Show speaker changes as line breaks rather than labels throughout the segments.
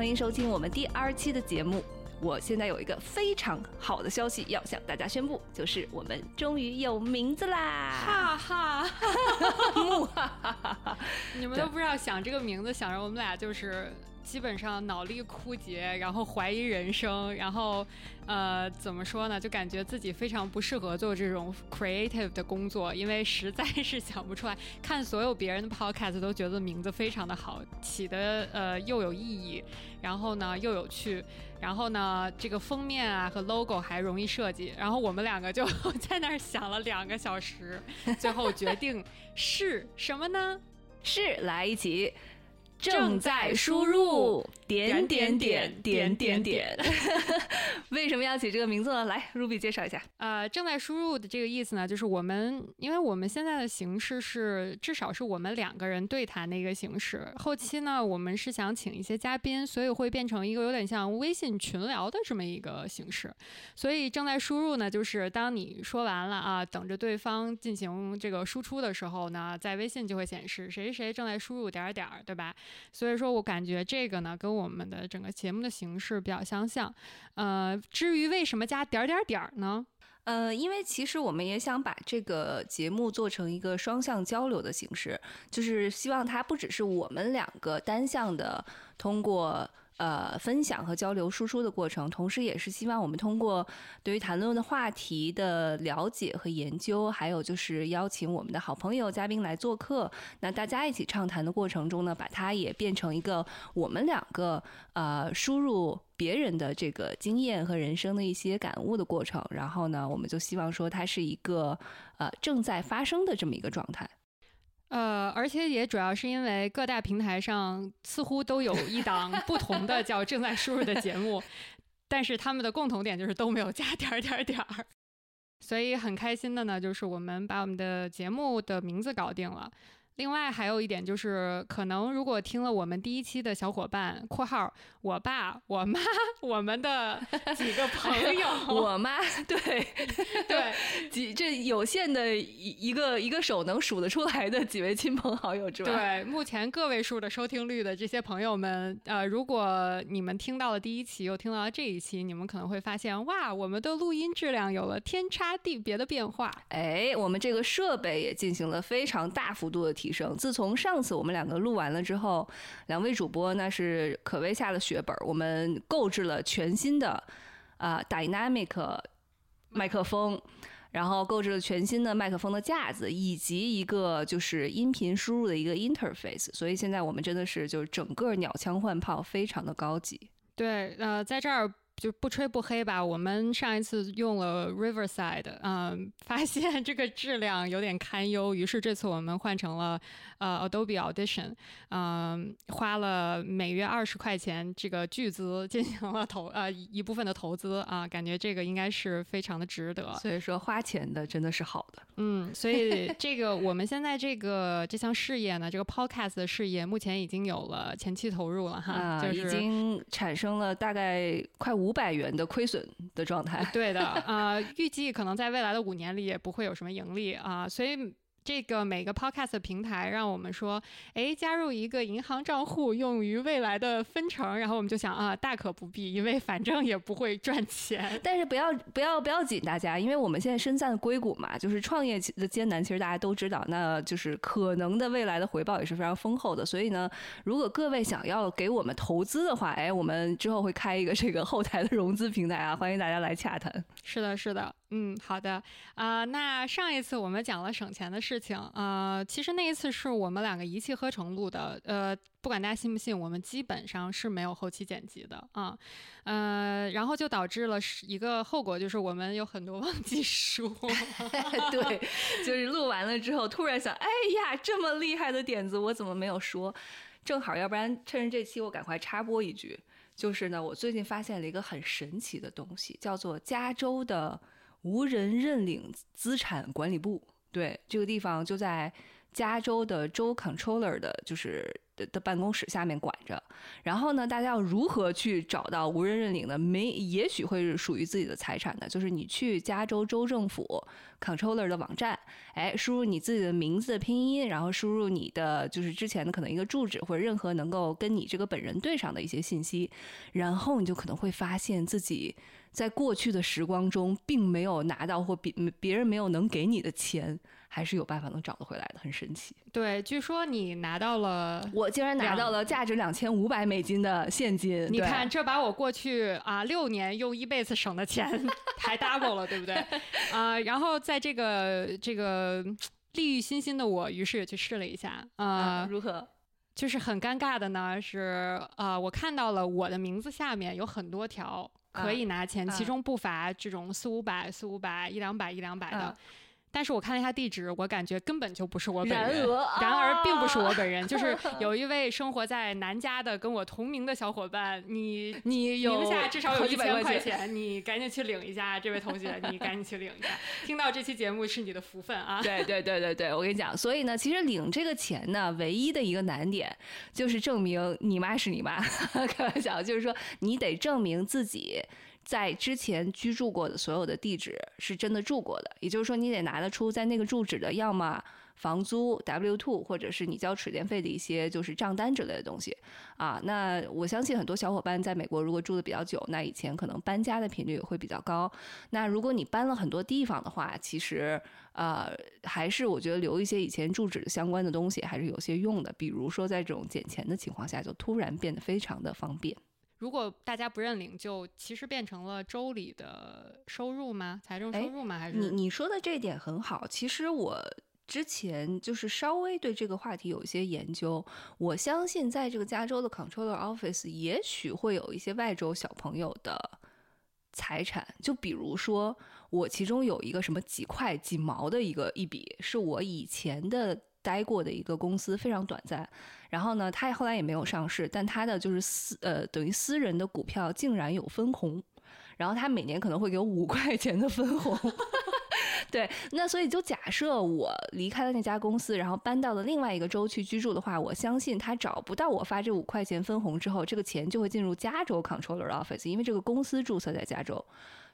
欢迎收听我们第二期的节目。我现在有一个非常好的消息要向大家宣布，就是我们终于有名字啦！
哈哈，
木哈哈哈哈！
你们都不知道想这个名字，想着我们俩就是基本上脑力枯竭，然后怀疑人生，然后呃怎么说呢，就感觉自己非常不适合做这种 creative 的工作，因为实在是想不出来。看所有别人的 podcast 都觉得名字非常的好，起的呃又有意义，然后呢又有趣。然后呢，这个封面啊和 logo 还容易设计。然后我们两个就 在那儿想了两个小时，最后决定是什么呢？
是来一起。正在输入点点点点点点，为什么要起这个名字呢？来，Ruby 介绍一下。
呃，正在输入的这个意思呢，就是我们，因为我们现在的形式是至少是我们两个人对谈的一个形式。后期呢，我们是想请一些嘉宾，所以会变成一个有点像微信群聊的这么一个形式。所以正在输入呢，就是当你说完了啊，等着对方进行这个输出的时候呢，在微信就会显示谁谁谁正在输入点点儿，对吧？所以说我感觉这个呢，跟我们的整个节目的形式比较相像。呃，至于为什么加点儿点儿点儿呢？
呃，因为其实我们也想把这个节目做成一个双向交流的形式，就是希望它不只是我们两个单向的通过。呃，分享和交流、输出的过程，同时也是希望我们通过对于谈论的话题的了解和研究，还有就是邀请我们的好朋友、嘉宾来做客，那大家一起畅谈的过程中呢，把它也变成一个我们两个呃输入别人的这个经验和人生的一些感悟的过程。然后呢，我们就希望说它是一个呃正在发生的这么一个状态。
呃，而且也主要是因为各大平台上似乎都有一档不同的叫“正在输入”的节目，但是他们的共同点就是都没有加点儿点儿点儿，所以很开心的呢，就是我们把我们的节目的名字搞定了。另外还有一点就是，可能如果听了我们第一期的小伙伴（括号我爸、我妈、我们的 几个朋友），
我妈对
对
几这有限的一一个一个手能数得出来的几位亲朋好友之外，
对目前个位数的收听率的这些朋友们，呃，如果你们听到了第一期又听到了这一期，你们可能会发现，哇，我们的录音质量有了天差地别的变化。
哎，我们这个设备也进行了非常大幅度的提。自从上次我们两个录完了之后，两位主播那是可谓下了血本。我们购置了全新的啊 Dynamic 麦克风，然后购置了全新的麦克风的架子，以及一个就是音频输入的一个 interface。所以现在我们真的是就是整个鸟枪换炮，非常的高级。
对，呃，在这儿。就不吹不黑吧，我们上一次用了 Riverside，嗯，发现这个质量有点堪忧，于是这次我们换成了呃 Adobe Audition，嗯，花了每月二十块钱这个巨资进行了投呃一部分的投资啊，感觉这个应该是非常的值得。
所以说花钱的真的是好的，
嗯，所以这个我们现在这个这项事业呢，这个 Podcast 的事业目前已经有了前期投入了哈，就
是已经产生了大概快五。五百元的亏损的状态，
对的，呃，预计可能在未来的五年里也不会有什么盈利啊，所以。这个每个 podcast 平台让我们说，哎，加入一个银行账户用于未来的分成，然后我们就想啊，大可不必，因为反正也不会赚钱。
但是不要不要不要紧，大家，因为我们现在身在硅谷嘛，就是创业的艰难，其实大家都知道，那就是可能的未来的回报也是非常丰厚的。所以呢，如果各位想要给我们投资的话，哎，我们之后会开一个这个后台的融资平台啊，欢迎大家来洽谈。
是的，是的。嗯，好的啊。那上一次我们讲了省钱的事情啊，其实那一次是我们两个一气呵成录的。呃，不管大家信不信，我们基本上是没有后期剪辑的啊。呃，然后就导致了一个后果，就是我们有很多 忘记说。
对，就是录完了之后，突然想，哎呀，这么厉害的点子，我怎么没有说？正好，要不然趁着这期，我赶快插播一句，就是呢，我最近发现了一个很神奇的东西，叫做加州的。无人认领资产管理部，对这个地方就在加州的州 controller 的，就是的的办公室下面管着。然后呢，大家要如何去找到无人认领的没也许会是属于自己的财产的？就是你去加州州政府 controller 的网站，哎，输入你自己的名字的拼音，然后输入你的就是之前的可能一个住址或者任何能够跟你这个本人对上的一些信息，然后你就可能会发现自己。在过去的时光中，并没有拿到或别别人没有能给你的钱，还是有办法能找得回来的，很神奇。
对，据说你拿到了，
我竟然拿到了价值两千五百美金的现金。
你看，这把我过去啊六年用一辈子省的钱 还 double 了，对不对？啊，然后在这个这个利欲熏心的我，于是也去试了一下啊，
如何？
就是很尴尬的呢，是呃，我看到了我的名字下面有很多条。可以拿钱，其中不乏这种四五百、四五百、一两百、一两百的。但是我看了一下地址，我感觉根本就不是我本人。然而，并不是我本人，就是 有一位生活在南加的跟我同名的小伙伴。你你名下至少有一千块钱，你赶紧去领一下，这位同学，你赶紧去领一下。听到这期节目是你的福分啊！
对对对对对，我跟你讲，所以呢，其实领这个钱呢，唯一的一个难点就是证明你妈是你妈。开玩笑，就是说你得证明自己。在之前居住过的所有的地址是真的住过的，也就是说你得拿得出在那个住址的，要么房租 W two，或者是你交水电费的一些就是账单之类的东西啊。那我相信很多小伙伴在美国如果住的比较久，那以前可能搬家的频率也会比较高。那如果你搬了很多地方的话，其实呃还是我觉得留一些以前住址相关的东西还是有些用的。比如说在这种捡钱的情况下，就突然变得非常的方便。
如果大家不认领，就其实变成了州里的收入吗？财政收入吗？还是
你你说的这一点很好。其实我之前就是稍微对这个话题有一些研究。我相信在这个加州的 Controller Office，也许会有一些外州小朋友的财产。就比如说，我其中有一个什么几块几毛的一个一笔，是我以前的。待过的一个公司非常短暂，然后呢，他后来也没有上市，但他的就是私呃等于私人的股票竟然有分红，然后他每年可能会给五 块钱的分红，对，那所以就假设我离开了那家公司，然后搬到了另外一个州去居住的话，我相信他找不到我发这五块钱分红之后，这个钱就会进入加州 Controller Office，因为这个公司注册在加州，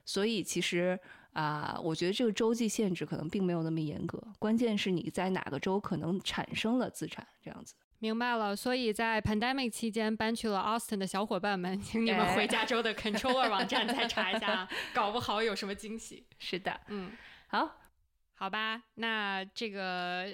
所以其实。啊，我觉得这个州际限制可能并没有那么严格，关键是你在哪个州可能产生了资产这样子。
明白了，所以在 pandemic 期间搬去了 Austin 的小伙伴们，请你们回加州的 Controller 网站再查一下，搞不好有什么惊喜。
是的，
嗯，
好，
好吧，那这个。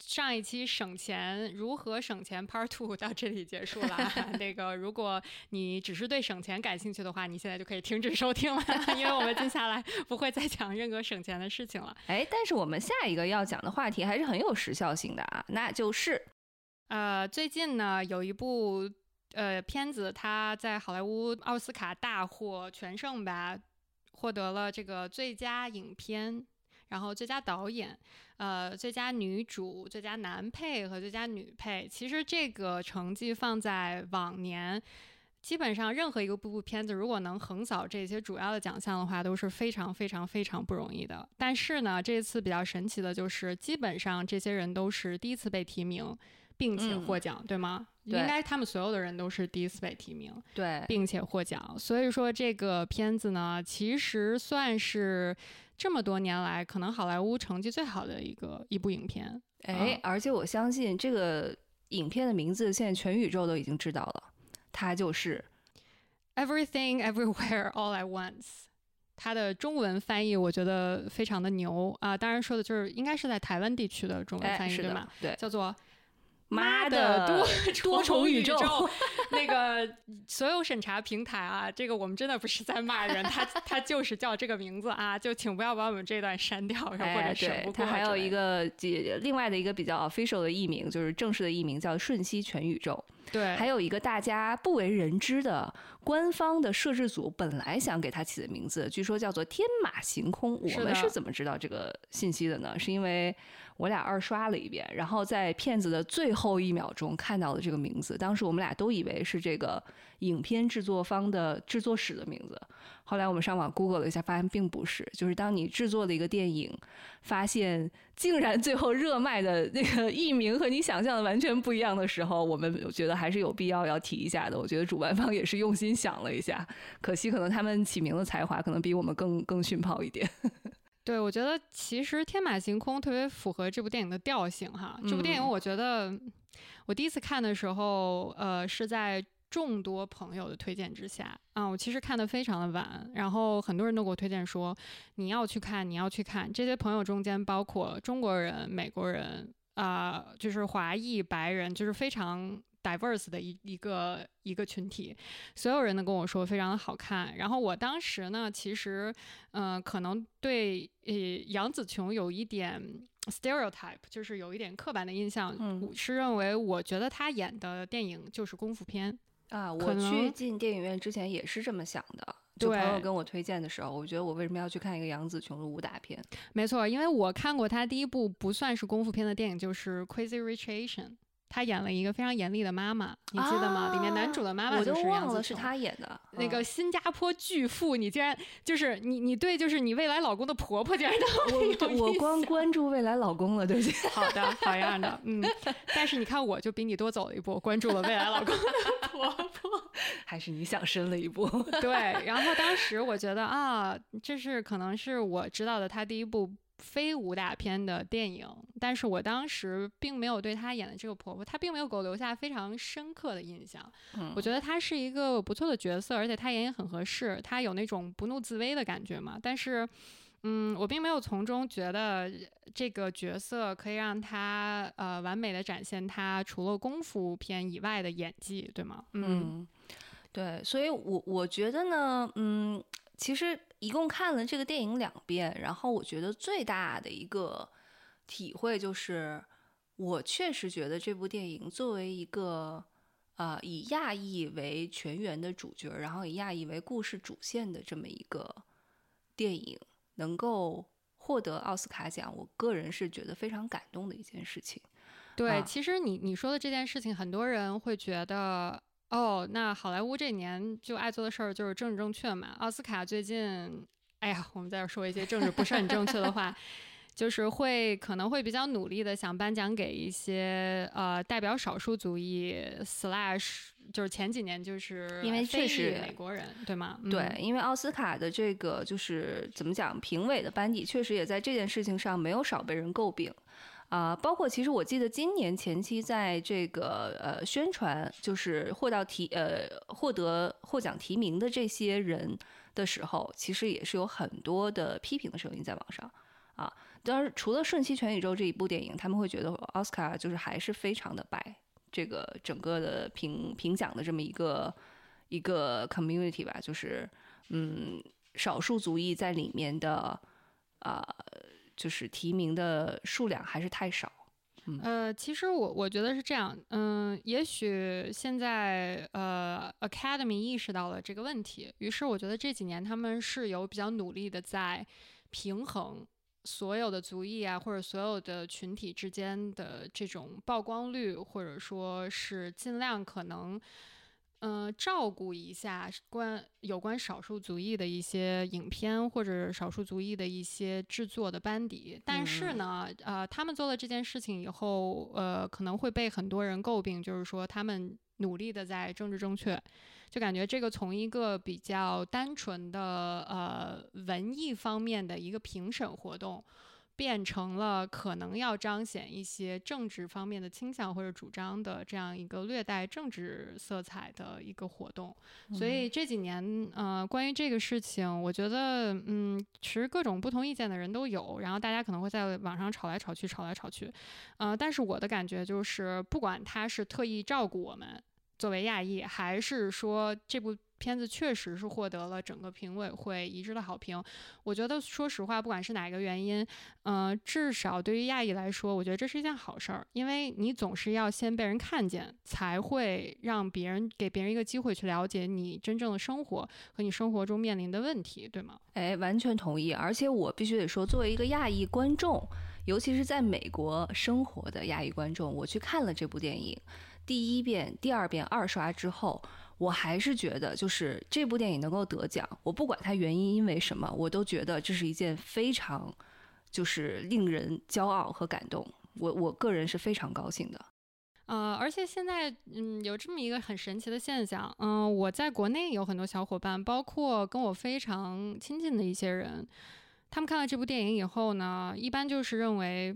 上一期省钱如何省钱 Part Two 到这里结束了。那个，如果你只是对省钱感兴趣的话，你现在就可以停止收听了，因为我们接下来不会再讲任何省钱的事情了。
哎，但是我们下一个要讲的话题还是很有时效性的啊，那就是
呃，最近呢有一部呃片子，它在好莱坞奥斯卡大获全胜吧，获得了这个最佳影片。然后最佳导演，呃，最佳女主、最佳男配和最佳女配，其实这个成绩放在往年，基本上任何一个部部片子如果能横扫这些主要的奖项的话，都是非常非常非常不容易的。但是呢，这次比较神奇的就是，基本上这些人都是第一次被提名，并且获奖，对吗？应该他们所有的人都是第一次被提名，
对，
并且获奖。所以说这个片子呢，其实算是。这么多年来，可能好莱坞成绩最好的一个一部影片，
哎，而且我相信这个影片的名字现在全宇宙都已经知道了，它就是《
Everything Everywhere All at Once》。它的中文翻译我觉得非常的牛啊！当然说的就是应该是在台湾地区的中文翻译对吗？
对，
叫做。
妈的多多重宇宙，
那个所有审查平台啊，这个我们真的不是在骂人，他他就是叫这个名字啊，就请不要把我们这段删掉，然后或者审不
过。他还有一个另外的一个比较 official 的艺名，就是正式的艺名叫《瞬息全宇宙》。
对，
还有一个大家不为人知的官方的摄制组，本来想给他起的名字，据说叫做“天马行空”。我们是怎么知道这个信息的呢？是因为。我俩二刷了一遍，然后在片子的最后一秒钟看到了这个名字。当时我们俩都以为是这个影片制作方的制作室的名字。后来我们上网 Google 了一下，发现并不是。就是当你制作了一个电影，发现竟然最后热卖的那个艺名和你想象的完全不一样的时候，我们觉得还是有必要要提一下的。我觉得主办方也是用心想了一下，可惜可能他们起名的才华可能比我们更更逊炮一点。
对，我觉得其实天马行空特别符合这部电影的调性哈。这部电影我觉得我第一次看的时候，呃，是在。众多朋友的推荐之下，啊，我其实看的非常的晚，然后很多人都给我推荐说你要去看，你要去看。这些朋友中间包括中国人、美国人，啊，就是华裔、白人，就是非常 diverse 的一一个一个群体。所有人都跟我说非常的好看。然后我当时呢，其实，嗯，可能对呃杨紫琼有一点 stereotype，就是有一点刻板的印象，嗯是认为我觉得她演的电影就是功夫片。
啊，我去进电影院之前也是这么想的。就朋友跟我推荐的时候，我觉得我为什么要去看一个杨紫琼的武打片？
没错，因为我看过她第一部不算是功夫片的电影，就是《Crazy Rich Asian》。他演了一个非常严厉的妈妈，你记得吗？里面男主的妈妈就是
忘了是他演的
那个新加坡巨富。你竟然就是你，你对就是你未来老公的婆婆竟然都
我我光关注未来老公了，对不起。
好的，好样的，嗯。但是你看，我就比你多走了一步，关注了未来老公的婆婆，
还是你想深了一步。
对，然后当时我觉得啊，这是可能是我知道的他第一部。非武打片的电影，但是我当时并没有对她演的这个婆婆，她并没有给我留下非常深刻的印象。我觉得她是一个不错的角色，而且她演也很合适，她有那种不怒自威的感觉嘛。但是，嗯，我并没有从中觉得这个角色可以让她呃完美的展现她除了功夫片以外的演技，对吗？
嗯，对，所以我我觉得呢，嗯，其实。一共看了这个电影两遍，然后我觉得最大的一个体会就是，我确实觉得这部电影作为一个呃以亚裔为全员的主角，然后以亚裔为故事主线的这么一个电影，能够获得奥斯卡奖，我个人是觉得非常感动的一件事情。
对，其实你你说的这件事情，很多人会觉得。哦，那好莱坞这年就爱做的事儿就是政治正确嘛。奥斯卡最近，哎呀，我们在这说一些政治不是很正确的话，就是会可能会比较努力的想颁奖给一些呃代表少数族裔 slash，就是前几年就是
因为确实
美国人对吗？
对，因为奥斯卡的这个就是怎么讲，评委的班底确实也在这件事情上没有少被人诟病。啊，包括其实我记得今年前期在这个呃宣传，就是获到提呃获得获奖提名的这些人的时候，其实也是有很多的批评的声音在网上啊。当然，除了《瞬息全宇宙》这一部电影，他们会觉得奥斯卡就是还是非常的白，这个整个的评评奖的这么一个一个 community 吧，就是嗯少数族裔在里面的啊。就是提名的数量还是太少，
呃，其实我我觉得是这样，嗯，也许现在呃，Academy 意识到了这个问题，于是我觉得这几年他们是有比较努力的在平衡所有的族裔啊，或者所有的群体之间的这种曝光率，或者说是尽量可能。嗯，照顾一下关有关少数族裔的一些影片或者少数族裔的一些制作的班底，但是呢，呃，他们做了这件事情以后，呃，可能会被很多人诟病，就是说他们努力的在政治正确，就感觉这个从一个比较单纯的呃文艺方面的一个评审活动。变成了可能要彰显一些政治方面的倾向或者主张的这样一个略带政治色彩的一个活动，所以这几年，呃，关于这个事情，我觉得，嗯，其实各种不同意见的人都有，然后大家可能会在网上吵来吵去，吵来吵去，呃，但是我的感觉就是，不管他是特意照顾我们作为亚裔，还是说这部。片子确实是获得了整个评委会一致的好评。我觉得，说实话，不管是哪一个原因，嗯，至少对于亚裔来说，我觉得这是一件好事儿，因为你总是要先被人看见，才会让别人给别人一个机会去了解你真正的生活和你生活中面临的问题，对吗？
哎，完全同意。而且我必须得说，作为一个亚裔观众，尤其是在美国生活的亚裔观众，我去看了这部电影，第一遍、第二遍二刷之后。我还是觉得，就是这部电影能够得奖，我不管它原因因为什么，我都觉得这是一件非常就是令人骄傲和感动。我我个人是非常高兴的。
呃，而且现在，嗯，有这么一个很神奇的现象，嗯，我在国内有很多小伙伴，包括跟我非常亲近的一些人，他们看了这部电影以后呢，一般就是认为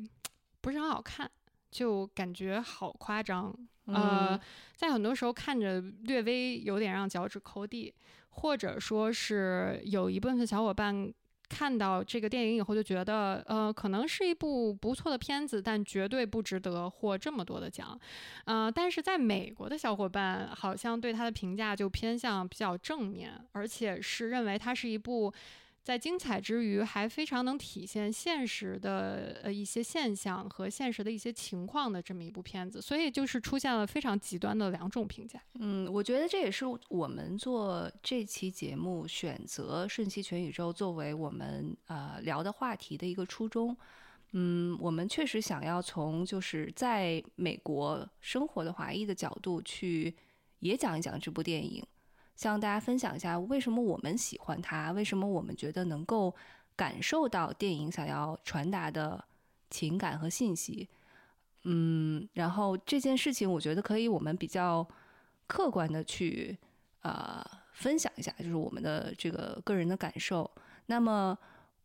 不是很好看，就感觉好夸张，呃，在很多时候看着略微有点让脚趾抠地，或者说是有一部分小伙伴。看到这个电影以后，就觉得，呃，可能是一部不错的片子，但绝对不值得获这么多的奖。呃，但是在美国的小伙伴好像对他的评价就偏向比较正面，而且是认为它是一部。在精彩之余，还非常能体现现实的呃一些现象和现实的一些情况的这么一部片子，所以就是出现了非常极端的两种评价。
嗯，我觉得这也是我们做这期节目选择《瞬息全宇宙》作为我们呃聊的话题的一个初衷。嗯，我们确实想要从就是在美国生活的华裔的角度去也讲一讲这部电影。向大家分享一下为什么我们喜欢它，为什么我们觉得能够感受到电影想要传达的情感和信息。嗯，然后这件事情我觉得可以我们比较客观的去呃分享一下，就是我们的这个个人的感受。那么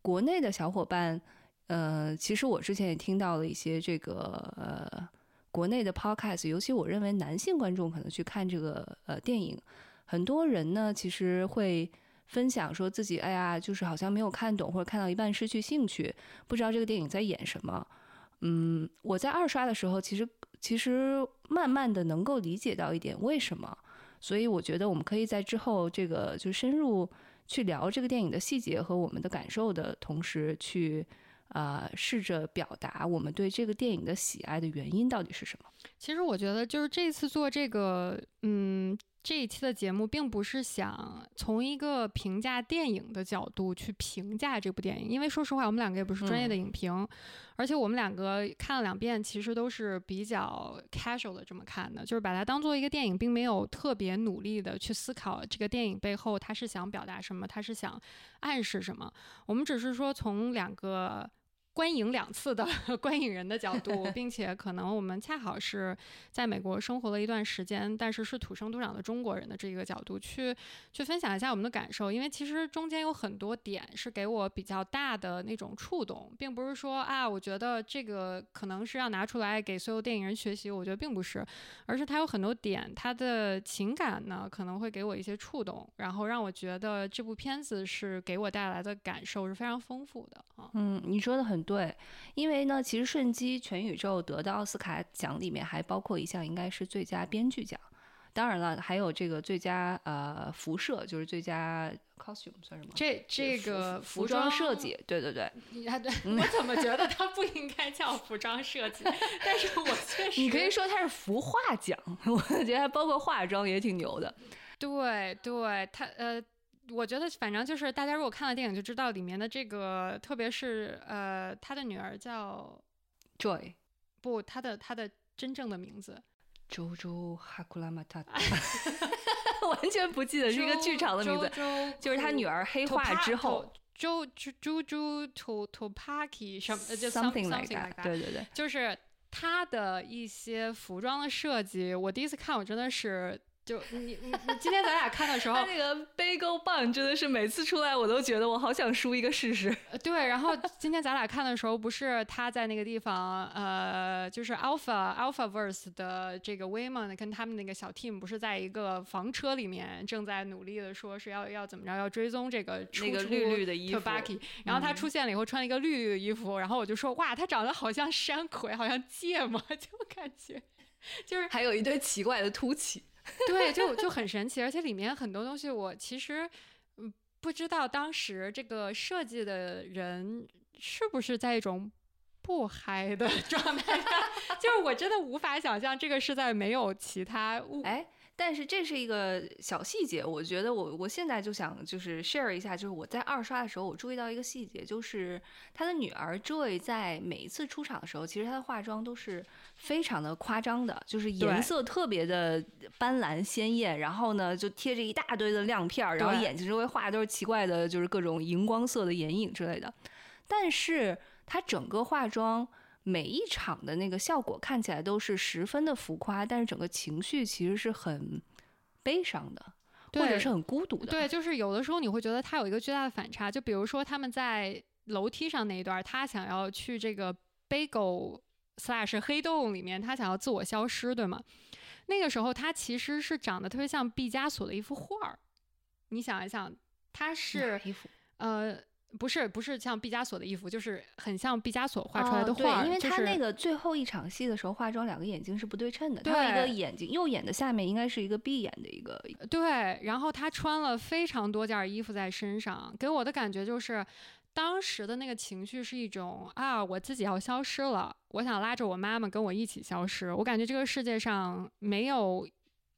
国内的小伙伴，呃，其实我之前也听到了一些这个呃国内的 podcast，尤其我认为男性观众可能去看这个呃电影。很多人呢，其实会分享说自己，哎呀，就是好像没有看懂，或者看到一半失去兴趣，不知道这个电影在演什么。嗯，我在二刷的时候，其实其实慢慢的能够理解到一点为什么。所以我觉得我们可以在之后这个就深入去聊这个电影的细节和我们的感受的同时，去啊试着表达我们对这个电影的喜爱的原因到底是什么。
其实我觉得就是这次做这个，嗯。这一期的节目并不是想从一个评价电影的角度去评价这部电影，因为说实话，我们两个也不是专业的影评，而且我们两个看了两遍，其实都是比较 casual 的这么看的，就是把它当做一个电影，并没有特别努力的去思考这个电影背后它是想表达什么，它是想暗示什么。我们只是说从两个。观影两次的 观影人的角度，并且可能我们恰好是在美国生活了一段时间，但是是土生土长的中国人的这个角度去去分享一下我们的感受，因为其实中间有很多点是给我比较大的那种触动，并不是说啊，我觉得这个可能是要拿出来给所有电影人学习，我觉得并不是，而是它有很多点，它的情感呢可能会给我一些触动，然后让我觉得这部片子是给我带来的感受是非常丰富的啊。
嗯，你说的很。对，因为呢，其实《瞬息全宇宙》得的奥斯卡奖里面还包括一项，应该是最佳编剧奖。当然了，还有这个最佳呃辐射，就是最佳 costume 算什么？
这这个
服
装
设计，对对对。
啊，对我怎么觉得它不应该叫服装设计？但是我确实，
你可以说它是服化奖，我觉得还包括化妆也挺牛的。
对对，它呃。我觉得反正就是大家如果看了电影就知道里面的这个，特别是呃，他的女儿叫
Joy，
不，他的他的真正的名字。
周周哈库拉马塔，完全不记得是一个剧场的名字，就是他女儿黑化之后，
周周周周 to to parky 什么就
something like that，对对对，
就是他的一些服装的设计，我第一次看我真的是。就你你你今天咱俩看的时候，
他那个 bagel bun 真的是每次出来我都觉得我好想输一个试试。
对，然后今天咱俩看的时候，不是他在那个地方，呃，就是 Alpha Alpha Verse 的这个 w a y m o n 跟他们那个小 team 不是在一个房车里面正在努力的说是要要怎么着要追踪这个
那个绿绿的衣服，
然后他出现了以后穿了一个绿绿的衣服，然后我就说哇，他长得好像山葵，好像芥末，就感觉就是
还有一堆奇怪的凸起。
对，就就很神奇，而且里面很多东西我其实嗯不知道当时这个设计的人是不是在一种不嗨的 状态下，就是我真的无法想象这个是在没有其他物
哎。但是这是一个小细节，我觉得我我现在就想就是 share 一下，就是我在二刷的时候，我注意到一个细节，就是他的女儿 Joy 在每一次出场的时候，其实她的化妆都是非常的夸张的，就是颜色特别的斑斓鲜艳，然后呢就贴着一大堆的亮片儿，然后眼睛周围画的都是奇怪的，就是各种荧光色的眼影之类的。但是她整个化妆每一场的那个效果看起来都是十分的浮夸，但是整个情绪其实是很悲伤的，或者是很孤独的。
对，就是有的时候你会觉得他有一个巨大的反差，就比如说他们在楼梯上那一段，他想要去这个 bagel slash 黑洞里面，他想要自我消失，对吗？那个时候他其实是长得特别像毕加索的一幅画儿，你想一想，他是呃。不是不是像毕加索的衣服，就是很像毕加索画出来的画。
对，因为
他
那个最后一场戏的时候化妆，两个眼睛是不对称的。他一个眼睛右眼的下面应该是一个闭眼的一个。
对，然后他穿了非常多件衣服在身上，给我的感觉就是，当时的那个情绪是一种啊，我自己要消失了，我想拉着我妈妈跟我一起消失。我感觉这个世界上没有。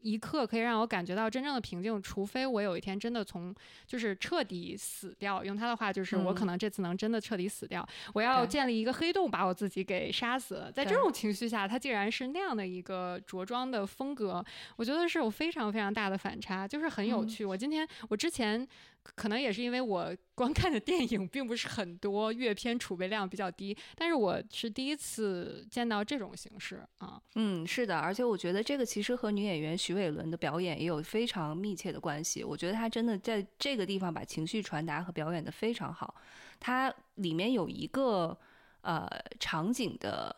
一刻可以让我感觉到真正的平静，除非我有一天真的从就是彻底死掉。用他的话就是，我可能这次能真的彻底死掉。我要建立一个黑洞，把我自己给杀死。在这种情绪下，他竟然是那样的一个着装的风格，我觉得是有非常非常大的反差，就是很有趣。我今天我之前。可能也是因为我 观看的电影并不是很多，阅片储备量比较低，但是我是第一次见到这种形式啊。
嗯，是的，而且我觉得这个其实和女演员徐伟伦的表演也有非常密切的关系。我觉得她真的在这个地方把情绪传达和表演的非常好。她里面有一个呃场景的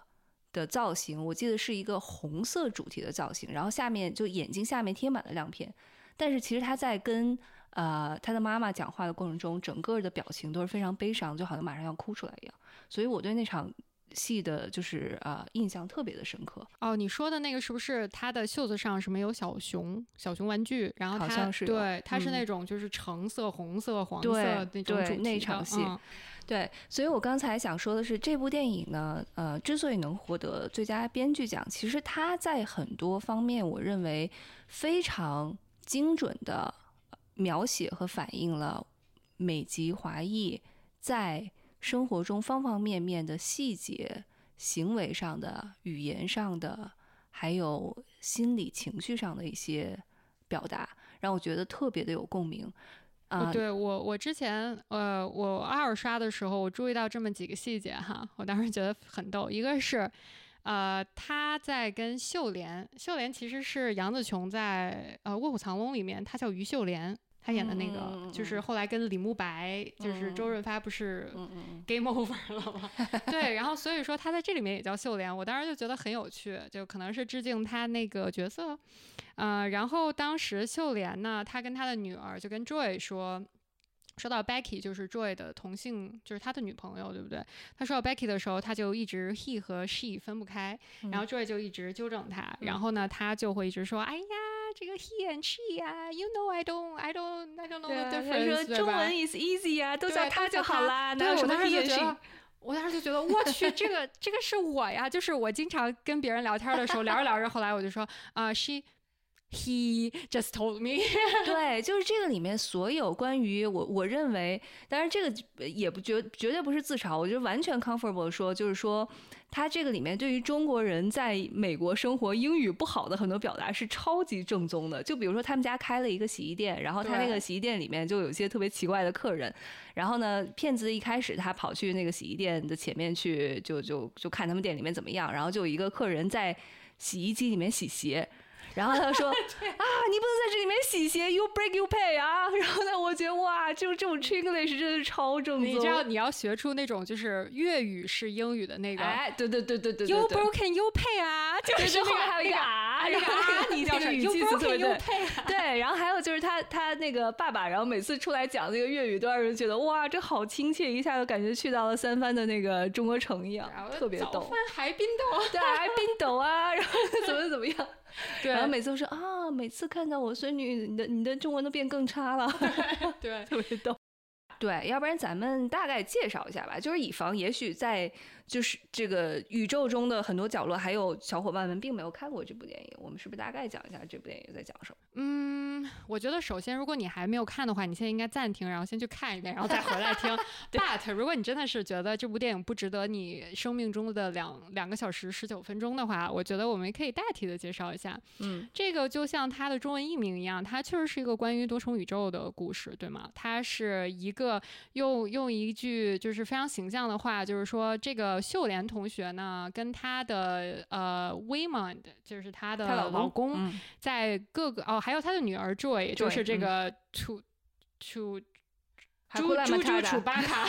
的造型，我记得是一个红色主题的造型，然后下面就眼睛下面贴满了亮片，但是其实她在跟呃，他的妈妈讲话的过程中，整个的表情都是非常悲伤，就好像马上要哭出来一样。所以我对那场戏的就是呃印象特别的深刻。
哦，你说的那个是不是他的袖子上什么有小熊、小熊玩具？然后
他
对，他是那种就是橙色、红色、黄色那种主
那场戏。对，所以我刚才想说的是，这部电影呢，呃，之所以能获得最佳编剧奖，其实它在很多方面，我认为非常精准的。描写和反映了美籍华裔在生活中方方面面的细节、行为上的、语言上的，还有心理情绪上的一些表达，让我觉得特别的有共鸣。啊，
对我，我之前呃，我二刷的时候，我注意到这么几个细节哈，我当时觉得很逗。一个是，呃，他在跟秀莲，秀莲其实是杨紫琼在呃《卧虎藏龙》里面，她叫于秀莲。他演的那个，就是后来跟李慕白，就是周润发不是 game over 了吗？对，然后所以说他在这里面也叫秀莲，我当时就觉得很有趣，就可能是致敬他那个角色，呃，然后当时秀莲呢，他跟他的女儿就跟 Joy 说。说到 Becky，就是 Joy 的同性，就是他的女朋友，对不对？他说到 Becky 的时候，他就一直 he 和 she 分不开，然后 Joy 就一直纠正他，然后呢，他就会一直说：“哎呀，这个 he and she 呀，you know I don't I don't I don't know the difference。”
说中文 is easy 呀，都叫他就好啦。对，
我当时就觉得，我当时就觉得，我去，这个这个是我呀，就是我经常跟别人聊天的时候，聊着聊着，后来我就说啊，she。He just told me，
对，就是这个里面所有关于我，我认为，当然这个也不绝绝对不是自嘲，我觉得完全 comfortable 说，就是说，他这个里面对于中国人在美国生活英语不好的很多表达是超级正宗的。就比如说他们家开了一个洗衣店，然后他那个洗衣店里面就有一些特别奇怪的客人，然后呢，骗子一开始他跑去那个洗衣店的前面去，就就就看他们店里面怎么样，然后就有一个客人在洗衣机里面洗鞋。然后他说：“啊，你不能在这里面洗鞋，you break you pay 啊！” 然后呢，我觉得哇，就这种 English 真的超正宗。
你知道你要学出那种就是粤语式英语的那个，
哎，对对对对对
，you broken you pay 啊，就是
后面还有一个啊，然后啊，你这个语气词对对对。然后还有就是他他那个爸爸，然后每次出来讲那个粤语，都让人觉得哇，这好亲切，一下就感觉去到了三藩的那个中国城一样，特别逗。早
饭还冰豆，
对，还冰豆啊，然后怎么怎么样。然后每次都说啊，每次看到我孙女，你的你的中文都变更差了，
对，
特别逗。对，要不然咱们大概介绍一下吧，就是以防也许在。就是这个宇宙中的很多角落，还有小伙伴们并没有看过这部电影，我们是不是大概讲一下这部电影在讲什么？
嗯，我觉得首先，如果你还没有看的话，你现在应该暂停，然后先去看一遍，然后再回来听。But 如果你真的是觉得这部电影不值得你生命中的两两个小时十九分钟的话，我觉得我们可以代替的介绍一下。
嗯，
这个就像它的中文译名一样，它确实是一个关于多重宇宙的故事，对吗？它是一个。个用用一句就是非常形象的话，就是说这个秀莲同学呢，跟她的呃 Waymond，就是她的老公，在各个哦，还有她的女儿 Joy，就是这个 To To。猪猪猪楚巴 卡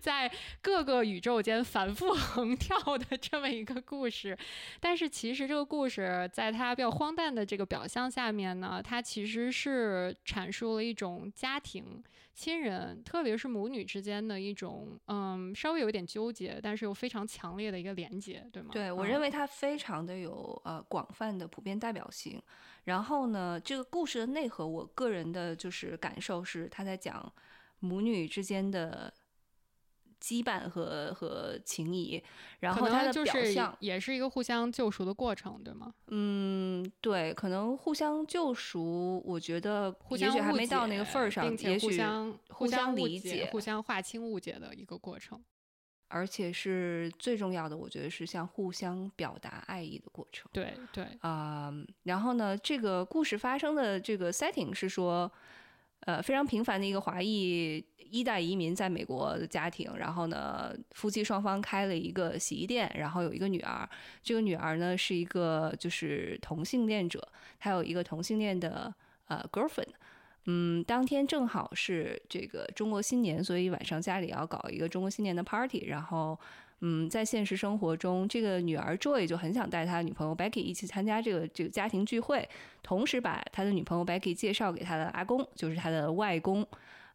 在各个宇宙间反复 横跳的这么一个故事，但是其实这个故事在它比较荒诞的这个表象下面呢，它其实是阐述了一种家庭。亲人，特别是母女之间的一种，嗯，稍微有点纠结，但是又非常强烈的一个连接，对吗？
对我认为它非常的有呃广泛的普遍代表性。然后呢，这个故事的内核，我个人的就是感受是，他在讲母女之间的。羁绊和和情谊，然后它的表象
也是一个互相救赎的过程，对吗？
嗯，对，可能互相救赎，我觉得也许还没到那个份儿上，也许
互相
互
相
理解、
互相划清误解的一个过程，
而且是最重要的，我觉得是像互相表达爱意的过程。
对对
啊，然后呢，这个故事发生的这个 setting 是说。呃，非常平凡的一个华裔一代移民在美国的家庭，然后呢，夫妻双方开了一个洗衣店，然后有一个女儿，这个女儿呢是一个就是同性恋者，她有一个同性恋的呃 girlfriend，嗯，当天正好是这个中国新年，所以晚上家里要搞一个中国新年的 party，然后。嗯，在现实生活中，这个女儿 Joy 就很想带她的女朋友 Becky 一起参加这个这个家庭聚会，同时把他的女朋友 Becky 介绍给他的阿公，就是他的外公，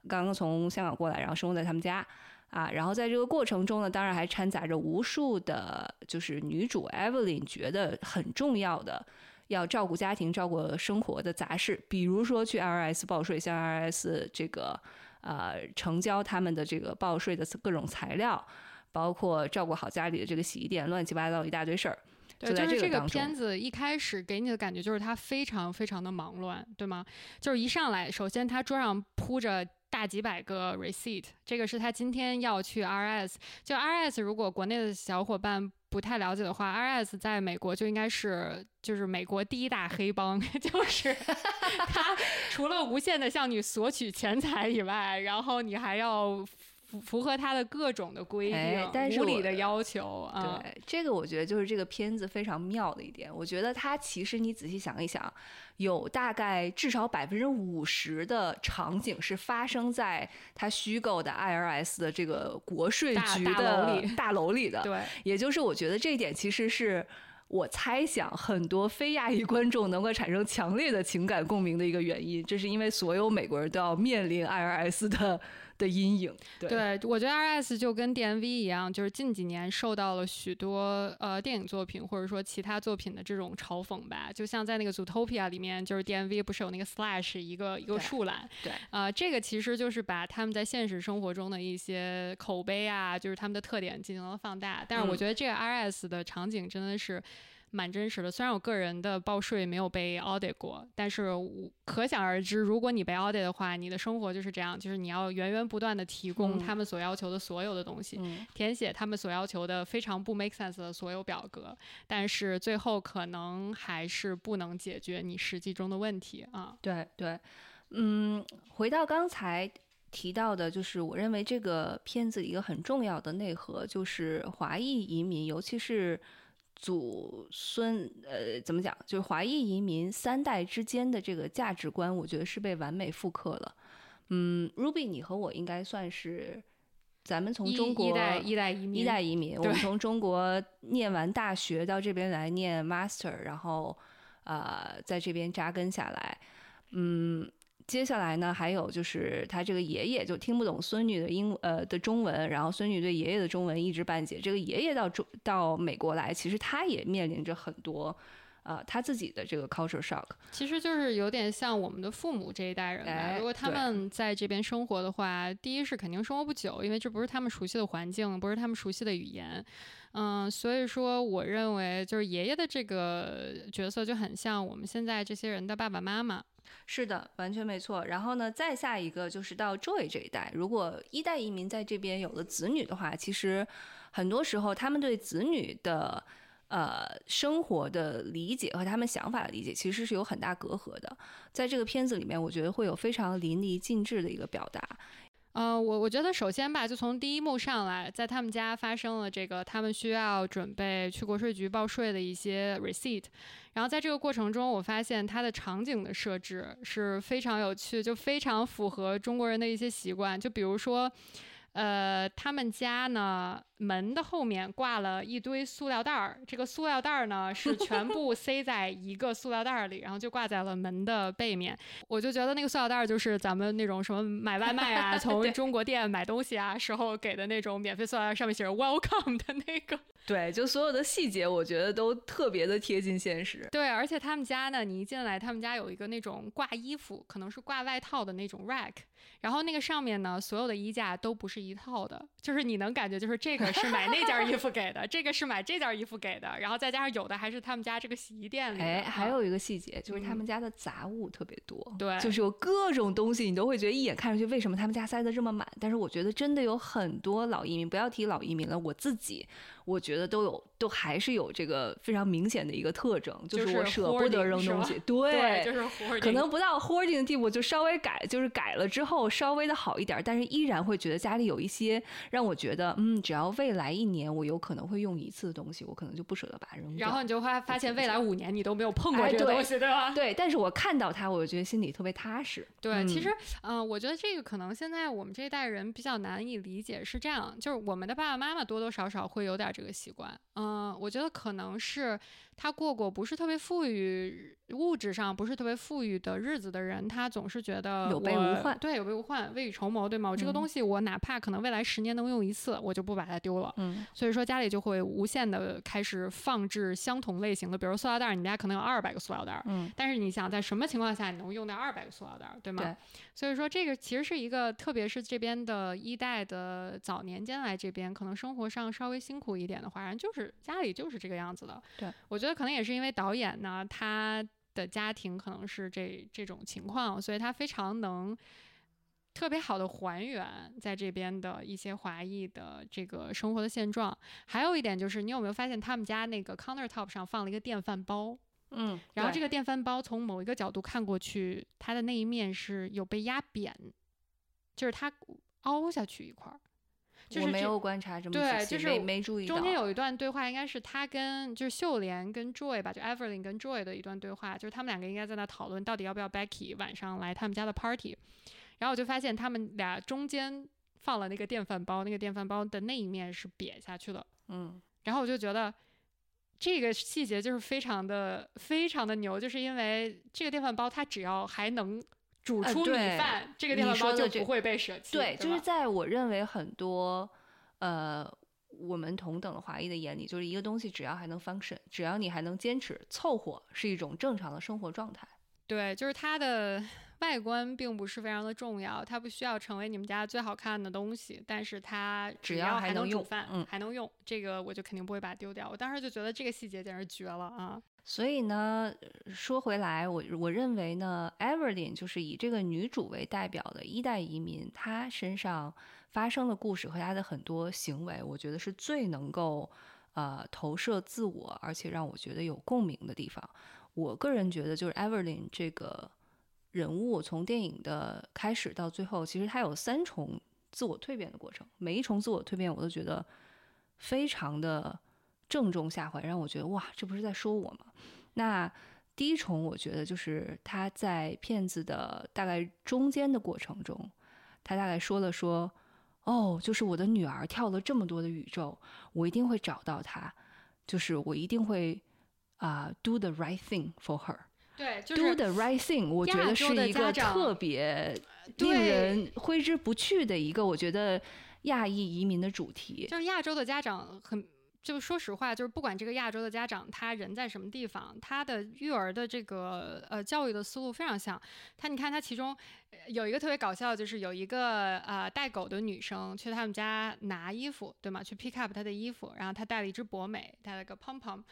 刚刚从香港过来，然后生活在他们家啊。然后在这个过程中呢，当然还掺杂着无数的，就是女主 Evelyn 觉得很重要的要照顾家庭、照顾生活的杂事，比如说去 IRS 报税，向 IRS 这个呃成交他们的这个报税的各种材料。包括照顾好家里的这个洗衣店，乱七八糟一大堆事儿。
对，
就是
这个片子一开始给你的感觉就是它非常非常的忙乱，对吗？就是一上来，首先他桌上铺着大几百个 receipt，这个是他今天要去 RS。就 RS，如果国内的小伙伴不太了解的话，RS 在美国就应该是就是美国第一大黑帮，就是他除了无限的向你索取钱财以外，然后你还要。符符合他的各种的规定、无理的要求
啊！对，这个我觉得就是这个片子非常妙的一点。我觉得它其实你仔细想一想，有大概至少百分之五十的场景是发生在他虚构的 IRS 的这个国税局的大楼里的。
对，
也就是我觉得这一点其实是我猜想很多非亚裔观众能够产生强烈的情感共鸣的一个原因。这是因为所有美国人都要面临 IRS 的。的阴影，
对，我觉得 R S 就跟 D M V 一样，就是近几年受到了许多呃电影作品或者说其他作品的这种嘲讽吧。就像在那个 Zootopia 里面，就是 D M V 不是有那个 Slash 一个一个树懒，
对，
啊，这个其实就是把他们在现实生活中的一些口碑啊，就是他们的特点进行了放大。但是我觉得这个 R S 的场景真的是。蛮真实的，虽然我个人的报税没有被 audit 过，但是我可想而知，如果你被 audit 的话，你的生活就是这样，就是你要源源不断的提供他们所要求的所有的东西，填写他们所要求的非常不 make sense 的所有表格，但是最后可能还是不能解决你实际中的问题啊。
对对，嗯，回到刚才提到的，就是我认为这个片子一个很重要的内核，就是华裔移民，尤其是。祖孙呃，怎么讲？就是华裔移民三代之间的这个价值观，我觉得是被完美复刻了。嗯，Ruby，你和我应该算是咱们从中国
一代一代移民，
一代移民。我们从中国念完大学到这边来念 master，然后呃，在这边扎根下来。嗯。接下来呢，还有就是他这个爷爷就听不懂孙女的英呃的中文，然后孙女对爷爷的中文一知半解。这个爷爷到中到美国来，其实他也面临着很多，呃，他自己的这个 culture shock。
其实就是有点像我们的父母这一代人吧。如果他们在这边生活的话，第一是肯定生活不久，因为这不是他们熟悉的环境，不是他们熟悉的语言。嗯，所以说我认为就是爷爷的这个角色就很像我们现在这些人的爸爸妈妈。
是的，完全没错。然后呢，再下一个就是到 Joy 这一代，如果一代移民在这边有了子女的话，其实很多时候他们对子女的呃生活的理解和他们想法的理解其实是有很大隔阂的。在这个片子里面，我觉得会有非常淋漓尽致的一个表达。
呃，我我觉得首先吧，就从第一幕上来，在他们家发生了这个，他们需要准备去国税局报税的一些 receipt，然后在这个过程中，我发现它的场景的设置是非常有趣，就非常符合中国人的一些习惯，就比如说。呃，他们家呢门的后面挂了一堆塑料袋儿，这个塑料袋儿呢 是全部塞在一个塑料袋儿里，然后就挂在了门的背面。我就觉得那个塑料袋儿就是咱们那种什么买外卖啊，从中国店买东西啊时候给的那种免费塑料袋，上面写着 “Welcome” 的那个。
对，就所有的细节，我觉得都特别的贴近现实。
对，而且他们家呢，你一进来，他们家有一个那种挂衣服，可能是挂外套的那种 rack。然后那个上面呢，所有的衣架都不是一套的，就是你能感觉，就是这个是买那件衣服给的，这个是买这件衣服给的，然后再加上有的还是他们家这个洗衣店里。
哎，还有一个细节就是他们家的杂物特别多，
对，
就是有各种东西，你都会觉得一眼看上去为什么他们家塞得这么满？但是我觉得真的有很多老移民，不要提老移民了，我自己我觉得都有，都还是有这个非常明显的一个特征，
就
是我舍不得扔东西，
对，就是
可能不到 hoarding 的地步，就稍微改，就是改了之后稍微的好一点，但是依然会觉得家里有一些让我觉得，嗯，只要未来一年我有可能会用一次的东西，我可能就不舍得把它扔
掉。然后你就会发现，未来五年你都没有碰过这个东西，对吧？
对，但是我看到它，我就觉得心里特别踏实。
对，其实，嗯，我觉得这个可能现在我们这一代人比较难以理解，是这样，就是我们的爸爸妈妈多多少少会有点这个习惯。嗯，我觉得可能是他过过不是特别富裕，物质上不是特别富裕的日子的人，他总是觉得
有备无患，
对，有备无患，未雨绸缪，对吗？我这个东西，我哪怕可能未来十年能用一次，我就不把它丢了。
嗯，
所以说家里就会无限的开始放置相同类型的，比如塑料袋，你们家可能有二百个塑料袋，
嗯，
但是你想在什么情况下你能用到二百个塑料袋，对吗？
对。
所以说这个其实是一个，特别是这边的一代的早年间来这边，可能生活上稍微辛苦一点的话，人就是家里就是这个样子的。
对，
我觉得可能也是因为导演呢，他的家庭可能是这这种情况，所以他非常能特别好的还原在这边的一些华裔的这个生活的现状。还有一点就是，你有没有发现他们家那个 countertop 上放了一个电饭煲？
嗯，
然后这个电饭煲从某一个角度看过去，它的那一面是有被压扁，就是它凹下去一块儿。我
没有观察这么
对，就是
没注意
中间有一段对话，应该是他跟就是秀莲跟 Joy 吧，就 Everlyn 跟 Joy 的一段对话，就是他们两个应该在那讨论到底要不要 Becky 晚上来他们家的 party。然后我就发现他们俩中间放了那个电饭煲，那个电饭煲的那一面是瘪下去了。
嗯，
然后我就觉得。这个细节就是非常的非常的牛，就是因为这个电饭煲它只要还能煮出米饭，这个电饭煲就不会被舍弃。
对，就是在我认为很多呃我们同等的华裔的眼里，就是一个东西只要还能 function，只要你还能坚持凑合，是一种正常的生活状态。
对，就是它的。外观并不是非常的重要，它不需要成为你们家最好看的东西，但是它只
要
还
能
煮饭，
嗯，
还能用，这个我就肯定不会把它丢掉。我当时就觉得这个细节简直绝了啊！
所以呢，说回来，我我认为呢，Evelyn 就是以这个女主为代表的一代移民，她身上发生的故事和她的很多行为，我觉得是最能够呃投射自我，而且让我觉得有共鸣的地方。我个人觉得，就是 Evelyn 这个。人物从电影的开始到最后，其实她有三重自我蜕变的过程。每一重自我蜕变，我都觉得非常的正中下怀，让我觉得哇，这不是在说我吗？那第一重，我觉得就是他在片子的大概中间的过程中，他大概说了说，哦，就是我的女儿跳了这么多的宇宙，我一定会找到她，就是我一定会啊，do the right thing for her。
对就是，do
the right thing，我觉得是一个特别令人挥之不去的一个，我觉得亚裔移民的主题。
就是亚洲的家长很，就说实话，就是不管这个亚洲的家长他人在什么地方，他的育儿的这个呃教育的思路非常像。他你看他其中有一个特别搞笑，就是有一个呃带狗的女生去他们家拿衣服，对吗？去 pick up 他的衣服，然后他带了一只博美，带了个 pom pom。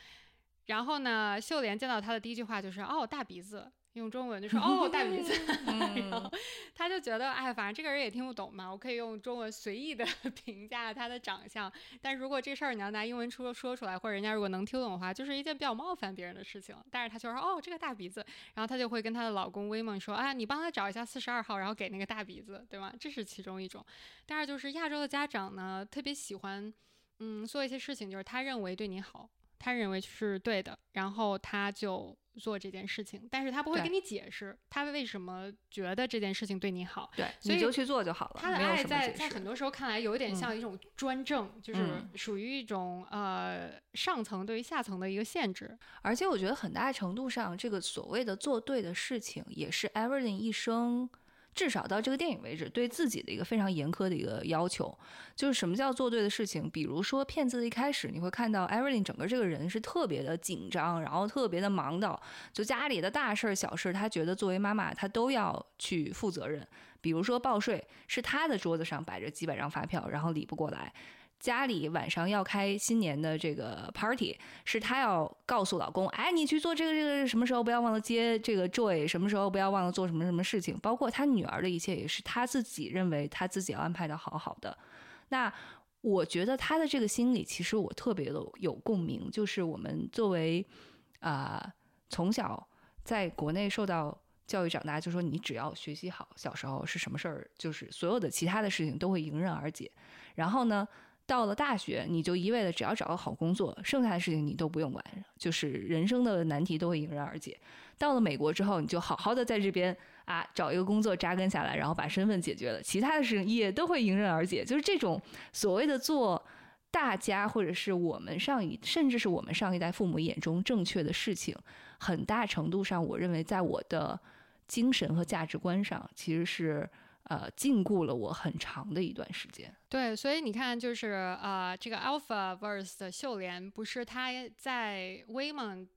然后呢，秀莲见到他的第一句话就是“哦，大鼻子”，用中文就说“哦，大鼻子。” 然后他他就觉得，哎，反正这个人也听不懂嘛，我可以用中文随意的 评价他的长相。但如果这事儿你要拿英文说说出来，或者人家如果能听懂的话，就是一件比较冒犯别人的事情。但是他就说，哦，这个大鼻子，然后他就会跟他的老公威猛说，啊，你帮他找一下四十二号，然后给那个大鼻子，对吗？这是其中一种。第二就是亚洲的家长呢，特别喜欢，嗯，做一些事情，就是他认为对你好，他认为是对的，然后他就。做这件事情，但是他不会跟你解释他为什么觉得这件事情对你好，
对，
所以
就去做就好了。
他的爱在在很多时候看来有一点像一种专政，就是属于一种呃上层对于下层的一个限制。
而且我觉得很大程度上，这个所谓的做对的事情，也是 Everything 一生。至少到这个电影为止，对自己的一个非常严苛的一个要求，就是什么叫做对的事情。比如说，片子的一开始，你会看到艾琳整个这个人是特别的紧张，然后特别的忙的，就家里的大事儿、小事，儿，她觉得作为妈妈，她都要去负责任。比如说报税，是她的桌子上摆着几百张发票，然后理不过来。家里晚上要开新年的这个 party，是她要告诉老公，哎，你去做这个这个，什么时候不要忘了接这个 joy，什么时候不要忘了做什么什么事情，包括她女儿的一切也是她自己认为她自己要安排的好好的。那我觉得她的这个心理其实我特别的有共鸣，就是我们作为啊从小在国内受到教育长大，就说你只要学习好，小时候是什么事儿，就是所有的其他的事情都会迎刃而解。然后呢？到了大学，你就一味的只要找个好工作，剩下的事情你都不用管，就是人生的难题都会迎刃而解。到了美国之后，你就好好的在这边啊找一个工作扎根下来，然后把身份解决了，其他的事情也都会迎刃而解。就是这种所谓的做大家或者是我们上一甚至是我们上一代父母眼中正确的事情，很大程度上，我认为在我的精神和价值观上其实是。呃，禁锢了我很长的一段时间。
对，所以你看，就是呃，这个 Alpha Verse 的秀莲，不是他在威猛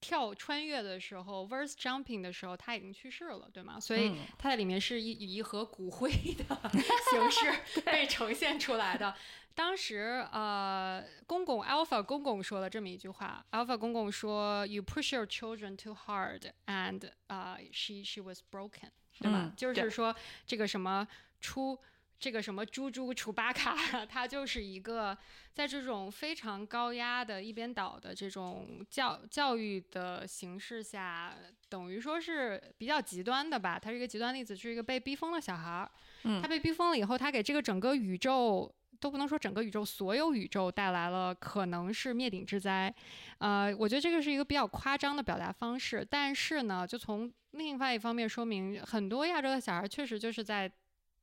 跳穿越的时候，Verse Jumping 的时候，他已经去世了，对吗？所以他在里面是以一盒骨灰的 形式 被呈现出来的。当时呃，公公 Alpha 公公说了这么一句话，Alpha 公公说：“You push your children too hard, and 啊，she she was broken。”对吧？就是说，这个什么出这个什么猪猪楚巴卡，他就是一个在这种非常高压的一边倒的这种教教育的形式下，等于说是比较极端的吧。他是一个极端例子，是一个被逼疯的小孩儿。
嗯，
他被逼疯了以后，他给这个整个宇宙都不能说整个宇宙，所有宇宙带来了可能是灭顶之灾。呃，我觉得这个是一个比较夸张的表达方式，但是呢，就从另外一方面说明，很多亚洲的小孩确实就是在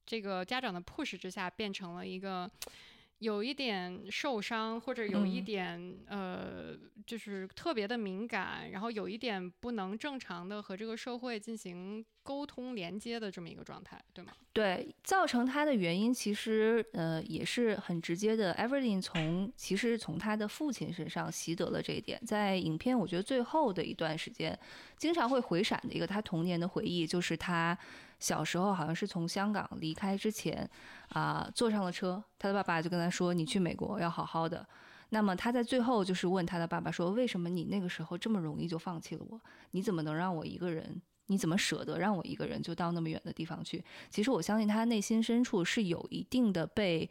这个家长的 push 之下，变成了一个有一点受伤，或者有一点呃，就是特别的敏感，然后有一点不能正常的和这个社会进行。沟通连接的这么一个状态，对吗？
对，造成他的原因其实呃也是很直接的。Everything 从其实从他的父亲身上习得了这一点。在影片我觉得最后的一段时间，经常会回闪的一个他童年的回忆，就是他小时候好像是从香港离开之前啊坐上了车，他的爸爸就跟他说：“你去美国要好好的。”那么他在最后就是问他的爸爸说：“为什么你那个时候这么容易就放弃了我？你怎么能让我一个人？”你怎么舍得让我一个人就到那么远的地方去？其实我相信他内心深处是有一定的被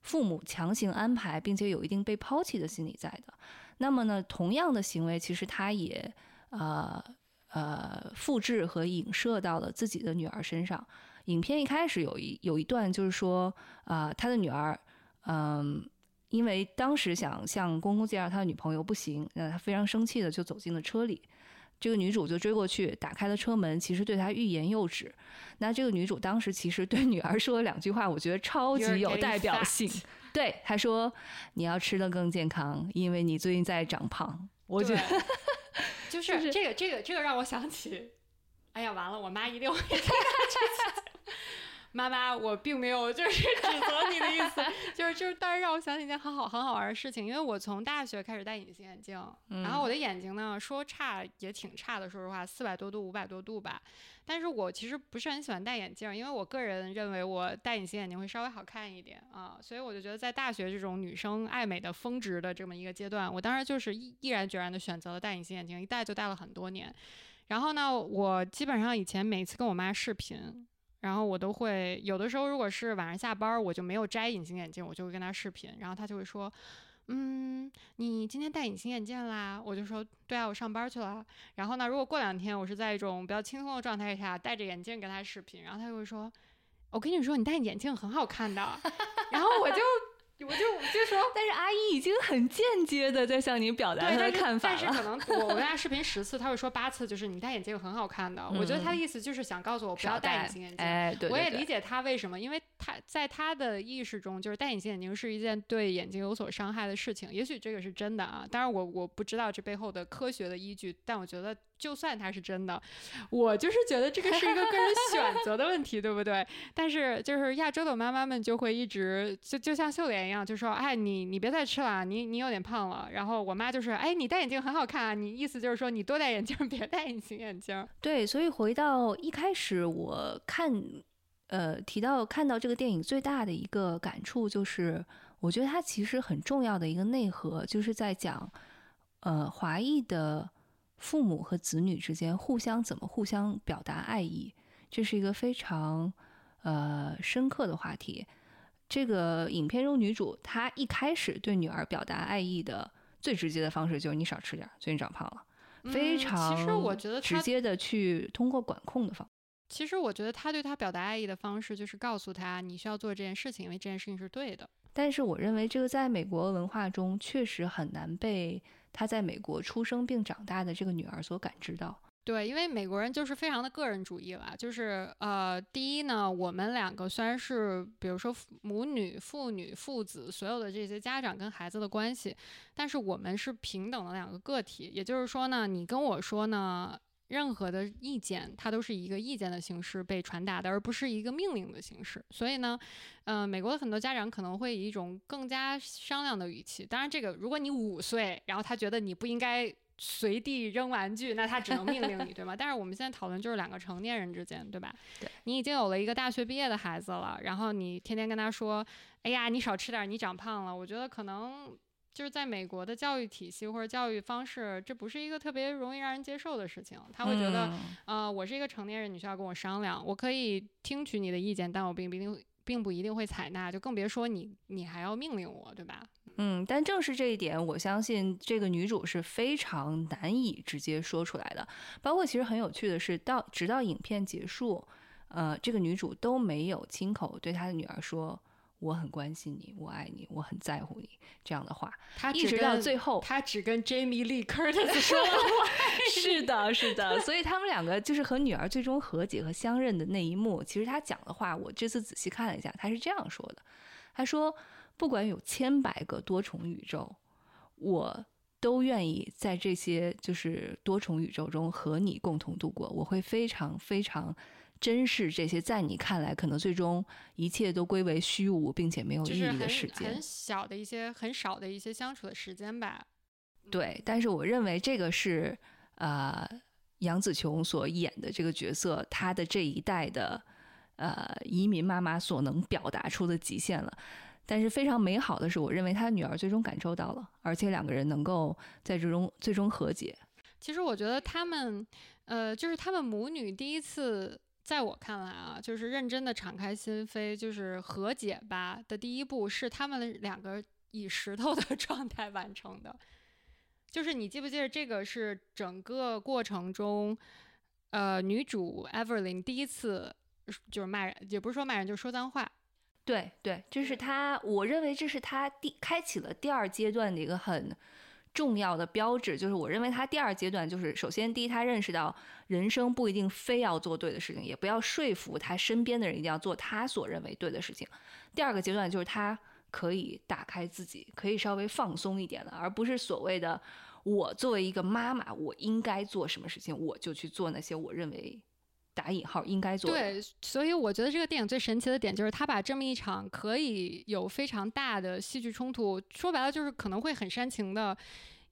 父母强行安排，并且有一定被抛弃的心理在的。那么呢，同样的行为，其实他也呃呃复制和影射到了自己的女儿身上。影片一开始有一有一段就是说啊，他的女儿嗯，因为当时想向公公介绍他的女朋友不行，那他非常生气的就走进了车里。这个女主就追过去，打开了车门，其实对他欲言又止。那这个女主当时其实对女儿说了两句话，我觉得超级有代表性。对，她说：“你要吃的更健康，因为你最近在长胖。”我觉得
就是这个，这个，这个让我想起，哎呀，完了，我妈一定会 妈妈，我并没有就是 指责你的意思，就是就是，但是让我想起一件很好很好玩的事情，因为我从大学开始戴隐形眼镜，然后我的眼睛呢说差也挺差的，说实话，四百多度五百多度吧。但是我其实不是很喜欢戴眼镜，因为我个人认为我戴隐形眼镜会稍微好看一点啊，所以我就觉得在大学这种女生爱美的峰值的这么一个阶段，我当时就是毅毅然决然的选择了戴隐形眼镜，一戴就戴了很多年。然后呢，我基本上以前每次跟我妈视频。然后我都会有的时候，如果是晚上下班，我就没有摘隐形眼镜，我就会跟他视频，然后他就会说。嗯，你今天戴隐形眼镜啦？我就说，对啊，我上班去了。然后呢，如果过两天我是在一种比较轻松的状态下戴着眼镜跟他视频，然后他就会说，我跟你说，你戴眼镜很好看的。然后我就。我就就说，
但是阿姨已经很间接的在向你表达她的看法
了。但是可能 我我跟她视频十次，她会说八次，就是你戴眼镜很好看的。我觉得她的意思就是想告诉我不要戴隐形眼镜。
哎，对，
我也理解她为什么，因为他在他的意识中，就是戴隐形眼镜是一件对眼睛有所伤害的事情。也许这个是真的啊，当然我我不知道这背后的科学的依据，但我觉得。就算它是真的，我就是觉得这个是一个个人选择的问题，对不对？但是就是亚洲的妈妈们就会一直就就像秀莲一样，就说：“哎，你你别再吃了，你你有点胖了。”然后我妈就是：“哎，你戴眼镜很好看啊，你意思就是说你多戴眼镜，别戴隐形眼镜。”
对，所以回到一开始我看，呃，提到看到这个电影最大的一个感触就是，我觉得它其实很重要的一个内核就是在讲，呃，华裔的。父母和子女之间互相怎么互相表达爱意，这是一个非常呃深刻的话题。这个影片中女主她一开始对女儿表达爱意的最直接的方式就是你少吃点，最近长胖了，非常
其实我觉得
直接的去通过管控的方。
其实我觉得他对他表达爱意的方式就是告诉他你需要做这件事情，因为这件事情是对的。
但是我认为这个在美国文化中确实很难被。他在美国出生并长大的这个女儿所感知到，
对，因为美国人就是非常的个人主义了，就是呃，第一呢，我们两个虽然是比如说母女、父女、父子，所有的这些家长跟孩子的关系，但是我们是平等的两个个体，也就是说呢，你跟我说呢。任何的意见，它都是以一个意见的形式被传达的，而不是一个命令的形式。所以呢，呃，美国的很多家长可能会以一种更加商量的语气。当然，这个如果你五岁，然后他觉得你不应该随地扔玩具，那他只能命令你，对吗？但是我们现在讨论就是两个成年人之间，对吧？
对。
你已经有了一个大学毕业的孩子了，然后你天天跟他说：“哎呀，你少吃点，你长胖了。”我觉得可能。就是在美国的教育体系或者教育方式，这不是一个特别容易让人接受的事情。他会觉得，呃，我是一个成年人，你需要跟我商量，我可以听取你的意见，但我并不一定，并不一定会采纳，就更别说你，你还要命令我，对吧？
嗯，但正是这一点，我相信这个女主是非常难以直接说出来的。包括其实很有趣的是，到直到影片结束，呃，这个女主都没有亲口对她的女儿说。我很关心你，我爱你，我很在乎你，这样的话，
他
一直到最后，
他只跟 Jamie Lee Curtis 说了话。
是的，是的，所以他们两个就是和女儿最终和解和相认的那一幕，其实他讲的话，我这次仔细看了一下，他是这样说的：他说，不管有千百个多重宇宙，我都愿意在这些就是多重宇宙中和你共同度过，我会非常非常。珍视这些在你看来可能最终一切都归为虚无并且没有意义的时间，
很小的一些很少的一些相处的时间吧。
对，但是我认为这个是呃杨紫琼所演的这个角色，她的这一代的呃移民妈妈所能表达出的极限了。但是非常美好的是，我认为她的女儿最终感受到了，而且两个人能够在这中最终和解。
其实我觉得他们呃就是他们母女第一次。在我看来啊，就是认真的敞开心扉，就是和解吧的第一步是他们两个以石头的 状态完成的。就是你记不记得这个是整个过程中，呃，女主 Evelyn 第一次就是骂人，也不是说骂人，就是说脏话。
对对，这是他，我认为这是他第开启了第二阶段的一个很。重要的标志就是，我认为他第二阶段就是，首先第一，他认识到人生不一定非要做对的事情，也不要说服他身边的人一定要做他所认为对的事情。第二个阶段就是他可以打开自己，可以稍微放松一点了，而不是所谓的我作为一个妈妈，我应该做什么事情，我就去做那些我认为。打引号应该做
对，所以我觉得这个电影最神奇的点就是他把这么一场可以有非常大的戏剧冲突，说白了就是可能会很煽情的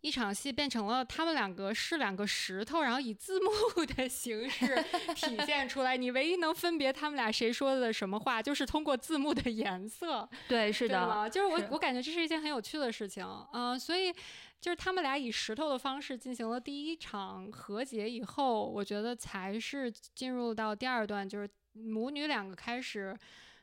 一场戏，变成了他们两个是两个石头，然后以字幕 的形式体现出来。你唯一能分别他们俩谁说的什么话，就是通过字幕的颜色。
对，是的，
就是我我感觉这是一件很有趣的事情。嗯，所以。就是他们俩以石头的方式进行了第一场和解以后，我觉得才是进入到第二段，就是母女两个开始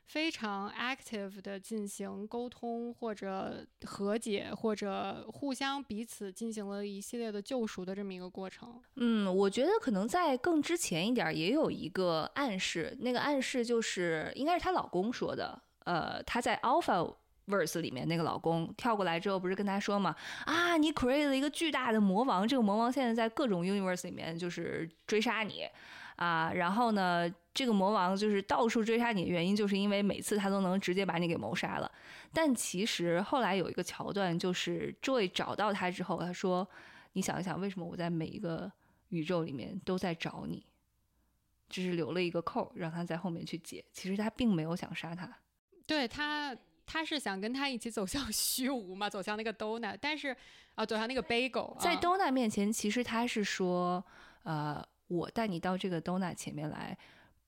非常 active 的进行沟通，或者和解，或者互相彼此进行了一系列的救赎的这么一个过程。
嗯，我觉得可能在更之前一点也有一个暗示，那个暗示就是应该是她老公说的，呃，她在 Alpha。verse 里面那个老公跳过来之后，不是跟他说嘛？啊，你 create 了一个巨大的魔王，这个魔王现在在各种 universe 里面就是追杀你啊。然后呢，这个魔王就是到处追杀你的原因，就是因为每次他都能直接把你给谋杀了。但其实后来有一个桥段，就是 Joy 找到他之后，他说：“你想一想，为什么我在每一个宇宙里面都在找你？”只是留了一个扣，让他在后面去解。其实他并没有想杀他。
对他。他是想跟他一起走向 虚无嘛，走向那个 Dona，但是啊，走向那个 Bagel，
在 Dona 面前，其实他是说，呃，我带你到这个 donut 前面来，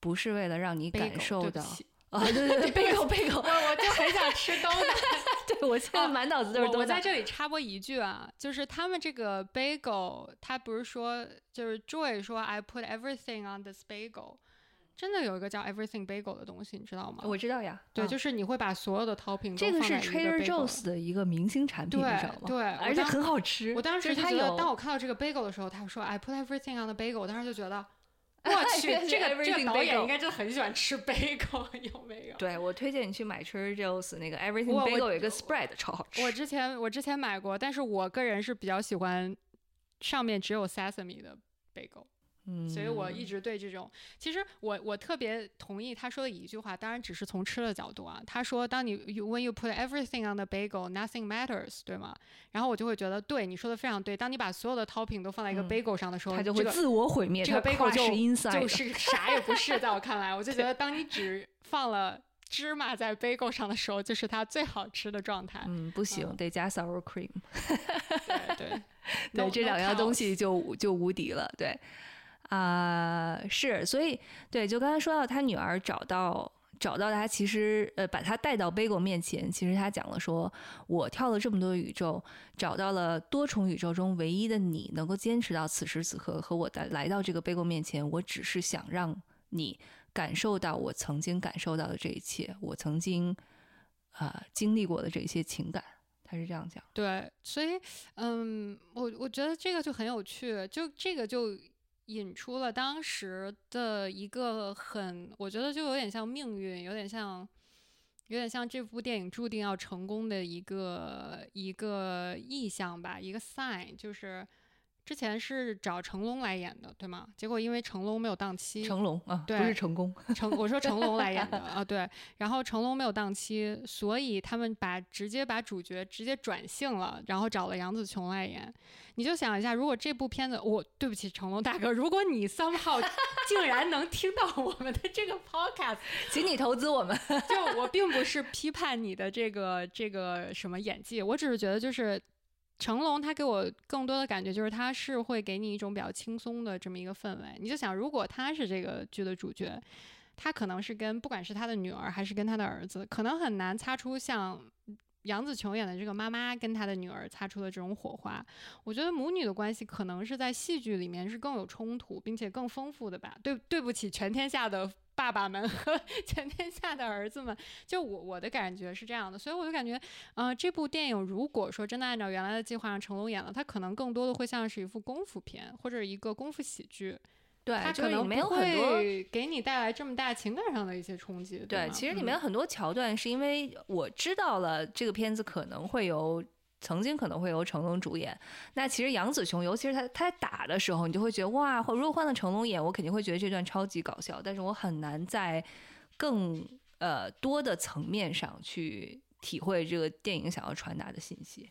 不是为了让你感受到
啊，
对对对，Bagel，Bagel，
我我就很想吃 Dona，
对我现在满脑子都是 donut。
我在这里插播一句啊，就是他们这个 Bagel，他不是说，就是 Joy 说 I put everything on this Bagel。真的有一个叫 Everything Bagel 的东西，你知道吗？
我知道呀。
对，就是你会把所有的 topping
这个是 Trader Joe's 的一个明星产品，你知道吗？
对，
而且很好吃。
我当时就觉得，当我看到这个 bagel 的时候，他说 I put everything on the bagel，我当时就觉得，我去，这个这个导演应该真的很喜欢吃 bagel，有没有？
对我推荐你去买 Trader Joe's 那个 Everything Bagel 有一个 spread 超好吃。
我之前我之前买过，但是我个人是比较喜欢上面只有 sesame 的 bagel。所以我一直对这种，其实我我特别同意他说的一句话，当然只是从吃的角度啊。他说，当你 when you put everything on the bagel, nothing matters，对吗？然后我就会觉得，对你说的非常对。当你把所有的 topping 都放在一个 bagel 上的时候，
它就会自我毁灭。
这个 bagel
就
就是啥也不是，在我看来，我就觉得当你只放了芝麻在 bagel 上的时候，就是它最好吃的状态。
嗯，不行，得加 sour cream。
对对
对，这两样东西就就无敌了。对。啊，是，所以对，就刚才说到他女儿找到找到他，其实呃，把他带到 Bagel 面前，其实他讲了说，我跳了这么多宇宙，找到了多重宇宙中唯一的你，能够坚持到此时此刻和我的来到这个 Bagel 面前，我只是想让你感受到我曾经感受到的这一切，我曾经啊经历过的这些情感，他是这样讲。
对，所以嗯，我我觉得这个就很有趣，就这个就。引出了当时的一个很，我觉得就有点像命运，有点像，有点像这部电影注定要成功的一个一个意象吧，一个 sign，就是。之前是找成龙来演的，对吗？结果因为成龙没有档期，
成龙啊，
对，
不是成功，
成我说成龙来演的 啊，对。然后成龙没有档期，所以他们把直接把主角直接转性了，然后找了杨紫琼来演。你就想一下，如果这部片子，我对不起成龙大哥，如果你 somehow 竟然能听到我们的这个 podcast，
请你投资我们。
就我并不是批判你的这个这个什么演技，我只是觉得就是。成龙他给我更多的感觉就是他是会给你一种比较轻松的这么一个氛围。你就想，如果他是这个剧的主角，他可能是跟不管是他的女儿还是跟他的儿子，可能很难擦出像杨紫琼演的这个妈妈跟他的女儿擦出的这种火花。我觉得母女的关系可能是在戏剧里面是更有冲突，并且更丰富的吧。对，对不起，全天下的。爸爸们 和全天下的儿子们，就我我的感觉是这样的，所以我就感觉，呃，这部电影如果说真的按照原来的计划让成龙演了，他可能更多的会像是一部功夫片或者一个功夫喜剧，
对，
他可能不会给你带来这么大情感上的一些冲击。
对，其实里面很多桥段是因为我知道了这个片子可能会有。曾经可能会由成龙主演，那其实杨紫琼，尤其是他他在打的时候，你就会觉得哇，或如果换了成龙演，我肯定会觉得这段超级搞笑。但是我很难在更呃多的层面上去体会这个电影想要传达的信息。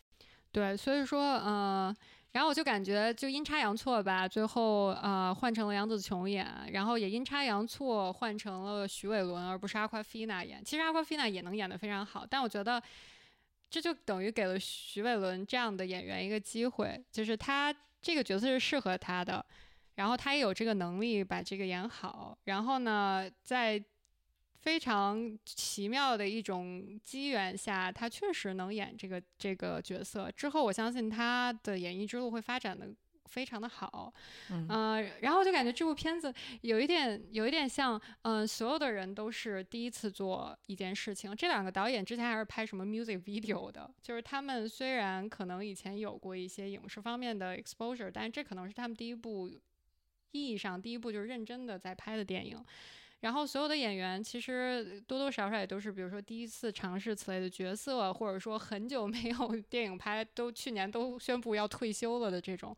对，所以说，呃，然后我就感觉就阴差阳错吧，最后呃换成了杨紫琼演，然后也阴差阳错换成了徐伟伦，而不是阿夸菲娜演。其实阿夸菲娜也能演得非常好，但我觉得。这就等于给了徐伟伦这样的演员一个机会，就是他这个角色是适合他的，然后他也有这个能力把这个演好。然后呢，在非常奇妙的一种机缘下，他确实能演这个这个角色。之后，我相信他的演艺之路会发展的非常的好，
嗯
呃，然后就感觉这部片子有一点有一点像，嗯、所有的人都是第一次做一件事情。这两个导演之前还是拍什么 music video 的，就是他们虽然可能以前有过一些影视方面的 exposure，但是这可能是他们第一部意义上第一部就是认真的在拍的电影。然后所有的演员其实多多少少也都是，比如说第一次尝试此类的角色，或者说很久没有 电影拍，都去年都宣布要退休了的这种。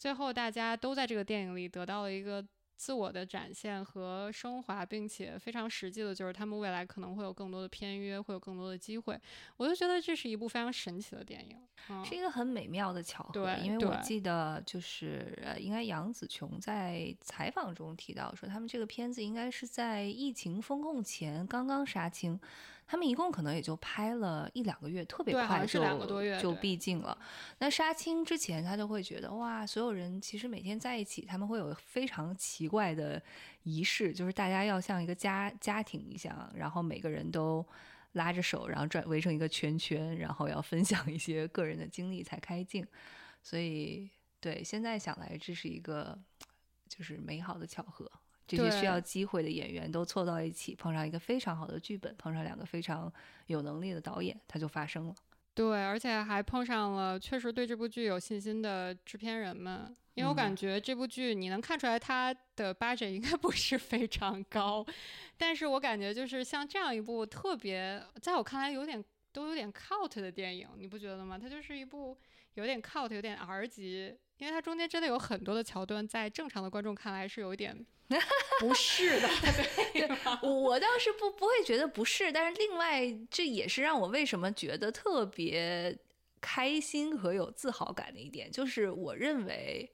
最后大家都在这个电影里得到了一个自我的展现和升华，并且非常实际的就是他们未来可能会有更多的片约，会有更多的机会。我就觉得这是一部非常神奇的电影。嗯
是一个很美妙的巧合，
对
因为我记得就是呃，应该杨紫琼在采访中提到说，他们这个片子应该是在疫情封控前刚刚杀青，他们一共可能也就拍了一两个月，特别快就
两个多月
就
对
闭境了。那杀青之前，他就会觉得哇，所有人其实每天在一起，他们会有非常奇怪的仪式，就是大家要像一个家家庭一样，然后每个人都拉着手，然后转围成一个圈圈，然后要分享一些个人的经历才开镜。所以，对现在想来，这是一个就是美好的巧合。这些需要机会的演员都凑到一起，碰上一个非常好的剧本，碰上两个非常有能力的导演，它就发生了。
对，而且还碰上了确实对这部剧有信心的制片人们，因为我感
嗯
觉这部剧你能看出来它的 budget 应该 不是非常高，但是我感觉就是像这样一部特别，在我看来有点都有点 cult 的电影，你不觉得吗？它就是一部有点 cult、有点 R 级，因为它中间真的有很多的桥段，在正常的观众看来是有一点 不适的，对？
我我倒是不不会觉得不是，但是另外这也是让我为什么觉得特别开心和有自豪感的一点，就是我认为，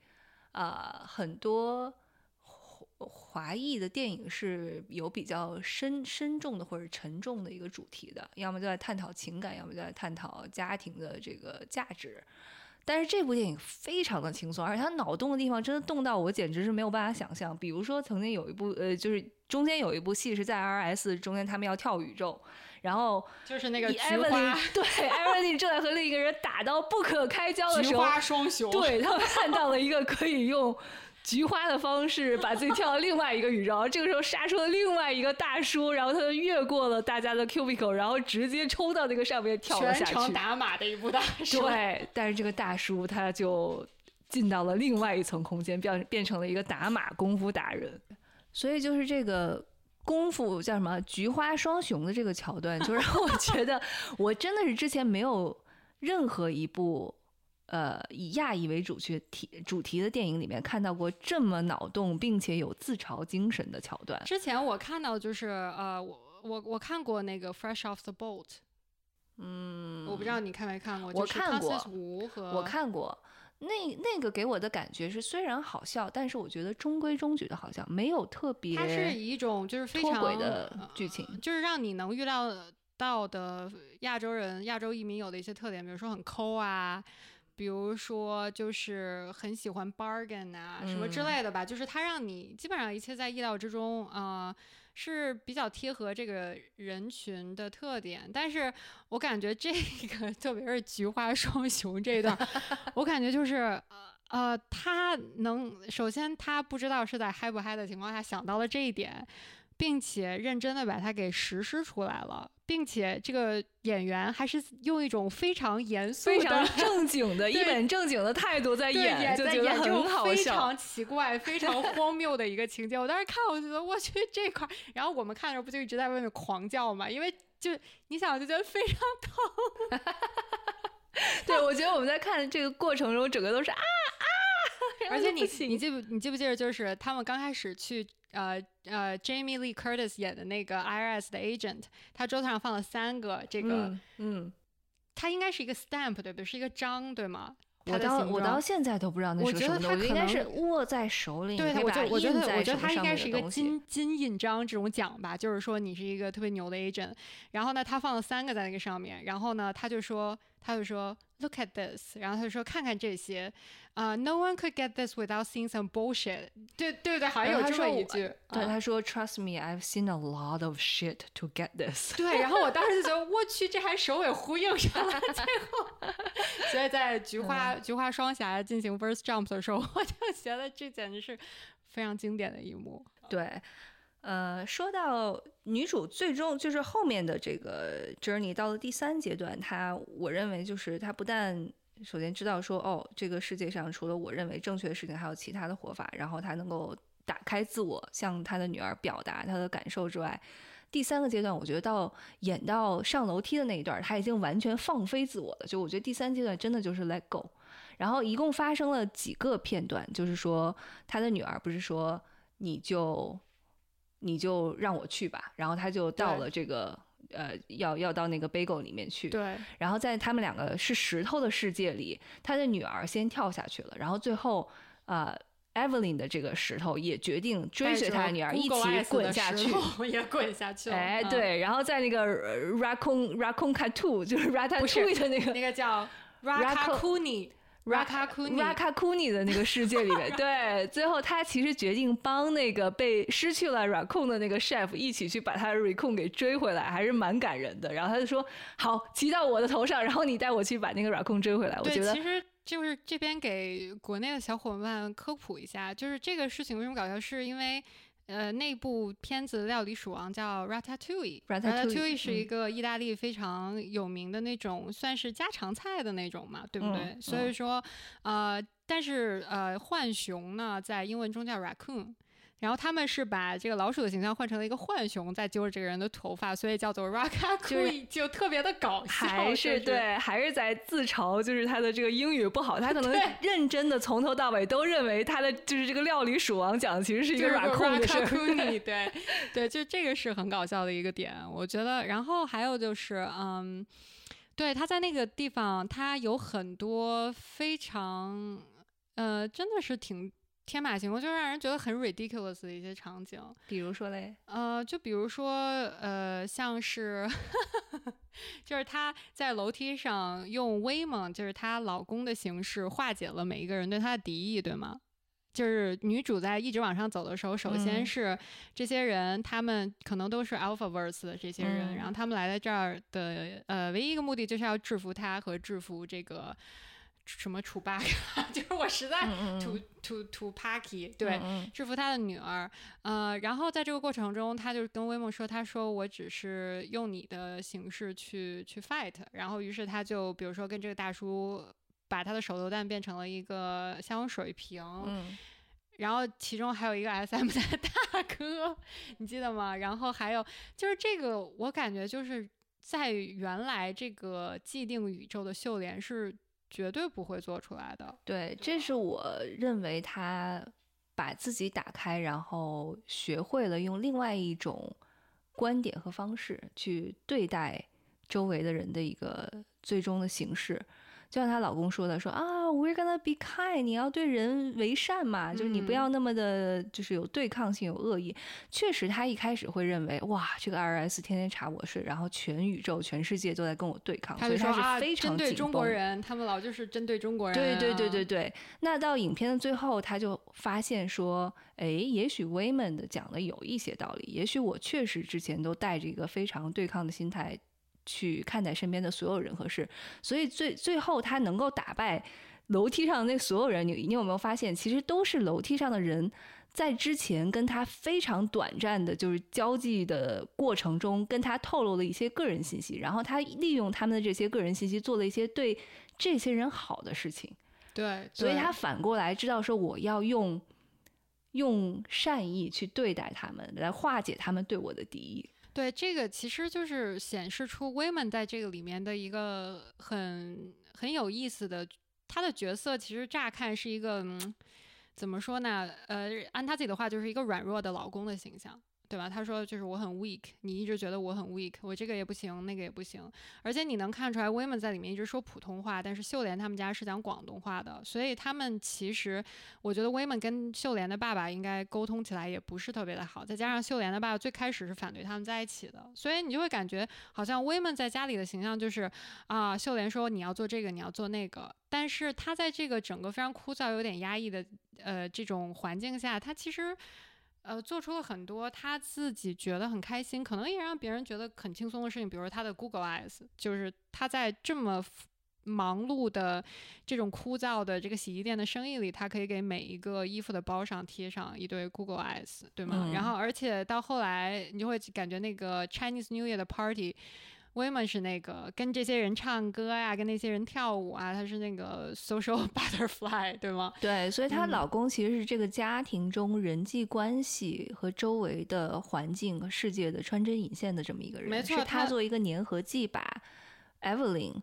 啊、很多华华裔的电影是有比较深深重的或者沉重的一个主题的，要么就在探讨情感，要么就在探讨家庭的这个价值。但是这部电影非常的轻松，而且它脑洞的地方真的动到我简直是没有办法想象。比如说，曾经有一部呃，就是中间有一部戏是在 RS 中间，他们要跳宇宙，然后
就是那个
以
菊花
Evelyn 对 Evelyn 正在和另一个人打到不可开交的时候，
花双雄，
对他们看到了一个可以用菊花的方式把自己跳到另外一个宇宙，这个时候杀出了另外一个大叔，然后他就越过了大家的 cubicle，然后直接冲到那个上面跳了下
全程。打码的一部大叔。
对，但是这个大叔他就进到了另外一层空间，变变成了一个打马功夫达人。所以就是这个功夫叫什么“菊花双雄”的这个桥段，就让我觉得我真的是之前没有任何一部。呃，以亚裔为主角题主题的电影里面看到过这么脑洞并且有自嘲精神的桥段，
之前我看到就是呃，我我我看过那个《Fresh Off the Boat》，
嗯，
我不知道你看没看过，
我看过我看过，那那个给我的感觉是，虽然好笑，但是我觉得中规中矩的好笑，没有特别
它是以一种就是非
脱
常
轨的
呃
剧情。
就是让你能预料到的亚洲人、亚洲移民有的一些特点，比如说很抠啊。比如说，就是很喜欢 bargain 啊，什么之
嗯
类的吧，就是它让你基本上一切在意料之中，啊、是比较贴合这个人群的特点。但是我感觉这个，特别是菊花双雄这一段，我感觉就是呃呃，他能首先他不知道是在嗨不嗨的情况下想到了这一点，并且认真的把它给实施出来了，并且这个演员还是用一种非常严肃的、
非常正经的、一本正经的态度在
对
演，就觉得很好笑。
常奇怪、非常荒谬的一个情节。我当时看，我觉得我去这块儿，然后我们看的时候不就一直在外面狂叫嘛？因为就你想，就觉得非常疼
对，我觉得我们在看这个过程中，整个都是啊啊，
而且你你记不你记不记得，就是他们刚开始去呃呃 Jamie Lee Curtis 演的那个 IRS 的 agent，他桌子上放了三个这个，
嗯嗯，
它应该是一个 stamp 对不对？是一个章对吗？
我到我到现在都不知道那
我
是什么东西，
觉得他可
应该是握在手里，
对，
你可以把它
我就我觉得我觉得他应该是一个金金印章这种奖吧，就是说你是一个特别牛的 agent，然后呢，他放了三个在那个上面，然后呢，他就说他就说 Look at this，然后他就说看看这些，啊、n o one could get this without seeing some bullshit，对对不对？好像有这么一句，
对，
啊
他说：“Trust me, I've seen a lot of shit to get this。
对，然后我当时就觉得，我去，这还首尾呼应上了，最后，所以在菊花、菊花双侠进行 verse jump 的时候，我就觉得这简直是非常经典的一幕。
对，呃，说到女主最终就是后面的这个 journey 到了第三阶段，她我认为就是她不但首先知道说哦，这个世界上除了我认为正确的事情，还有其他的活法，然后她能够打开自我，向她的女儿表达她的感受之外。第三个阶段，我觉得到演到上楼梯的那一段，她已经完全放飞自我了。就我觉得第三阶段真的就是 let go。然后一共发生了几个片段，就是说她的女儿不是说你就你就让我去吧，然后他就到了这个呃要要到那个 bagel 里面去，
对，
然后在他们两个是石头的世界里，他的女儿先跳下去了，然后最后呃 Evelyn 的这个石头也决定追随他的女儿一起滚下去。
也滚下去 了。
哎，
嗯，
对，然后在那个呃 Raccoon Raccoon Tattoo 就是 Ratatouille 的那个
那个叫
Raka-
Rakakuni。
的那个世界里面，对，最后他其实决定帮那个被失去了 Raccoon 的那个 chef 一起去把他的 Raccoon 给追回来，还是蛮感人的。然后他就说：“好，骑到我的头上，然后你带我去把那个 Raccoon 追回来。”我，觉得
其实就是这边给国内的小伙伴科普一下，就是这个事情为什么搞笑，是因为。呃，那部片子《料理鼠王》叫 Ratatouille。
Ratatouille，
是一
嗯
个意大利非常有名的那种，算是家常菜的那种嘛，对不对？
嗯
所以说，呃，但是呃，浣熊呢，在英文中叫 raccoon。然后他们是把这个老鼠的形象换成了一个浣熊，在揪着这个人的头发，所以叫做 Rakakui，就特别的搞笑。
还
就是
对，还是在自嘲，就是他的这个英语不好，他可能认真的从头到尾都认为他的就是这个料理鼠王讲的其实是一个
就是
Raccoon 的事儿。
Rakakuni，对对，就这个是很搞笑的一个点，我觉得。然后还有就是，嗯，对，他在那个地方，他有很多非常，呃，真的是挺天马行空，就让人觉得很 ridiculous 的一些场景。
比如说嘞，
呃，就比如说，呃，像是，就是她在楼梯上用威猛，就是她老公的形式化解了每一个人对她的敌意，对吗？就是女主在一直往上走的时候，首先
嗯
是这些人，他们可能都是 Alpha Verse 的这些人，
嗯
然后他们来到这儿的呃唯一一个目的就是要制服她和制服这个什么楚巴卡，就是我实在
嗯嗯
土土土 Paki 对。
嗯
制服他的女儿，呃，然后在这个过程中，他就跟威猛说：“他说我只是用你的形式去去 fight。”然后于是他就比如说跟这个大叔把他的手榴弹变成了一个香水瓶，
嗯
然后其中还有一个 SM 的大哥，你记得吗？然后还有就是这个，我感觉就是在原来这个既定宇宙的秀莲是绝对不会做出来的。
对，这是我认为他把自己打开，然后学会了用另外一种观点和方式去对待周围的人的一个最终的形式。就像她老公说的，说啊，we're gonna be kind，你要对人为善嘛，就是你不
嗯。
要那么的，就是有对抗性、有恶意。确实，她一开始会认为，哇，这个 IRS 天天查我是，然后全宇宙、全世界都在跟我对抗，所以
说啊，
是非常
针对中国人，他们老就是针对中国人、
对对对对
啊，
对，那到影片的最后，他就发现说，哎，也许 Wayman 的讲的有一些道理，也许我确实之前都带着一个非常对抗的心态去看待身边的所有人和事，所以最最后他能够打败楼梯上的那所有人，你你有没有发现，其实都是楼梯上的人。在之前跟他非常短暂的，就是交际的过程中，跟他透露了一些个人信息，然后他利用他们的这些个人信息，做了一些对这些人好的事情。
对，对
所以他反过来知道说，我要用用善意去对待他们，来化解他们对我的敌意。
对这个其实就是显示出威门在这个里面的一个很很有意思的，他的角色其实乍看是一个、怎么说呢？呃，按他自己的话就是一个软弱的老公的形象。对吧？他说就是我很 weak，你一直觉得我很 weak，我这个也不行，那个也不行，而且你能看出来 w o m e n 在里面一直说普通话，但是秀莲他们家是讲广东话的，所以他们其实我觉得 w o m e n 跟秀莲的爸爸应该沟通起来也不是特别的好，再加上秀莲的爸爸最开始是反对他们在一起的，所以你就会感觉好像 w o m e n 在家里的形象就是啊，秀莲说你要做这个，你要做那个，但是他在这个整个非常枯燥、有点压抑的呃这种环境下，他其实。呃，做出了很多他自己觉得很开心，可能也让别人觉得很轻松的事情，比如说他的 Google Eyes，就是他在这么忙碌的这种枯燥的这个洗衣店的生意里，他可以给每一个衣服的包上贴上一堆 Google Eyes，对吗？然后，而且到后来，你就会感觉那个 Chinese New Year 的 Party。威 n 是那个跟这些人唱歌呀，跟那些人跳舞啊，她是那个 social butterfly，对吗？
对，所以她老公其实是这个家庭中人际关系和周围的环境和世界的穿针引线的这么一个人。
没错，
是他做一个粘合剂，把 Evelyn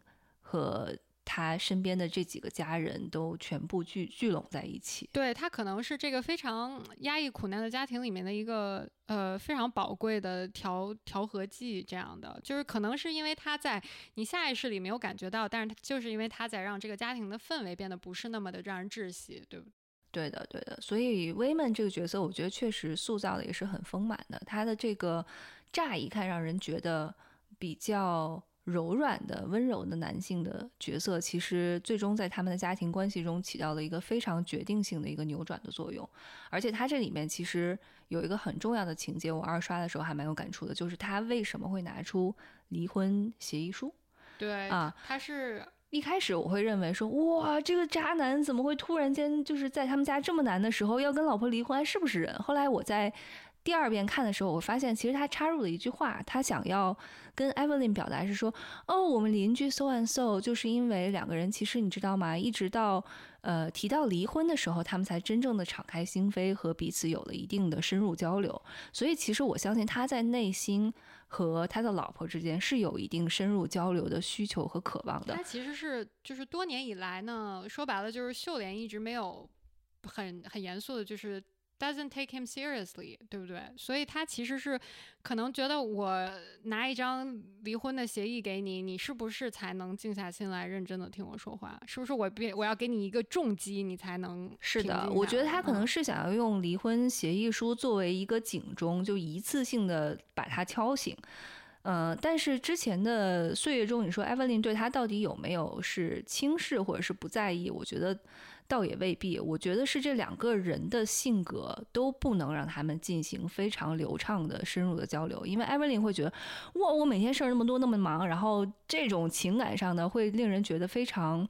和。他身边的这几个家人都全部聚聚拢在一起。
对他可能是这个非常压抑苦难的家庭里面的一个呃非常宝贵的调调和剂，这样的就是可能是因为他在你下意识里没有感觉到，但是他就是因为他在让这个家庭的氛围变得不是那么的让人窒息，对不？
对对的，对的。所以威曼这个角色，我觉得确实塑造的也是很丰满的。他的这个乍一看让人觉得比较。柔软的、温柔的男性的角色，其实最终在他们的家庭关系中起到了一个非常决定性的一个扭转的作用。而且他这里面其实有一个很重要的情节，我二刷的时候还蛮有感触的，就是他为什么会拿出离婚协议书？
对
啊，
他是
一开始我会认为说，哇，这个渣男怎么会突然间就是在他们家这么难的时候要跟老婆离婚，是不是人？后来我在。第二遍看的时候，我发现其实他插入了一句话，他想要跟 Evelyn 表达是说，哦，我们邻居 so and so，就是因为两个人其实你知道吗？一直到呃提到离婚的时候，他们才真正的敞开心扉和彼此有了一定的深入交流。所以其实我相信他在内心和他的老婆之间是有一定深入交流的需求和渴望的。
他其实是就是多年以来呢，说白了就是秀莲一直没有很很严肃的，就是。Doesn't take him seriously，对不对？所以他其实是可能觉得我拿一张离婚的协议给你，你是不是才能静下心来认真的听我说话？是不是我别我要给你一个重击，你才能？
是的，我觉得他可能是想要用离婚协议书作为一个警钟，就一次性的把他敲醒。呃，但是之前的岁月中，你说 Evelyn 对他到底有没有是轻视或者是不在意？我觉得。倒也未必，我觉得是这两个人的性格都不能让他们进行非常流畅的、深入的交流，因为艾薇琳会觉得，哇，我每天事儿那么多，那么忙，然后这种情感上呢会令人觉得非常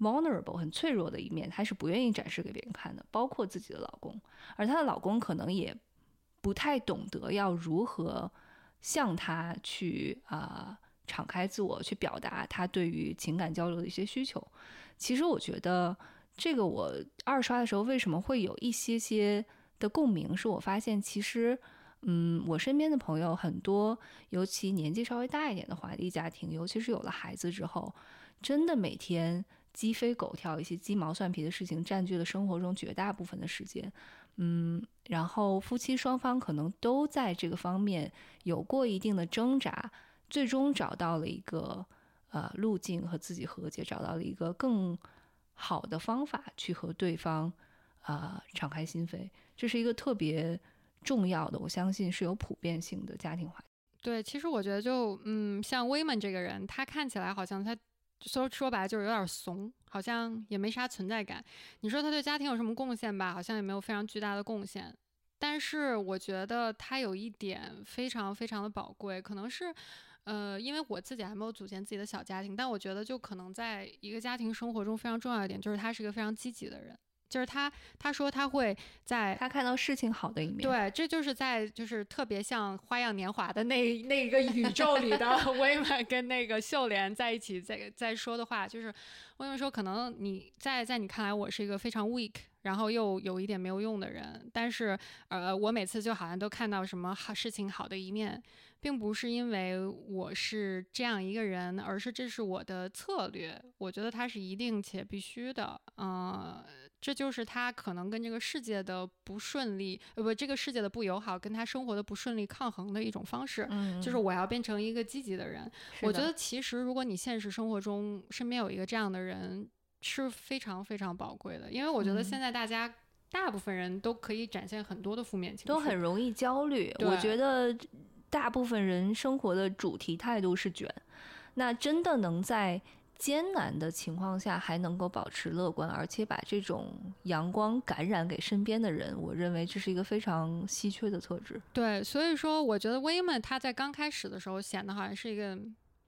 vulnerable、很脆弱的一面，她是不愿意展示给别人看的，包括自己的老公，而她的老公可能也不太懂得要如何向她去啊敞开自我，去表达他对于情感交流的一些需求。其实我觉得。这个我二刷的时候为什么会有一些些的共鸣？是我发现其实，嗯，我身边的朋友很多，尤其年纪稍微大一点的华裔家庭，尤其是有了孩子之后，真的每天鸡飞狗跳，一些鸡毛蒜皮的事情占据了生活中绝大部分的时间。嗯，然后夫妻双方可能都在这个方面有过一定的挣扎，最终找到了一个呃路径和自己和解，找到了一个更。好的方法去和对方，啊，敞开心扉，这是一个特别重要的，我相信是有普遍性的家庭化。
对，其实我觉得就，嗯，像威曼这个人，他看起来好像他说说白了就是有点怂，好像也没啥存在感。你说他对家庭有什么贡献吧？好像也没有非常巨大的贡献。但是我觉得他有一点非常非常的宝贵，可能是。呃，因为我自己还没有组建自己的小家庭，但我觉得就可能在一个家庭生活中非常重要一点，就是他是一个非常积极的人。就是他，他说他会在
他看到事情好的一面。
对，这就是在就是特别像《花样年华》的那那一个宇宙里的 威曼跟那个秀莲在一起在在说的话，就是威曼说，可能你在在你看来我是一个非常 weak，然后又有一点没有用的人，但是呃，我每次就好像都看到什么好事情好的一面。并不是因为我是这样一个人，而是这是我的策略。我觉得它是一定且必须的。嗯，这就是他可能跟这个世界的不顺利，呃不，这个世界的不友好，跟他生活的不顺利抗衡的一种方式。
嗯，
就是我要变成一个积极的人。
的
我觉得其实如果你现实生活中身边有一个这样的人，是非常非常宝贵的，因为我觉得
嗯
现在大家大部分人都可以展现很多的负面情绪，
都很容易焦虑。我觉得大部分人生活的主题态度是卷，那真的能在艰难的情况下还能够保持乐观，而且把这种阳光感染给身边的人，我认为这是一个非常稀缺的特质。
对，所以说我觉得威曼他在刚开始的时候显得好像是一个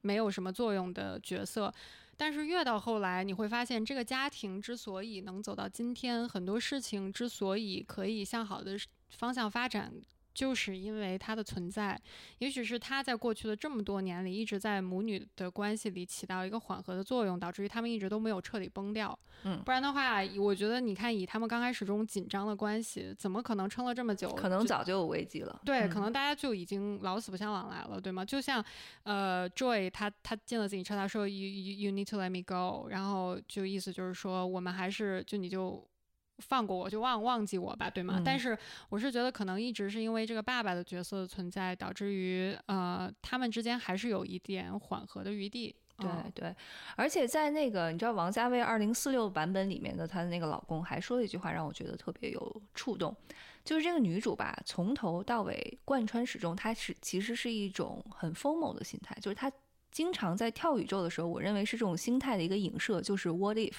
没有什么作用的角色，但是越到后来，你会发现这个家庭之所以能走到今天，很多事情之所以可以向好的方向发展。就是因为他的存在，也许是他在过去的这么多年里，一直在母女的关系里起到一个缓和的作用，导致于他们一直都没有彻底崩掉。
嗯
不然的话，我觉得你看，以他们刚开始这种紧张的关系，怎么可能撑了这么久？
可能早就有危机了。
对，
嗯
可能大家就已经老死不相往来了，对吗？就像呃，Joy 他他进了自行车，他说 You you you need to let me go，然后就意思就是说我们还是就你就放过我，就忘忘记我吧，对吗？
嗯
但是我是觉得可能一直是因为这个爸爸的角色的存在，导致于呃他们之间还是有一点缓和的余地。
对
嗯
对，而且在那个你知道王家卫二零四六版本里面的她的那个老公还说了一句话，让我觉得特别有触动，就是这个女主吧，从头到尾贯穿始终，她是其实是一种很 FOMO 的心态，就是她经常在跳宇宙的时候，我认为是这种心态的一个影射，就是 What if，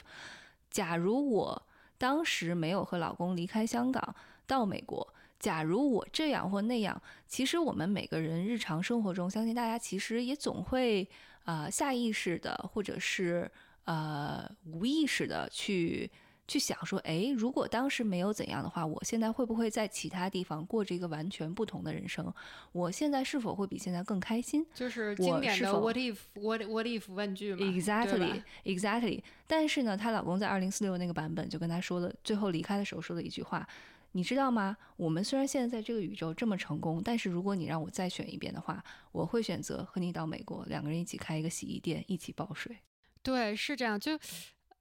假如我当时没有和老公离开香港到美国。假如我这样或那样，其实我们每个人日常生活中，相信大家其实也总会呃下意识的，或者是呃无意识的去去想说，哎，如果当时没有怎样的话，我现在会不会在其他地方过着一个完全不同的人生？我现在是否会比现在更开心
就是经典的 What if What What if 问句嘛
Exactly, exactly。但是呢，她老公在二零四六那个版本就跟她说了，最后离开的时候说了一句话。你知道吗？我们虽然现在在这个宇宙这么成功，但是如果你让我再选一遍的话，我会选择和你到美国，两个人一起开一个洗衣店，一起报税。
对，是这样。就，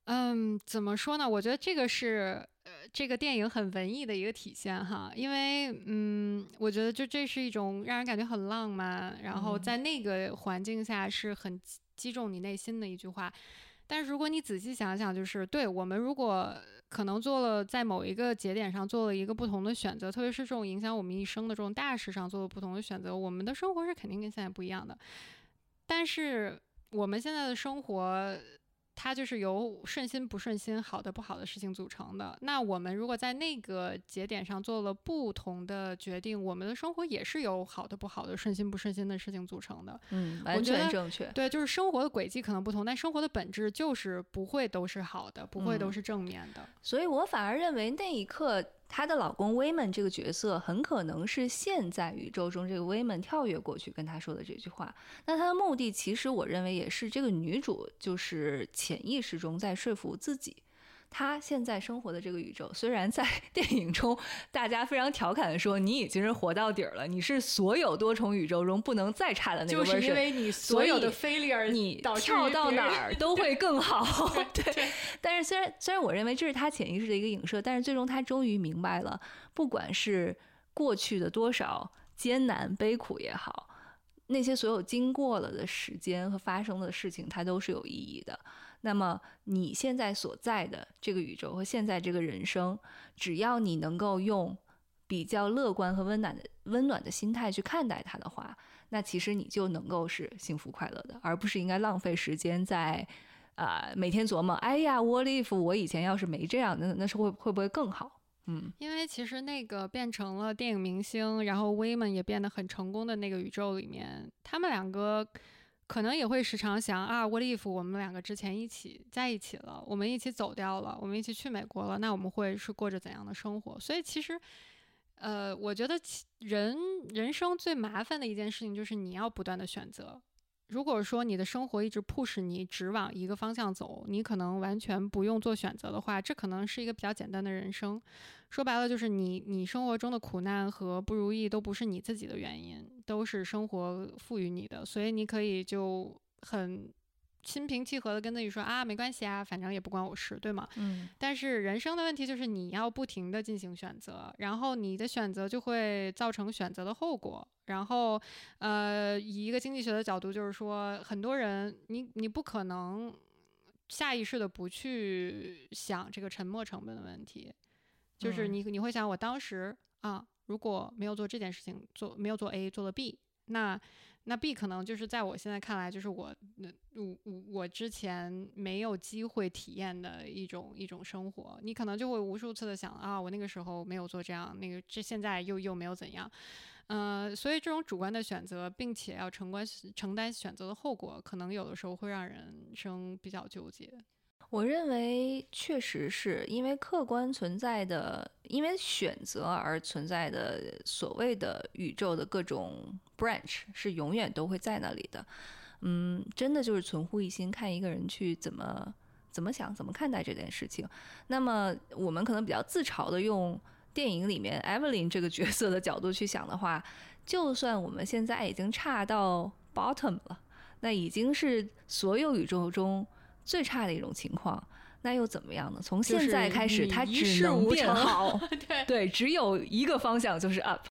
嗯，怎么说呢？我觉得这个是，呃，这个电影很文艺的一个体现哈。因为，嗯，我觉得就这是一种让人感觉很浪漫，然后
嗯
在那个环境下是很击击中你内心的一句话。但是如果你仔细想想，就是对我们如果可能做了在某一个节点上做了一个不同的选择，特别是这种影响我们一生的这种大事上做了不同的选择，我们的生活是肯定跟现在不一样的。但是我们现在的生活，它就是由顺心不顺心、好的不好的事情组成的。那我们如果在那个节点上做了不同的决定，我们的生活也是由好的不好的、顺心不顺心的事情组成的。
嗯，完全正确。
对，就是生活的轨迹可能不同，但生活的本质就是不会都是好的，不会都
嗯
是正面的。
所以我反而认为那一刻，她的老公威门这个角色很可能是现在宇宙中这个威门跳跃过去跟她说的这句话。那她的目的，其实我认为也是这个女主就是潜意识中在说服自己。她现在生活的这个宇宙，虽然在 电影中大家非常调侃的说你已经是活到底儿了，你是所有多重宇宙中不能再差的那个 version，
就是因为你所有的
所
failure，
你跳到哪儿都会更好。对，但是虽然虽然我认为这是他潜意识的一个影射，但是最终他终于明白了，不管是过去的多少艰难悲苦也好，那些所有经过了的时间和发生的事情，它都是有意义的。那么你现在所在的这个宇宙和现在这个人生，只要你能够用比较乐观和温暖的温暖的心态去看待它的话，那其实你就能够是幸福快乐的，而不是应该浪费时间在，呃，每天琢磨，哎呀，what if 我以前要是没这样，那那是会会不会更好？嗯，
因为其实那个变成了电影明星，然后 Women 也变得很成功的那个宇宙里面，他们两个可能也会时常想啊，what if 我们两个之前一起在一起了，我们一起走掉了，我们一起去美国了，那我们会是过着怎样的生活？所以其实，呃，我觉得其人人生最麻烦的一件事情就是你要不断的选择。如果说你的生活一直 push 你只往一个方向走，你可能完全不用做选择的话，这可能是一个比较简单的人生。说白了就是你你生活中的苦难和不如意都不是你自己的原因，都是生活赋予你的，所以你可以就很心平气和的跟自己说啊，没关系啊，反正也不关我事，对吗？
嗯，
但是人生的问题就是你要不停的进行选择，然后你的选择就会造成选择的后果。然后，呃，以一个经济学的角度，就是说，很多人你你不可能下意识的不去想这个沉没成本的问题，就是你你会想，我当时啊，如果没有做这件事情，做没有做 A，做了 B，那。那 B 可能就是在我现在看来，就是我那我我之前没有机会体验的一种一种生活。你可能就会无数次的想啊，我那个时候没有做这样，那个这现在又又没有怎样，嗯，所以这种主观的选择，并且要承关承担选择的后果，可能有的时候会让人生比较纠结。
我认为确实是因为客观存在的，因为选择而存在的所谓的宇宙的各种 branch 是永远都会在那里的。嗯，真的就是存乎一心，看一个人去怎么怎么想，怎么看待这件事情。那么我们可能比较自嘲的用电影里面 Evelyn 这个角色的角度去想的话，就算我们现在已经差到 bottom 了，那已经是所有宇宙中。最差的一种情况，那又怎么样呢？从现在开始，它只能变好。
对
对，只有一个方向，就是 up。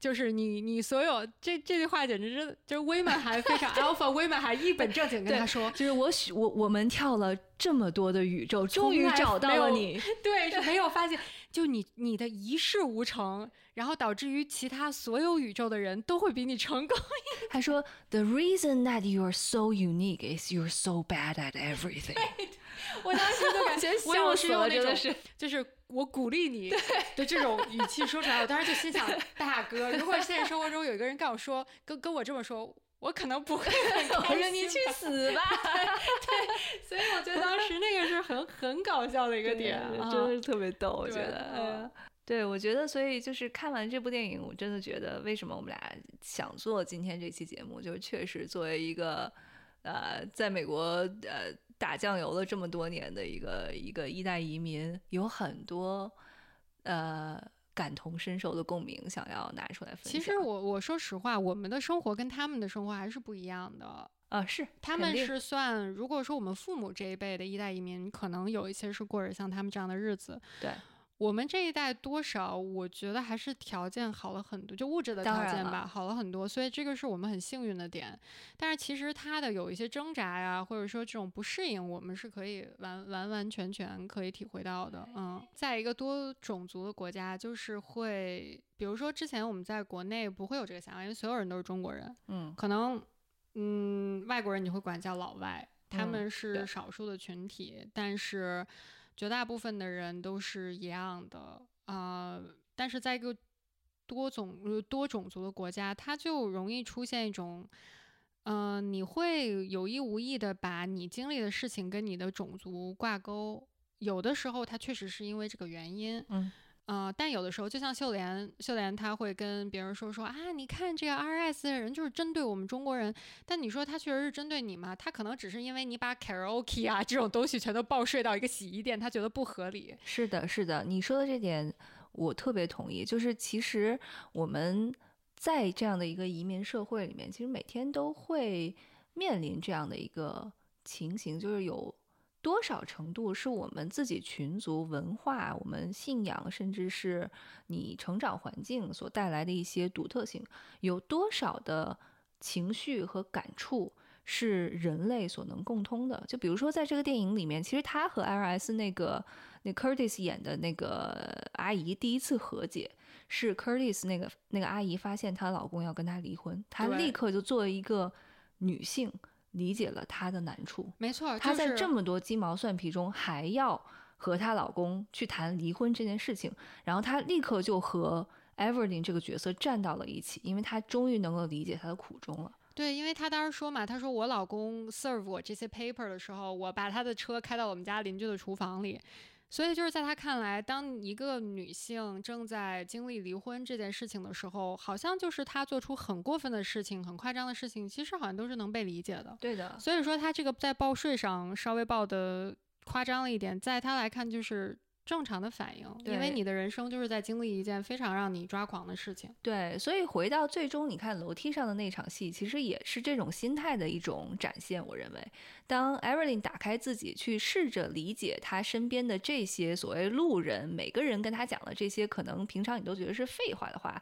就是你，你所有这这句话简直是，就是威曼还非常 alpha，威曼还一本正经跟他说，
就是我我我们跳了这么多的宇宙，终于找到了你。
对，是没有发现，就你你的一事无成，然后导致于其他所有宇宙的人都会比你成功。
他说，The reason that you are so unique is you're so bad at everything。
我当时就感觉
笑死了，真的是，
就是。我鼓励你的这种语气说出来，我当时就心想：大哥，如果现实生活中有一个人跟我说，跟跟我这么说，我可能不会。
我说你去死吧！
对，所以我觉得当时那个是很很搞笑的一个点，
真的是特别逗。我觉得，对，我觉得，所以就是看完这部电影，我真的觉得，为什么我们俩想做今天这期节目，就是确实作为一个呃，在美国呃。打酱油了这么多年的一个一个一代移民，有很多呃感同身受的共鸣，想要拿出来分享。
其实我我说实话，我们的生活跟他们的生活还是不一样的
啊。是，
他们是算，如果说我们父母这一辈的一代移民，可能有一些是过着像他们这样的日子。
对。
我们这一代多少，我觉得还是条件好了很多，就物质的条件吧，好了很多，所以这个是我们很幸运的点。但是其实他的有一些挣扎呀，或者说这种不适应，我们是可以完完完全全可以体会到的。嗯，在一个多种族的国家，就是会，比如说之前我们在国内不会有这个想法，因为所有人都是中国人。
嗯，
可能嗯外国人你会管叫老外，他们是少数的群体，但是。绝大部分的人都是一样的啊，但是在一个多种多种族的国家，它就容易出现一种，嗯，你会有意无意的把你经历的事情跟你的种族挂钩，有的时候它确实是因为这个原因，
嗯。
啊，但有的时候，就像秀莲，秀莲她会跟别人说说啊，你看这个 R S 的人就是针对我们中国人。但你说他确实是针对你吗？他可能只是因为你把 karaoke 啊这种东西全都报税到一个洗衣店，他觉得不合理。
是的，是的，你说的这点我特别同意。就是其实我们在这样的一个移民社会里面，其实每天都会面临这样的一个情形，就是有。多少程度是我们自己群族文化、我们信仰，甚至是你成长环境所带来的一些独特性？有多少的情绪和感触是人类所能共通的？就比如说，在这个电影里面，其实他和 L.S. 那个那 Curtis 演的那个阿姨第一次和解，是 Curtis 那个那个阿姨发现她老公要跟她离婚，她立刻就作为一个女性。理解了她的难处，
没错，
她在这么多鸡毛蒜皮中还要和她老公去谈离婚这件事情，然后她立刻就和 Everlyn 这个角色站到了一起，因为她终于能够理解她的苦衷了。
对，因为她当时说嘛，她说我老公 serve 我这些 paper 的时候，我把他的车开到我们家邻居的厨房里。所以就是在他看来，当一个女性正在经历离婚这件事情的时候，好像就是她做出很过分的事情、很夸张的事情，其实好像都是能被理解的。
对的。
所以说他这个在报税上稍微报的夸张了一点，在他来看就是。正常的反应，因为你的人生就是在经历一件非常让你抓狂的事情。
对，所以回到最终，你看楼梯上的那场戏，其实也是这种心态的一种展现。我认为，当 Evelyn 打开自己，去试着理解他身边的这些所谓路人，每个人跟他讲的这些可能平常你都觉得是废话的话，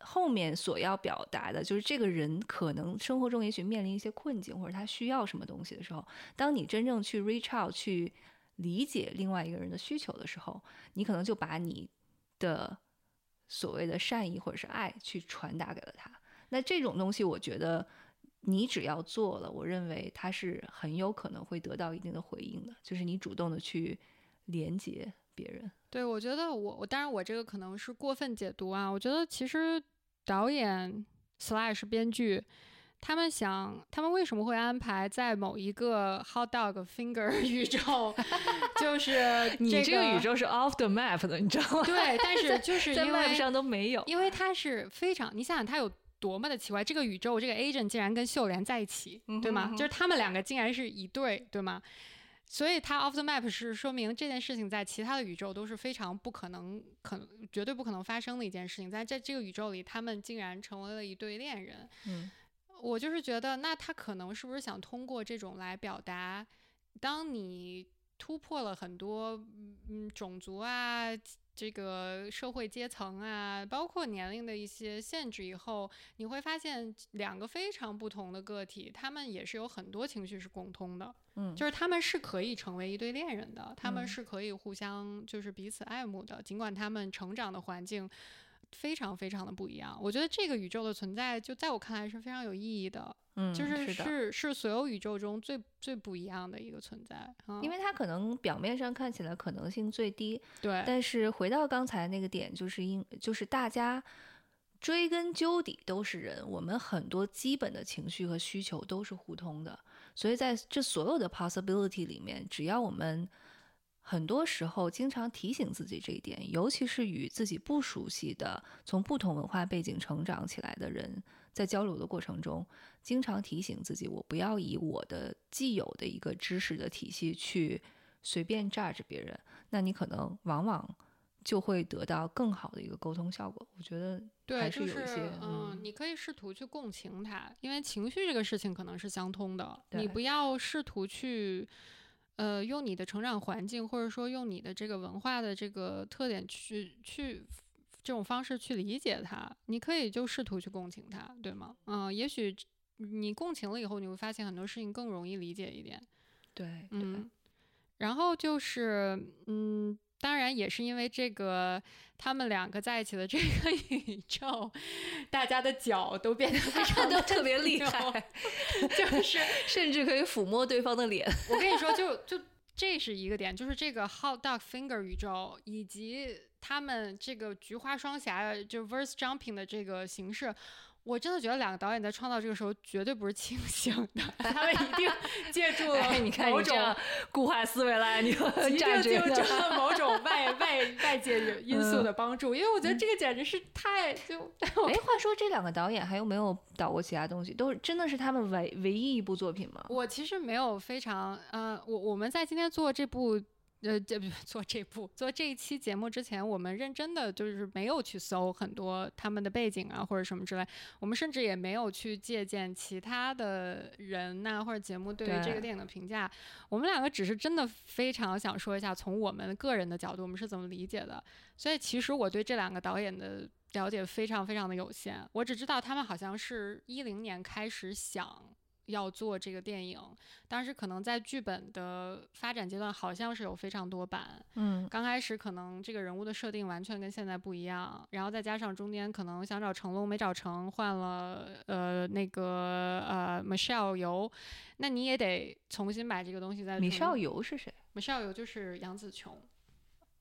后面所要表达的就是这个人可能生活中也许面临一些困境，或者他需要什么东西的时候，当你真正去 reach out 去理解另外一个人的需求的时候，你可能就把你的所谓的善意或者是爱去传达给了他。那这种东西，我觉得你只要做了，我认为他是很有可能会得到一定的回应的，就是你主动的去连接别人。
对，我觉得我我当然我这个可能是过分解读啊。我觉得其实导演 slash 编剧，他们想他们为什么会安排在某一个 hot dog finger 宇宙，就是
你这个宇宙是 off the map 的，你知道吗？
对，但是就是
在
因为
上都没有。
因为它是非常，你想想它有多么的奇怪，这个宇宙这个 agent 竟然跟秀莲在一起，对吗？
嗯哼
就是他们两个竟然是一对，对吗？所以它 off the map 是说明这件事情在其他的宇宙都是非常不可能、可能绝对不可能发生的一件事情，在在这个宇宙里，他们竟然成为了一对恋人。
嗯
我就是觉得，那他可能是不是想通过这种来表达，当你突破了很多嗯嗯种族啊、这个社会阶层啊，包括年龄的一些限制以后，你会发现两个非常不同的个体，他们也是有很多情绪是共通的，
嗯，
就是他们是可以成为一对恋人的，他们
嗯
是可以互相就是彼此爱慕的，尽管他们成长的环境。非常非常的不一样，我觉得这个宇宙的存在，就在我看来是非常有意义的。
嗯
就是
是
是是所有宇宙中最最不一样的一个存在，嗯、
因为它可能表面上看起来可能性最低，
对。
但是回到刚才那个点，就是因就是大家追根究底都是人，我们很多基本的情绪和需求都是互通的，所以在这所有的 possibility 里面，只要我们很多时候经常提醒自己这一点，尤其是与自己不熟悉的、从不同文化背景成长起来的人，在交流的过程中，经常提醒自己，我不要以我的既有的一个知识的体系去随便 judge 别人，那你可能往往就会得到更好的一个沟通效果。我觉得
对，
还
就是
有一些
嗯，你可以试图去共情他，因为情绪这个事情可能是相通的，你不要试图去。呃，用你的成长环境，或者说用你的这个文化的这个特点去去这种方式去理解它，你可以就试图去共情它，对吗？嗯，也许你共情了以后，你会发现很多事情更容易理解一点。
对，对
嗯，然后就是，嗯，当然也是因为这个，他们两个在一起的这个 宇宙，大家的脚都变得非常
的特别厉害，
就是
甚至可以抚摸对方的脸。
我跟你说，就就这是一个点，就是这个 Hot Dog Finger 宇宙以及他们这个菊花双侠就 verse jumping 的这个形式。我真的觉得两个导演在创造这个时候绝对不是清醒的，他们一定借助了
哎，你看
某种
固化思维来，你
一定
站
就
着
着某种外外外界因素的帮助，因为我觉得这个简直是太就
哎，话说这两个导演还有没有导过其他东西？都是真的是他们唯唯一一部作品吗？
我其实没有非常呃，我我们在今天做这部。呃，这不做这部做这一期节目之前，我们认真的就是没有去搜很多他们的背景啊，或者什么之类。我们甚至也没有去借鉴其他的人呐、或者节目对于这个电影的评价。我们两个只是真的非常想说一下，从我们个人的角度，我们是怎么理解的。所以其实我对这两个导演的了解非常非常的有限，我只知道他们好像是一零年开始想。要做这个电影，当时可能在剧本的发展阶段，好像是有非常多版。
嗯，
刚开始可能这个人物的设定完全跟现在不一样，然后再加上中间可能想找成龙没找成，换了呃那个呃 Michelle 游，那你也得重新把这个东西再
Michelle 游是谁
？Michelle 游就是杨紫琼。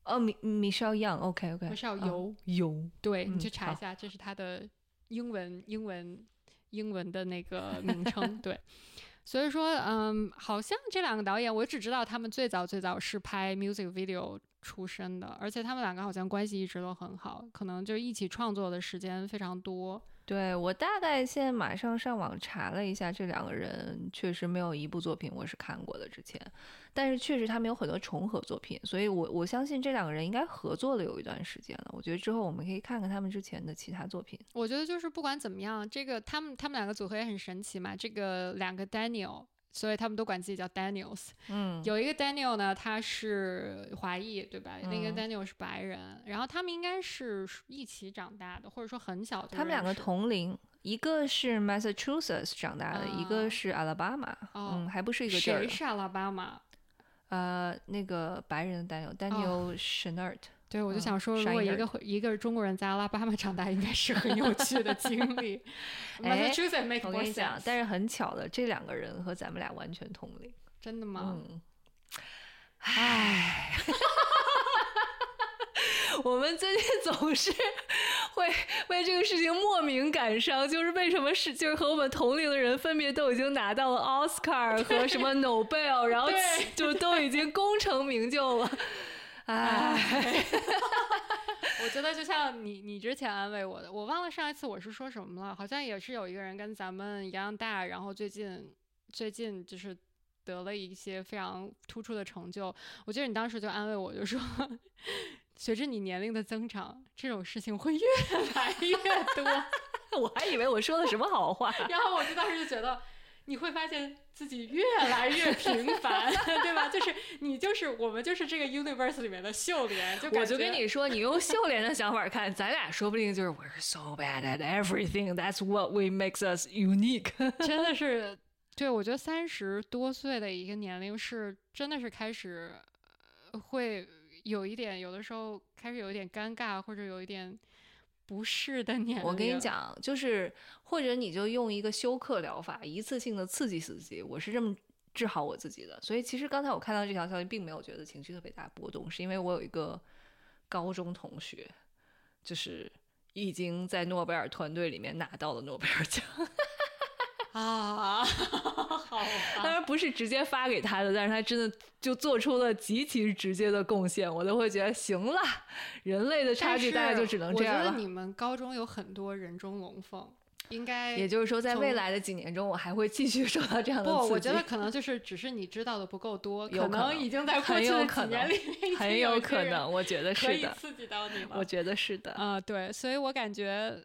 哦，米米少 Young，OK
OK，，Michelle
啊。
游，
游，
对你去查一下，这是她的英文英文英文的那个名称，对。所以说，嗯，好像这两个导演，我只知道他们最早最早是拍 music video 出身的，而且他们两个好像关系一直都很好，可能就一起创作的时间非常多。
对我大概现在马上上网查了一下，这两个人确实没有一部作品我是看过的之前，但是确实他们有很多重合作品，所以我我相信这两个人应该合作了有一段时间了。我觉得之后我们可以看看他们之前的其他作品。
我觉得就是不管怎么样，这个他们他们两个组合也很神奇嘛，这个两个 Daniel。所以他们都管自己叫 Daniels。
嗯，
有一个 Daniel 呢，他是华裔，对吧？另一个 Daniel 是白人。然后他们应该是一起长大的，或者说很小就。
他们两个同龄，一个是 Massachusetts 长大的，一个是 Alabama。嗯，还不是一个地儿。
谁是 Alabama？
呃，那个白人的 Daniel，Daniel Schnert。
对，我就想说，如果一个一个中国人在阿拉巴马长大，应该是很有趣的经历。
哎，我跟你讲，但是很巧的，这两个人和咱们俩完全同龄。
真的吗？
嗯。唉，我们最近总是会为这个事情莫名感伤，就是为什么是就是和我们同龄的人分别都已经拿到了奥斯卡和什么 Nobel，然后就都已经功成名就了。唉，
我觉得就像你你之前安慰我的，我忘了上一次我是说什么了，好像也是有一个人跟咱们一样大，然后最近最近就是得了一些非常突出的成就。我记得你当时就安慰我，就说随着你年龄的增长，这种事情会越来越多。
我还以为我说了什么好话，
然后我就当时就觉得。你会发现自己越来越平凡，对吧？就是你，就是我们，就是这个 universe 里面的秀莲。就
我就跟你说，你用秀莲的想法看，咱俩说不定就是 we're so bad at everything. That's what we makes us unique.
真的是，对我觉得三十多岁的一个年龄是真的是开始会有一点，有的时候开始有一点尴尬，或者有一点。不适的，你
我跟你讲，就是或者你就用一个休克疗法，一次性的刺激自己。我是这么治好我自己的。所以其实刚才我看到这条消息，并没有觉得情绪特别大波动，是因为我有一个高中同学，就是已经在诺贝尔团队里面拿到了诺贝尔奖。
啊，好，
当然不是直接发给他的，但是他真的就做出了极其直接的贡献，我都会觉得行了，人类的差距大概就只能这样
了。我觉得你们高中有很多人中龙凤，应该
也就是说，在未来的几年中，我还会继续受到这样的
不，我觉得可能就是只是你知道的不够多，
可
能已经在过去的几年里面
很有可能，我觉得是的，
刺激到你了，
我觉得是的，
啊，对，所以我感觉，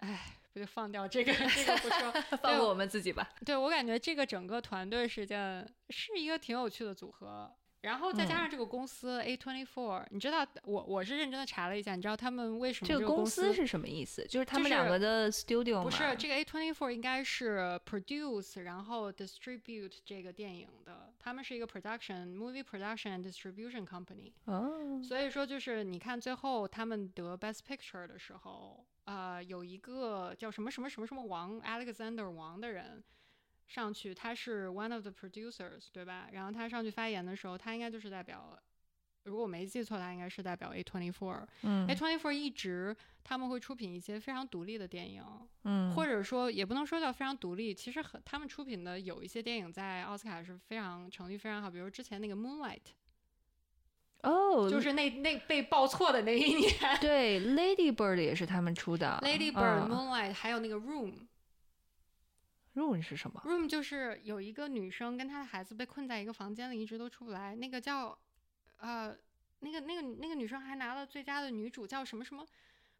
唉。不就放掉这个这个不说，
放过我们自己吧。
对我感觉这个整个团队是件是一个挺有趣的组合，然后再加上这个公司 A twenty four，你知道我我是认真的查了一下，你知道他们为什么
这
个公
司是什么意思？就是他们两个的 studio
不是这个 A twenty four 应该是 produce 然后 distribute 这个电影的，他们是一个 production movie production and distribution company。
哦，
所以说就是你看最后他们得 best picture 的时候。呃，有一个叫什么什么什么什么王 Alexander 王的人上去，他是 one of the producers，对吧？然后他上去发言的时候，他应该就是代表，如果我没记错，他应该是代表 A twenty four。
嗯
，A twenty four 一直他们会出品一些非常独立的电影，
嗯，
或者说也不能说叫非常独立，其实很他们出品的有一些电影在奥斯卡是非常成绩非常好，比如之前那个 Moonlight。
哦，
就是那那被报错的那一年，
对，Lady Bird 也是他们出的
，Lady Bird、Moonlight，还有那个 Room。
Room 是什么
？Room 就是有一个女生跟她的孩子被困在一个房间里，一直都出不来。那个叫呃，那个那个那个女生还拿了最佳的女主，叫什么什么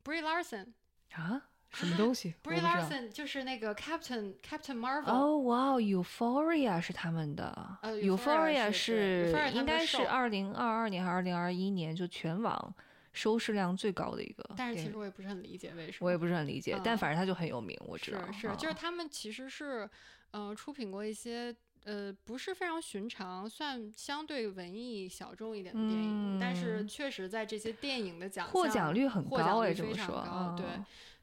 ？Brie Larson
啊。什么东西
？Brie Larson 就是那个 Captain Captain Marvel。
哦，哇，Euphoria 是他们的。
呃
，Euphoria
是
应该是二零二二年还是二零二一年就全网收视量最高的一个。
但是其实我也不是很理解为什么。
我也不是很理解，但反正他就很有名，我知道。
是是，就是他们其实是呃出品过一些。呃，不是非常寻常，算相对文艺小众一点的电影，但是确实在这些电影的奖
获奖率很高，
哎，
这么
说，对，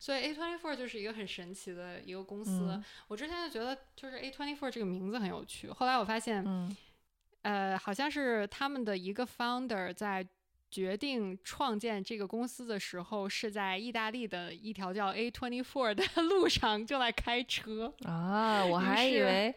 所以 A twenty four 就是一个很神奇的一个公司。我之前就觉得，就是 A twenty four 这个名字很有趣，后来我发现，呃，好像是他们的一个 founder 在。决定创建这个公司的时候，是在意大利的一条叫 A twenty four 的路上正在开车
啊！我还以为，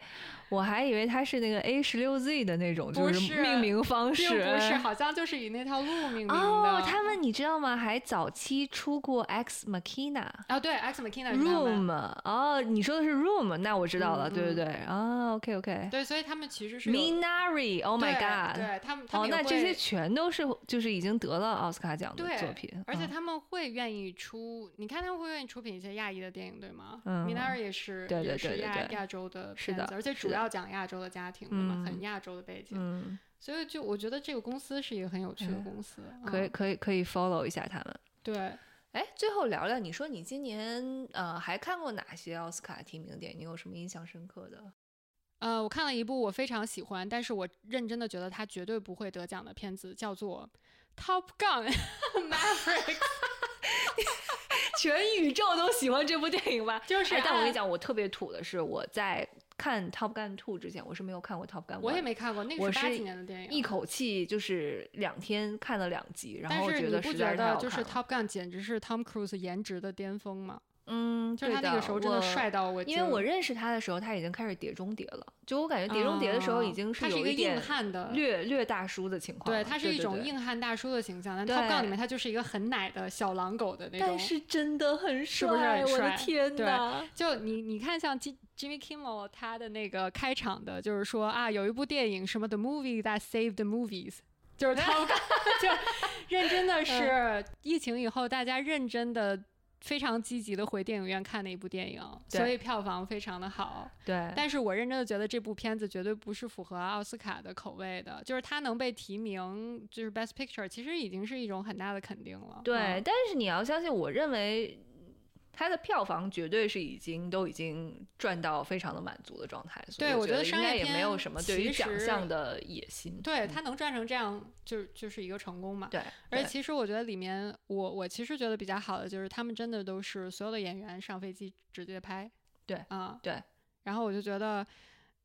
我还以为它是那个 A 十六 Z 的那种，就
不是
命名方
并
式。
不是，好像就是以那条路命名的。
哦，他们你知道吗？还早期出过 X Machina。
哦，对，X Machina
Room 哦，你说的是 Room，那我知道了，
嗯
对对对，啊，OK OK。
对，所以他们其实是
Minari，Oh my God，
对他们，他
哦，那这些全都是就是已经得了奥斯卡奖的作品，嗯
而且他们会愿意出，你看他们会愿意出品一些亚裔的电影，对吗？
嗯
米纳尔也是，
对
是
对对对
亚亚洲的
是的
片子，而且主要讲亚洲的家庭的嘛，
嗯
很亚洲的背景，
嗯，
所以就我觉得这个公司是一个很有趣的
嗯
公司，
可以
嗯
可以可以 follow 一下他们。
对。
哎，最后聊聊，你说你今年呃还看过哪些奥斯卡提名的电影？你有什么印象深刻的？
呃，我看了一部我非常喜欢，但是我认真的觉得它绝对不会得奖的片子，叫做《Top Gun Maverick 》，
全宇宙都喜欢这部电影吧？
就是
但我跟你讲，我特别土的是，我在看《Top Gun Two》之前，我是没有看过《Top Gun》，
我也没看过，那是八几年的电影，
一口气就是两天看了两集，然
但
后觉
是你不
得实在是太
觉得就是 Top Gun 简直是 Tom Cruise 颜值的巅峰吗？
嗯，
就是他那个时候真的帅到我就，
因为我认识他的时候，他已经开始碟中谍了。就我感觉碟中谍的时候，已经
是他是一个硬汉的。
略略大叔的情况。
对，他是一种硬汉大叔的形象，但
对
Top Gun 里面他就是一个很奶的小狼狗的那种。
但是真的很帅，
是不是很
我的天呐！
就你你看，像 J Jimmy Kimmel 他的那个开场的，就是说啊，有一部电影什么 The Movie That Saved the Movies，就是 Gun，就认真的是疫情以后大家认真的。非常积极的回电影院看的一部电影，所以票房非常的好。
对，
但是我认真的觉得这部片子绝对不是符合奥斯卡的口味的，就是它能被提名，就是 Best Picture，其实已经是一种很大的肯定了。
对，
嗯
但是你要相信，我认为它的票房绝对是已经都已经赚到非常的满足的状态，所以
对我觉得
应
商业
该也没有
片
什么对于奖项的野心。
对它能赚成这样，就就是一个成功嘛。
对，
而且其实我觉得里面，我我其实觉得比较好的就是他们真的都是所有的演员上飞机直接拍。
对
啊、
对。
然后我就觉得，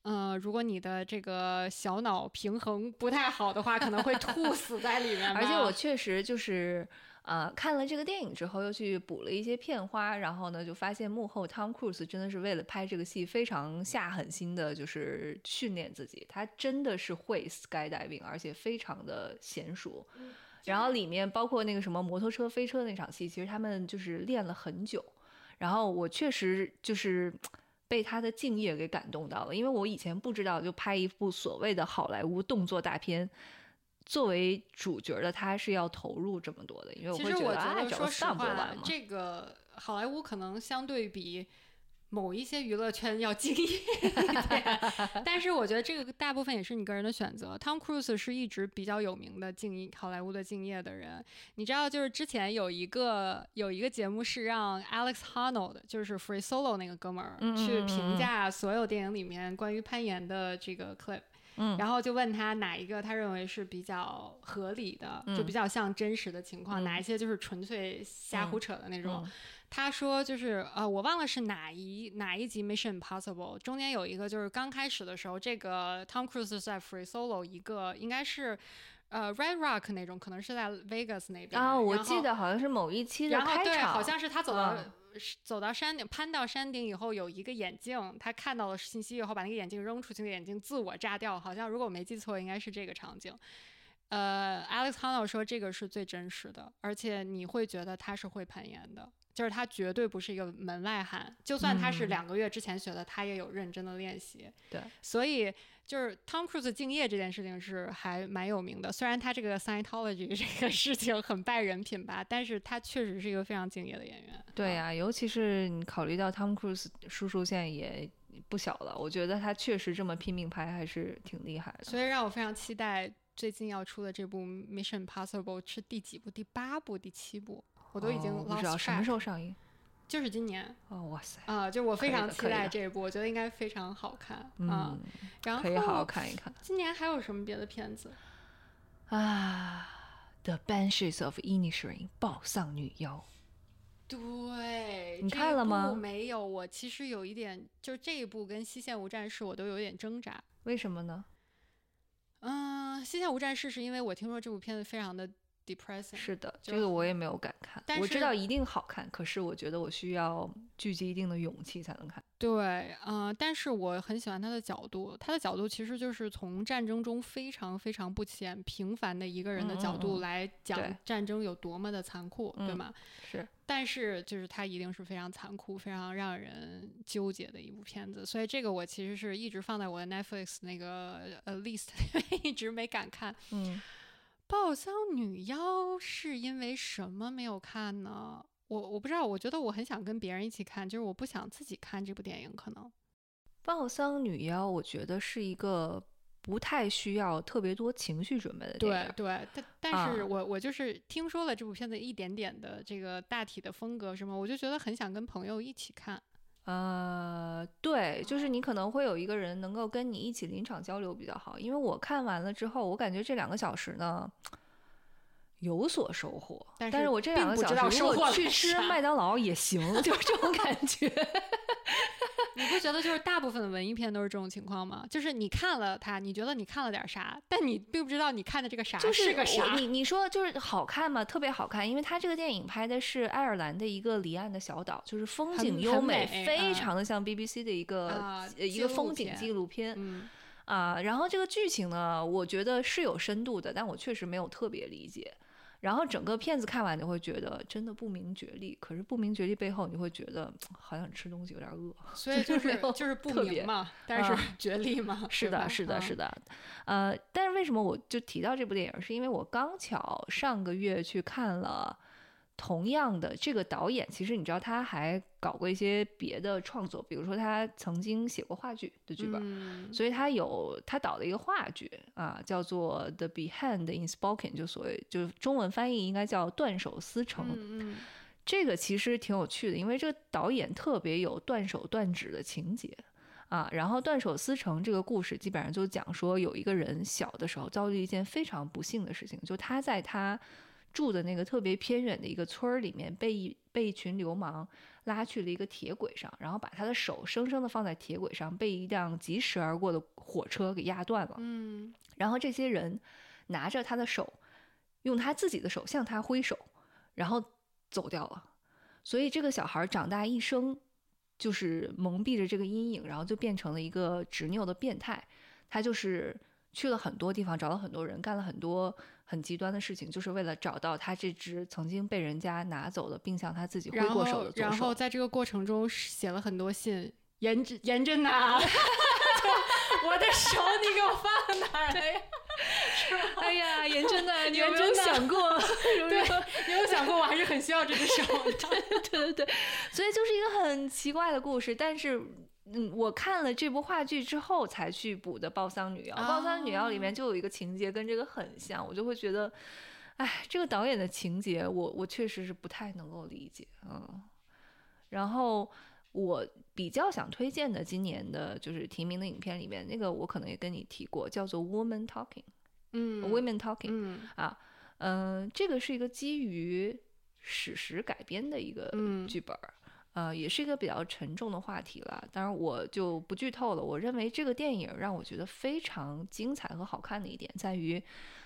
嗯、如果你的这个小脑平衡不太好的话，可能会吐死在里面。
而且我确实就是呃看了这个电影之后，又去补了一些片花，然后呢就发现幕后 Tom Cruise 真的是为了拍这个戏非常下狠心的，就是训练自己，他真的是会 skydiving，而且非常的娴熟。然后里面包括那个什么摩托车飞车那场戏，其实他们就是练了很久。然后我确实就是被他的敬业给感动到了，因为我以前不知道，就拍一部所谓的好莱坞动作大片，作为主角的他是要投入这么多的，因为我会觉啊，
得，
找个
说实
stunt 不就
话
完，吗？
这个好莱坞可能相对比某一些娱乐圈要敬业一点，但是我觉得这个大部分也是你个人的选择。Tom Cruise 是一直比较有名的敬业好莱坞的敬业的人，你知道，就是之前有一个有一个节目是让 Alex Honnold，就是 Free Solo 那个哥们儿去评
嗯
价所有电影里面关于攀岩的这个 clip。
嗯。
然后就问他哪一个他认为是比较合理的，就
嗯
比较像真实的情况，
嗯。
哪一些就是纯粹瞎胡扯的那种。
嗯。
他说就是呃，我忘了是哪一哪一集 Mission Impossible，中间有一个就是刚开始的时候，这个 Tom Cruise 是在 Free Solo 一个应该是呃 Red Rock 那种，可能是在 Vegas 那边。
啊，我记得好像是某一期的
然后对，好像是他走到、走到山顶，攀到山顶以后有一个眼镜，他看到了信息以后，把那个眼镜扔出去，那个眼镜自我炸掉，好像如果我没记错，应该是这个场景。呃，Alex Honnold 说这个是最真实的，而且你会觉得他是会攀岩的，就是他绝对不是一个门外汉，就算他是
嗯
两个月之前学的，他也有认真的练习。
对，
所以就是 Tom Cruise 敬业这件事情是还蛮有名的，虽然他这个 Scientology 这个事情很败人品吧，但是他确实是一个非常敬业的演员。
对
啊
呀、尤其是你考虑到 Tom Cruise 叔叔现在也不小了，我觉得他确实这么拼命拍还是挺厉害的。
所以让我非常期待最近要出的这部《Mission Impossible》是第几部？第八部、第七部？我都已经
哦不知道什么时候上映。
就是今年
哦，哇塞，
啊、就我非常期待这一部，我觉得应该非常好看啊、
嗯，
然后
可以好好看一看
今年还有什么别的片子？
啊。The Banshees of Inisherin，暴丧女妖。
对，
你看了吗
部没有，我其实有一点，就这一部跟《西线无战事》我都有点挣扎。
为什么呢？
嗯，《西线无战事》是因为我听说这部片子非常的 depressing。
是的，这个我也没有敢看。
但
我知道一定好看，可是我觉得我需要聚集一定的勇气才能看。
对，嗯、但是我很喜欢他的角度，他的角度其实就是从战争中非常非常不起眼、平凡的一个人的角度来讲战争有多么的残酷，对
嗯
吗？
是，
但是就是它一定是非常残酷、非常让人纠结的一部片子，所以这个我其实是一直放在我的 Netflix 那个呃 list 里面，一直没敢看。
嗯，
报丧女妖是因为什么没有看呢？我我不知道，我觉得我很想跟别人一起看，就是我不想自己看这部电影，可能。
爆丧女妖，我觉得是一个不太需要特别多情绪准备的电影。
对对，但但是
啊
我我就是听说了这部片子一点点的这个大体的风格什么，我就觉得很想跟朋友一起看。
呃，对，就是你可能会有一个人能够跟你一起临场交流比较好，因为我看完了之后，我感觉这两个小时呢有所收获，
但是
但我这两个小时如果去吃麦当劳也行，就是这种感觉。
你不觉得就是大部分的文艺片都是这种情况吗？就是你看了它，你觉得你看了点啥，但你并不知道你看的这个啥
就是
个啥
我。你你说就是好看吗？特别好看，因为它这个电影拍的是爱尔兰的一个离岸的小岛，就是风景优
很美
非
啊
常的像 BBC 的一个、一个风景纪录片。
嗯，
啊，然后这个剧情呢，我觉得是有深度的，但我确实没有特别理解。然后整个片子看完，你会觉得真的不明觉厉，可是不明觉厉背后，你会觉得好像吃东西，有点饿。
所以就是就是不明嘛，但是
啊
角力嘛，
是的，是的，
啊
是的，呃，但是为什么我就提到这部电影，是因为我刚巧上个月去看了同样的这个导演，其实你知道他还搞过一些别的创作，比如说他曾经写过话剧的剧本，
嗯
所以他有他导了一个话剧啊，叫做《The Behind in Spoken》，就所谓就是中文翻译应该叫《断手思成》。
嗯嗯
这个其实挺有趣的，因为这个导演特别有断手断指的情节啊。然后《断手思成》这个故事基本上就讲说，有一个人小的时候遭遇一件非常不幸的事情，就他在他住的那个特别偏远的一个村儿里面，被一被一群流氓拉去了一个铁轨上，然后把他的手生生的放在铁轨上，被一辆疾驰而过的火车给压断了。
嗯
然后这些人拿着他的手，用他自己的手向他挥手，然后走掉了。所以这个小孩长大一生就是蒙蔽着这个阴影，然后就变成了一个执拗的变态。他就是去了很多地方，找了很多人，干了很多很极端的事情，就是为了找到他这只曾经被人家拿走的，并向他自己挥过手的左手。
然后在这个过程中写了很多信，严真严真呐 我的手你给我放哪儿了呀？
哎呀，严真的，你
有没有想
过？
对，你有想过我还是很需要这只手的？
对对对，所以就是一个很奇怪的故事。但是，嗯，我看了这部话剧之后才去补的《报丧女妖》。《报丧女妖》里面就有一个情节跟这个很像，我就会觉得，哎，这个导演的情节我我确实是不太能够理解，嗯。然后我比较想推荐的今年的就是提名的影片里面，那个我可能也跟你提过，叫做《Woman Talking》
嗯
（Women Talking）。
嗯
啊，嗯、这个是一个基于史实改编的一个
嗯
剧本儿，呃，也是一个比较沉重的话题了。当然，我就不剧透了。我认为这个电影让我觉得非常精彩和好看的一点在于，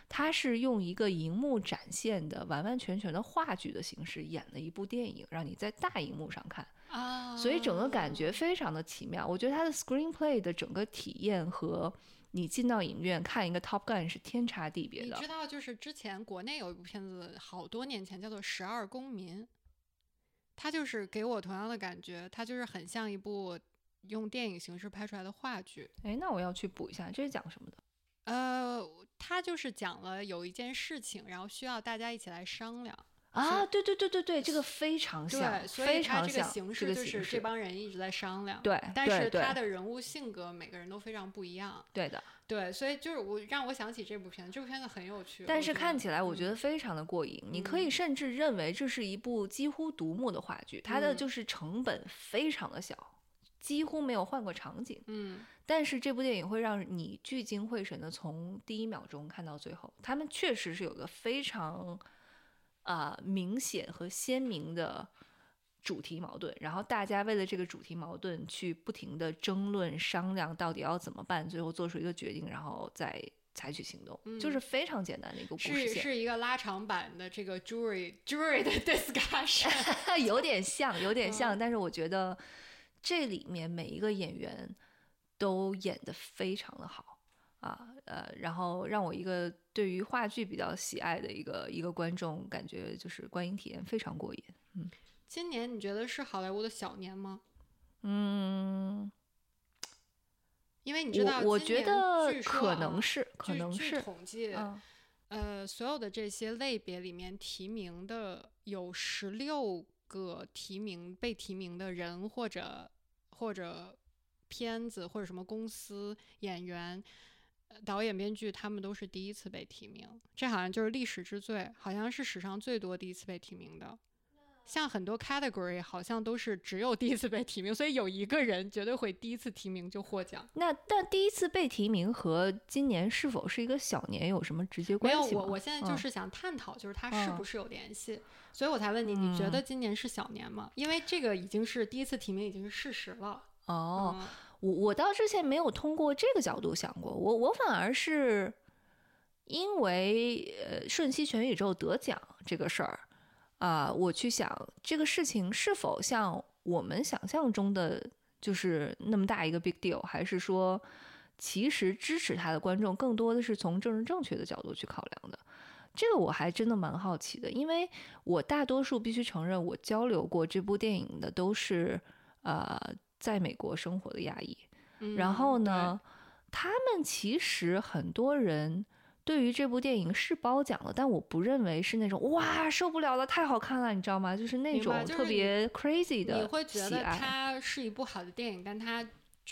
它是用一个荧幕展现的完完全全的话剧的形式演了一部电影，让你在大荧幕上看。
啊，
所以整个感觉非常的奇妙。我觉得它的 screenplay 的整个体验和你进到影院看一个 Top Gun 是天差地别的
你知。道，就是之前国内有一部片子，好多年前叫做《十二公民》，它就是给我同样的感觉，它就是很像一部用电影形式拍出来的话剧。
哎，那我要去补一下，这是讲什么的？
呃，它就是讲了有一件事情，然后需要大家一起来商量。
啊，对对对对对，这个非常像，
对，所以
非
它
常像
这个形
式
式就是这帮人一直在商量。
对，
但是他的人物性格每个人都非常不一样。
对的，
对，所以就是我让我想起这部片子，这部片子很有趣。
但是看起来我
嗯
觉得非常的过瘾，你可以
嗯。
甚至认为这是一部几乎独幕的话剧，它的
嗯。
就是成本非常的小，几乎没有换过场景，
嗯。
但是这部电影会让你聚精会神的从第一秒钟看到最后，他们确实是有个非常啊、明显和鲜明的主题矛盾，然后大家为了这个主题矛盾去不停的争论商量到底要怎么办，最后做出一个决定，然后再采取行动，
嗯
就是非常简单的一个故事线，
是是一个拉长版的这个 jury jury 的 discussion。
有点像，有点像，
嗯
但是我觉得这里面每一个演员都演得非常的好啊，呃，然后让我一个对于话剧比较喜爱的一个一个观众，感觉就是观影体验非常过瘾。
今年你觉得是好莱坞的小年吗？
嗯，
因为你知道，
我觉得
据
可能
啊
是，可能是，
统计，
嗯
呃，所有的这些类别里面提名的有十六个提名被提名的人或者或者片子或者什么公司演员。呃导演、编剧，他们都是第一次被提名，这好像就是历史之最，好像是史上最多第一次被提名的。像很多 category 好像都是只有第一次被提名，所以有一个人绝对会第一次提名就获奖。
那但第一次被提名和今年是否是一个小年有什么直接，关系没有？
我我现在就
嗯
是想探讨，就是它是
嗯
不是有联系，所以我才问你，你觉
嗯
得今年是小年吗？因为这个已经是第一次提名，已经是事实了。
哦，
嗯
我我倒之前没有通过这个角度想过，我我反而是因为呃瞬息全宇宙得奖这个事儿啊、我去想这个事情是否像我们想象中的就是那么大一个 big deal，还是说其实支持他的观众更多的是从政治正确的角度去考量的。这个我还真的蛮好奇的，因为我大多数必须承认，我交流过这部电影的都是呃在美国生活的亚裔，
嗯
然后呢，他们其实很多人对于这部电影是褒奖了，但我不认为是那种哇受不了了，太好看了，你知道吗？就是那种特别 crazy
对
的
你会觉得。它是一部好的电影，但它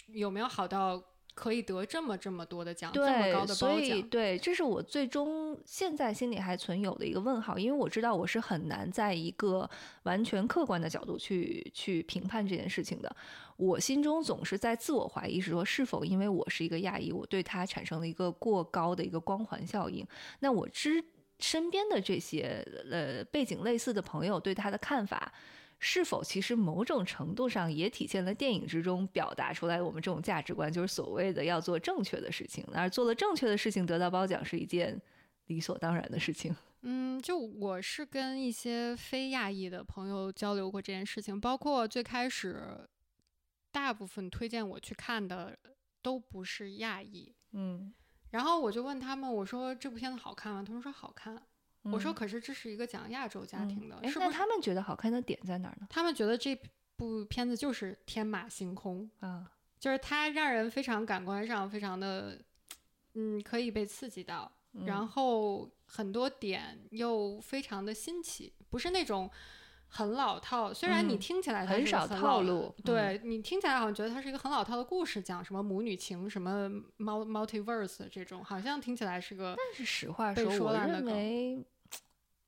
有没有好到可以得这么这么多的奖，这么高，的褒奖？
对，这是我最终现在心里还存有的一个问号，因为我知道我是很难在一个完全客观的角度去去评判这件事情的。我心中总是在自我怀疑，是说是否因为我是一个亚裔，我对他产生了一个过高的一个光环效应？那我知身边的这些呃背景类似的朋友对他的看法。是否其实某种程度上也体现了电影之中表达出来我们这种价值观，就是所谓的要做正确的事情，而做了正确的事情得到褒奖是一件理所当然的事情。
嗯，就我是跟一些非亚裔的朋友交流过这件事情，包括最开始大部分推荐我去看的都不是亚裔，
嗯，
然后我就问他们，我说这部片子好看吗？他们说好看。我说
嗯
可是这是一个讲亚洲家
嗯
庭的，
哎
是不是？
那他们觉得好看的点在哪儿呢？
他们觉得这部片子就是天马行空，
啊，
就是它让人非常感官上非常的，嗯，可以被刺激到，
嗯
然后很多点又非常的新奇，不是那种很老套。虽然你
嗯
听起来
很少套路，嗯
对你听起来好像觉得它是一个很老套的故事，讲什么母女情、什么 mul multiverse 这种，好像听起来是个
但是实话
被
说，我认为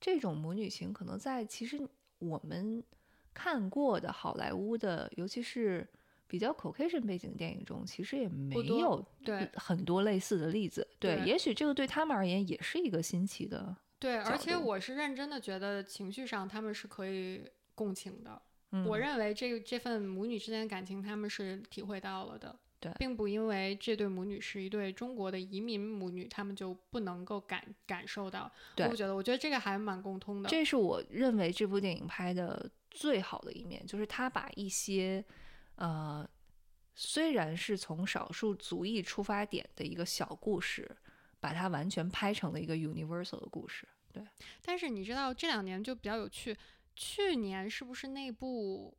这种母女情可能在其实我们看过的好莱坞的，尤其是比较 Caucasian 背景的电影中，其实也没
多
有
对
很多类似的例子。对，
对
也许这个对他们而言也是一个新奇的。
对，而且我是认真的觉得情绪上他们是可以共情的。
嗯、
我认为这这份母女之间的感情，他们是体会到了的。
对
并不因为这对母女是一对中国的移民母女，他们就不能够感感受到。
对
我觉得，我觉得这个还蛮共通的。
这是我认为这部电影拍的最好的一面，就是他把一些呃，虽然是从少数族裔出发点的一个小故事，把它完全拍成了一个 universal 的故事。
对但是你知道这两年就比较有趣，去年是不是那部？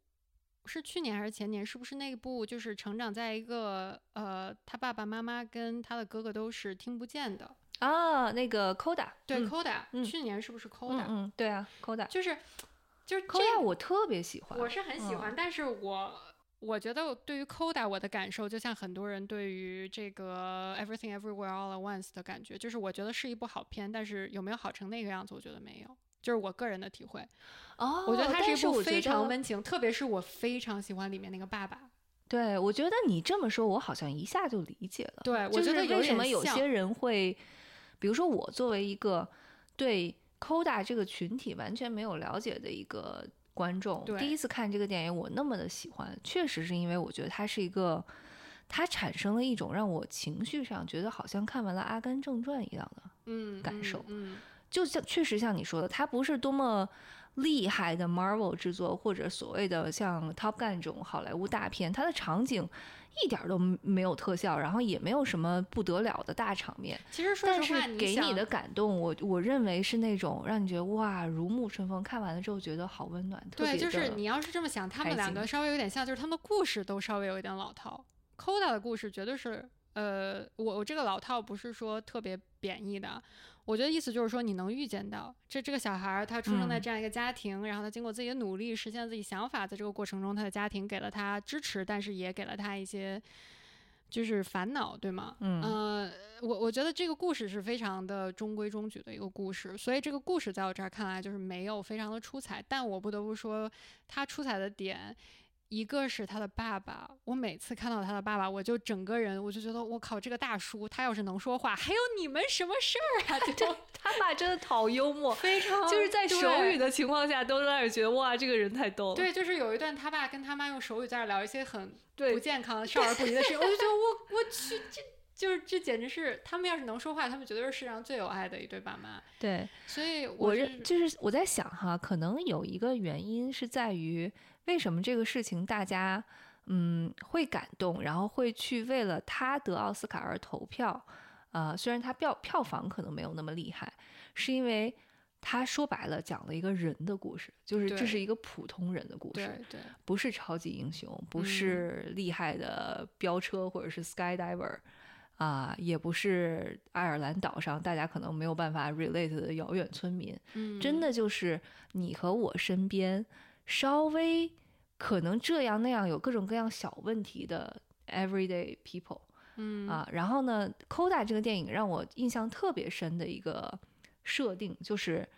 是去年还是前年？是不是那部就是成长在一个呃，他爸爸妈妈跟他的哥哥都是听不见的？
啊，那个 Coda，
对、
嗯
c o d a
嗯
去年是不是 Coda？、
嗯嗯，对啊，Coda，Coda
就是 Koda，
我特别喜欢，
我是很喜
嗯
欢，但是我我觉得对于 Coda 我的感受，就像很多人对于这个 Everything Everywhere All at Once 的感觉，就是我觉得是一部好片，但是有没有好成那个样子，我觉得没有。就是我个人的体会，
哦，
我觉得它
是
一部非常温情，特别是我非常喜欢里面那个爸爸。
对，我觉得你这么说，我好像一下就理解了。
对，我觉得
为什么有些人会，比如说我作为一个对 Coda 这个群体完全没有了解的一个观众，第一次看这个电影，我那么的喜欢，确实是因为我觉得它是一个它产生了一种让我情绪上觉得好像看完了《阿甘正传》一样的
嗯
感受
嗯
就像确实像你说的，它不是多么厉害的 Marvel 制作，或者所谓的像 Top Gun 这种好莱坞大片，它的场景一点儿都没有特效，然后也没有什么不得了的大场面。
其实说实话，
是给你的感动，我我认为是那种让你觉得哇如沐春风，看完了之后觉得好温暖。特
对，
别
就是你要是这么想，他们两个稍微有点像，就是他们的故事都稍微有一点老套。Koda 的故事绝对是，呃，我我这个老套不是说特别贬义的，我觉得意思就是说你能预见到这这个小孩儿他出生在
嗯
这样一个家庭，然后他经过自己的努力实现了自己想法，在这个过程中，他的家庭给了他支持，但是也给了他一些。就是烦恼，对吗？
嗯
呃，我我觉得这个故事是非常的中规中矩的一个故事，所以这个故事在我这儿看来就是没有非常的出彩，但我不得不说，它出彩的点。一个是他的爸爸，我每次看到他的爸爸，我就整个人我就觉得我靠，这个大叔他要是能说话，还有你们什么事儿啊？就
他爸真的好幽默，
非常
就是在手语的情况下都让人觉得哇这个人太逗了。
对，就是有一段他爸跟他妈用手语在那儿聊一些很不健康、少儿不宜的事情，我就觉得我我去，这就是这简直是他们要是能说话，他们绝对是世界上最有爱的一对爸妈。
对，
所以
我
是
认就是我在想哈，可能有一个原因是在于为什么这个事情大家嗯会感动，然后会去为了他得奥斯卡而投票。呃，虽然他票票房可能没有那么厉害，是因为他说白了讲了一个人的故事，就是这是一个普通人的故事，
对对
不是超级英雄，不
嗯。
是厉害的飙车或者是 skydiver，啊、也不是爱尔兰岛上大家可能没有办法 relate 的遥远村民，
嗯，
真的就是你和我身边稍微可能这样那样有各种各样小问题的 everyday people
嗯
啊。然后呢，Koda 这个电影让我印象特别深的一个设定就是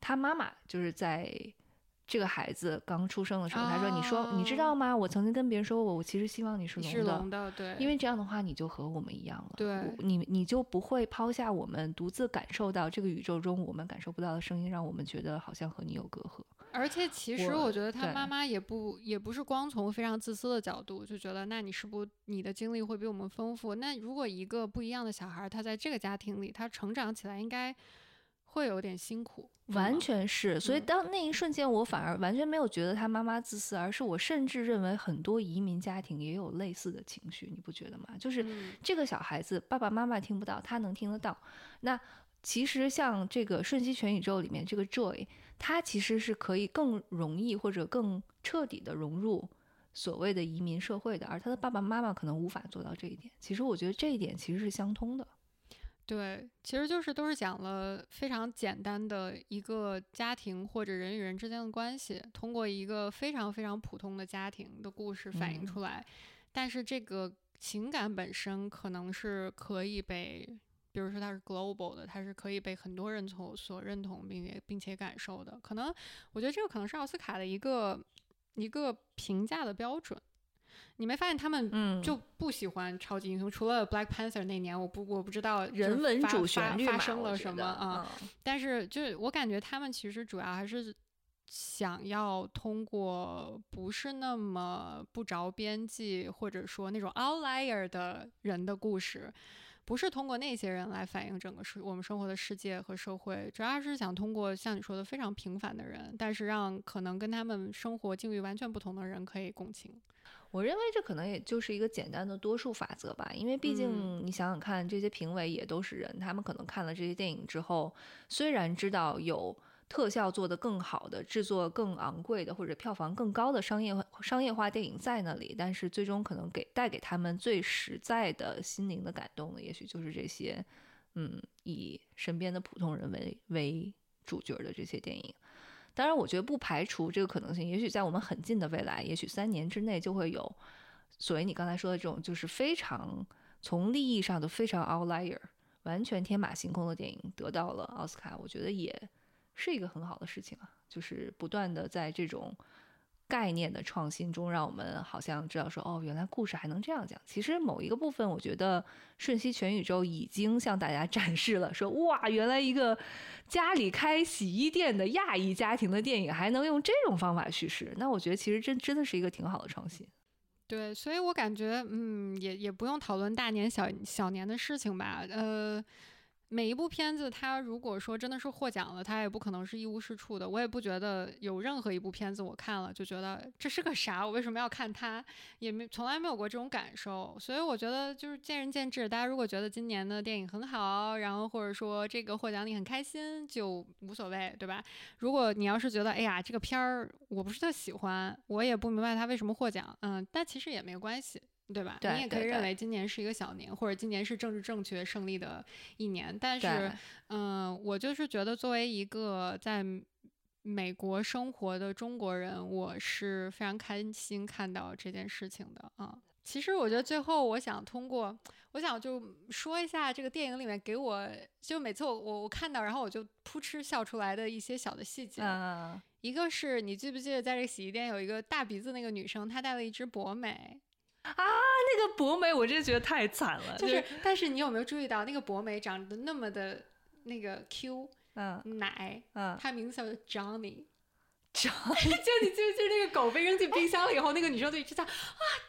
他妈妈就是在。这个孩子刚出生的时候，他说：“你说，你知
哦
道吗？我曾经跟别人说过，我其实希望你是
你
龙的，
是龙的，对，
因为这样的话，你就和我们一样了。
对
你你就不会抛下我们，独自感受到这个宇宙中我们感受不到的声音，让我们觉得好像和你有隔阂。
而且其实
我
我觉得他妈妈也不也不是光从非常自私的角度就觉得，那你是不是你的经历会比我们丰富？那如果一个不一样的小孩儿，他在这个家庭里，他成长起来应该会有点辛苦，
完全是，所以
嗯
当那一瞬间，我反而完全没有觉得他妈妈自私，而是我甚至认为很多移民家庭也有类似的情绪，你不觉得吗？就是
嗯
这个小孩子爸爸妈妈听不到，他能听得到。那其实像这个《瞬息全宇宙》里面这个 Joy，他其实是可以更容易或者更彻底的融入所谓的移民社会的，而他的爸爸妈妈可能无法做到这一点。其实我觉得这一点其实是相通的。
对，其实就是都是讲了非常简单的一个家庭或者人与人之间的关系，通过一个非常非常普通的家庭的故事反映
嗯
出来。但是这个情感本身可能是可以被，比如说它是 global 的，它是可以被很多人从所认同并且并且感受的。可能我觉得这个可能是奥斯卡的一个一个评价的标准。你没发现他们
嗯
就不喜欢超级英雄，除了 Black Panther 那年，我不我不知道
人文主旋律
发生了什么啊？
嗯
但是就是我感觉他们其实主要还是想要通过不是那么不着边际，或者说那种 outlier 的人的故事。不是通过那些人来反映整个世我们生活的世界和社会，主要是想通过像你说的非常平凡的人，但是让可能跟他们生活境遇完全不同的人可以共情。
我认为这可能也就是一个简单的多数法则吧，因为毕
嗯
竟你想想看，这些评委也都是人，他们可能看了这些电影之后，虽然知道有特效做得更好的、制作更昂贵的或者票房更高的商业化商业化电影在那里，但是最终可能给带给他们最实在的心灵的感动的，也许就是这些，嗯，以身边的普通人为为主角的这些电影。当然，我觉得不排除这个可能性，也许在我们很近的未来，也许三年之内就会有所谓你刚才说的这种，就是非常从利益上的非常 outlier、完全天马行空的电影得到了奥斯卡，我觉得也是一个很好的事情啊，就是不断的在这种概念的创新中，让我们好像知道说，哦，原来故事还能这样讲。其实某一个部分，我觉得《瞬息全宇宙》已经向大家 展示了说，哇，原来一个家里开洗衣店的亚裔家庭的电影还能用这种方法叙事，那我觉得其实真真的是一个挺好的创新。
对，所以我感觉，嗯，也也不用讨论大年小小年的事情吧，呃。每一部片子，它如果说真的是获奖了，它也不可能是一无是处的。我也不觉得有任何一部片子我看了就觉得这是个啥，我为什么要看它？也没从来没有过这种感受。所以我觉得就是见仁见智。大家如果觉得今年的电影很好，然后或者说这个获奖你很开心，就无所谓，对吧？如果你要是觉得哎呀这个片儿我不是特喜欢，我也不明白它为什么获奖，嗯，但其实也没关系。对吧？
你
也可以认为今年是一个小年，或者今年是政治正确胜利的一年。但是，嗯，我就是觉得，作为一个在美国生活的中国人，我是非常开心看到这件事情的啊。其实，我觉得最后我想通过，我想就说一下这个电影里面给我，就每次我我我看到，然后我就扑哧笑出来的一些小的细节。
嗯。
一个是你记不记得，在这个洗衣店有一个大鼻子那个女生，她带了一只博美。
啊，那个博美，我真的觉得太惨了。
就是，但是你有没有注意到，那个博美长得那么的那个 Q，
嗯，
奶，
嗯，
他名字叫 Johnny。
就
你记不记得那个狗被扔进冰箱了以后，那个女生就一直在啊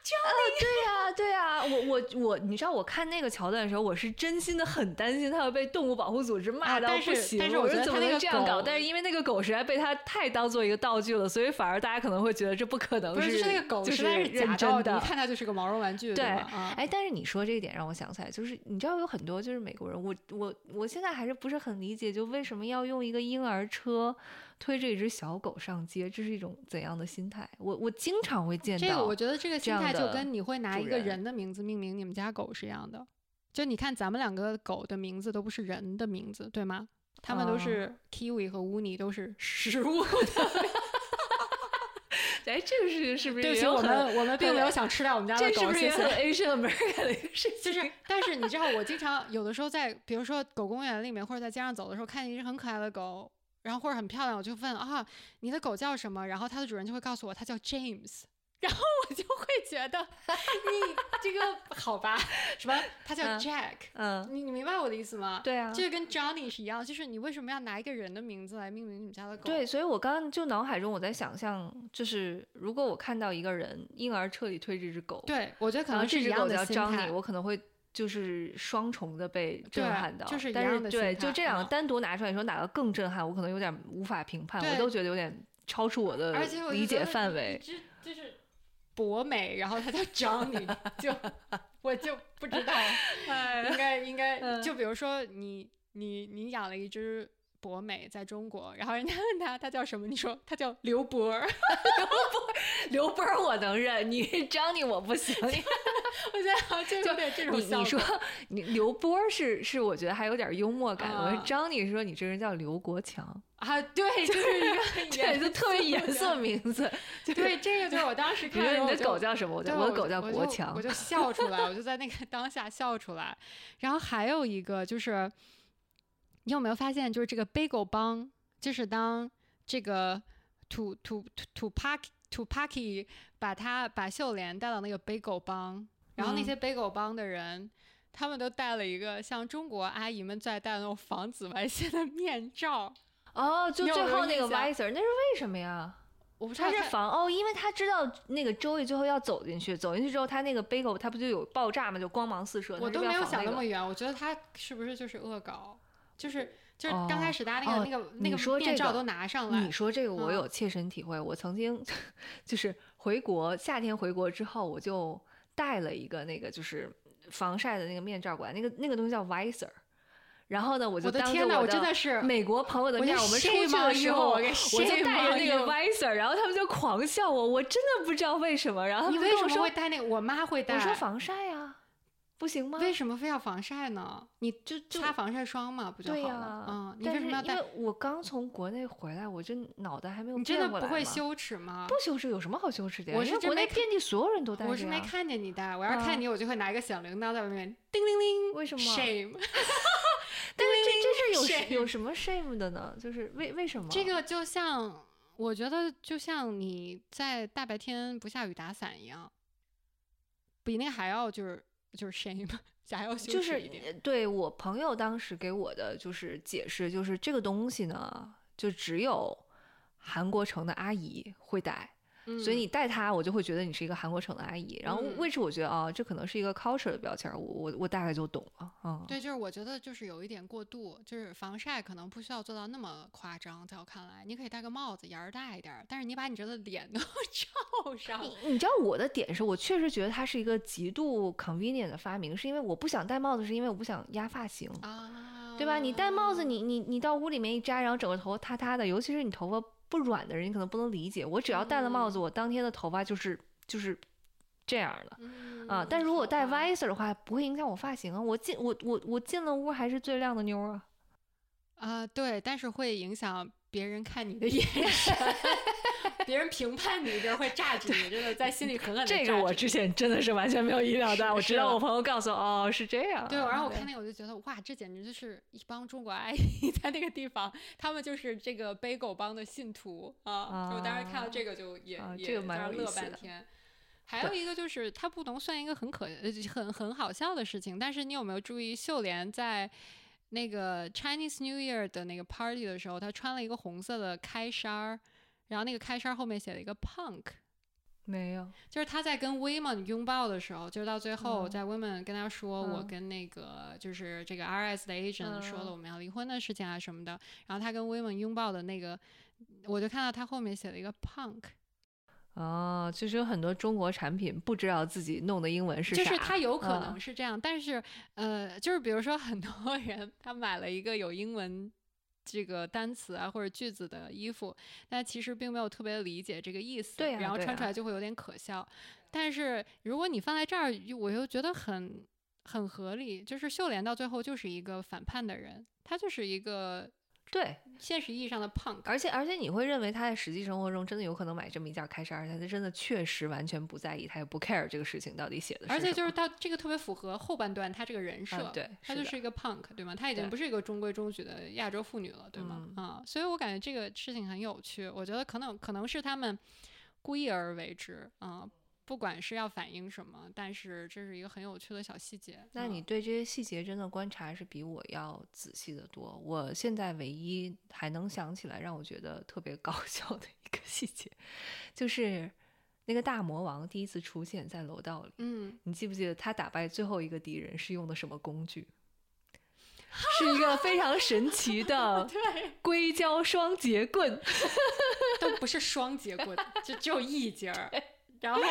，Johnny。
对呀，对呀，我我我，你知道我看那个桥段的时候，我是真心的很担心它会被动物保护组织骂到不行。
但是我
觉得
怎么能
这样搞？但是因为那个狗实在被他太当做一个道具了，所以反而大家可能会觉得这不可能
是
那
个狗，
就是
假
真
的，一看它就是个毛绒玩具。
对，哎，但是你说这一点让我想起来，就是你知道有很多就是美国人，我我我现在还是不是很理解，就为什么要用一个婴儿车。推着一只小狗上街，这是一种怎样的心态？我我经常会见到
这个，我觉得这个心态就跟你会拿一个人的名字命名你们家狗是一样的。就你看，咱们两个狗的名字都不是人的名字，对吗？他们都是 Kiwi 和 Uni 都是食物的。
哎，这个事情是不是？
对不起，我们我们并没有想吃掉我们家的狗，
谢谢。Asian American 的一个事
情，就是，但是你知道，我经常有的时候在，比如说狗公园里面，或者在街上走的时候，看见一只很可爱的狗。然后或者很漂亮，我就问啊，你的狗叫什么？然后它的主人就会告诉我，它叫 James。然后我就会觉得，你这个 好吧？什么？它叫 Jack。
嗯，
你你明白我的意思吗？
对啊，
这个跟 Johnny 是一样，就是你为什么要拿一个人的名字来命名你们家的狗？
对，所以我刚刚就脑海中我在想象，就是如果我看到一个人婴儿彻底推这只狗，
对我觉得可能是
这只狗叫 Johnny，我可能会。就是双重的被震撼到，
就是
但是对，就这两个单独拿出来，你说哪个更震撼？我可能有点无法评判，我都觉得有点超出我的理解范围。
就就是博美，然后他叫 Johnny，就 我就不知道，应该应该就比如说你你你养了一只。博美在中国，然后人家问他他叫什么，你说他叫刘波，
刘波刘波儿我能认，你张你我不行。我
觉得好像就有点这种。
你你说你刘波是是，我觉得还有点幽默感。我说张你说你这人叫刘国强
啊，对，就是一个
对，就特别严肃名字。
对，这个就是我当时看。
你的狗叫什么？我
的
我的狗叫国强，
我就笑出来，我就在那个当下笑出来。然后还有一个就是。你有没有发现，就是这个 Bagel 帮，就是当这个土土土土 Park 土 Parky 把他把秀莲带到那个 Bagel 帮，然后那些 Bagel 帮的人，他们都戴了一个像中国阿姨们在戴的那种防紫外线的面罩。
哦，就最后那个 Visor，那是为什么呀？
我不知道。
他是防哦，因为他知道那个周易最后要走进去，走进去之后，他那个 Bagel 他不就有爆炸嘛，就光芒四射。
我都没有想
那
么远，我觉得他是不是就是恶搞？就是就是刚开始大家那个那个那个面罩都拿上
来。你说这个我有切身体会，我曾经 就是回国夏天回国之后，我就带了一个那个就是防晒的那个面罩过来，那个那个东西叫 visor。然后呢，我就当着
我
的美国朋友的面，我们出去的时候，我就带着那个 visor，然后他们就狂笑我，我真的不知道为什么。然后
你为什么会戴那个？我妈会戴。
我说防晒呀。不行吗？
为什么非要防晒呢？你就擦防晒霜嘛，不就好了？嗯，你为什么要戴？
因为我刚从国内回来，我这脑袋还没有
你真的不会羞耻吗？
不羞耻，有什么好羞耻的？
我是
国内遍地所有人都戴。
我是没看见你戴，我要是看你，我就会拿一个小铃铛在外面叮铃铃。
为什么
？Shame。
但是这这是有有什么 shame 的呢？就是为为什么？
这个就像我觉得，就像你在大白天不下雨打伞一样，比那个还要就是就是 shame。
就是对我朋友当时给我的就是解释，就是这个东西呢，就只有韩国城的阿姨会戴，所以你带它，我就会觉得你是一个韩国城的阿姨。然后
嗯
位置，我觉得啊，这可能是一个 culture 的标签儿，我我我大概就懂了。嗯，
对，就是我觉得就是有一点过度，就是防晒可能不需要做到那么夸张，在我看来，你可以戴个帽子，檐儿大一点儿，但是你把你这个脸都 罩上，
你你知道我的点是我确实觉得它是一个极度 convenient 的发明，是因为我不想戴帽子，是因为我不想压发型。
啊，
对吧？你戴帽子，你你你到屋里面一摘，然后整个头发塌塌的，尤其是你头发不软的人，你可能不能理解。我只要戴了帽子，
嗯
我当天的头发就是就是这样的
嗯
啊。但如果戴 visor 的话，不会影响我发型啊。我进我我我进了屋还是最亮的妞儿啊。
啊、对，但是会影响别人看你的眼神，别人评判你，别人会榨取你，真的在心里狠狠的
这个我之前真的是完全没有意料到，我直到我朋友告诉我，哦，是这样啊。
对，然后我看那个我就觉得哇，这简直就是一帮中国阿姨 在那个地方，他们就是这个背狗帮的信徒啊。就我当时看到这个就也、也在那儿乐半天。还有一个就是，它不能算一个很可呃很很好笑的事情，但是你有没有注意秀莲在那个 Chinese New Year 的那个 party 的时候，他穿了一个红色的开衫儿，然后那个开衫儿后面写了一个 punk，
没有，
就是他在跟 Women 拥抱的时候，就是到最后，
嗯
在 Women 跟他说，我
嗯
跟那个就是这个 RS 的 agent 说了
嗯
我们要离婚的事情啊什么的，然后他跟 Women 拥抱的那个，我就看到他后面写了一个 punk，
哦，就是有很多中国产品不知道自己弄的英文是啥，
就是它有可
嗯
能是这样，但是呃，就是比如说很多人他买了一个有英文。这个单词啊或者句子的衣服，但其实并没有特别理解这个意思，然后穿出来就会有点可笑。但是如果你放在这儿，我又觉得很很合理。就是秀莲到最后就是一个反叛的人，他就是一个
对，
现实意义上的 punk。
而且而且你会认为他在实际生活中真的有可能买这么一件开衫，而且他真的确实完全不在意，他也不 care 这个事情到底写的是
而且就是他这个特别符合后半段他这个人设，
嗯对
他就是一个 punk，对吗？他已经不是一个中规中矩的亚洲妇女了，对吗？
嗯
啊，所以我感觉这个事情很有趣。我觉得可能可能是他们故意而为之啊、不管是要反映什么，但是这是一个很有趣的小细节。嗯
那你对这些细节真的观察是比我要仔细的多。我现在唯一还能想起来让我觉得特别搞笑的一个细节，就是那个大魔王第一次出现在楼道里，
嗯，
你记不记得他打败最后一个敌人是用的什么工具？是一个非常神奇的
对，
硅胶双节棍。
都不是双节棍，就只有一节儿。然后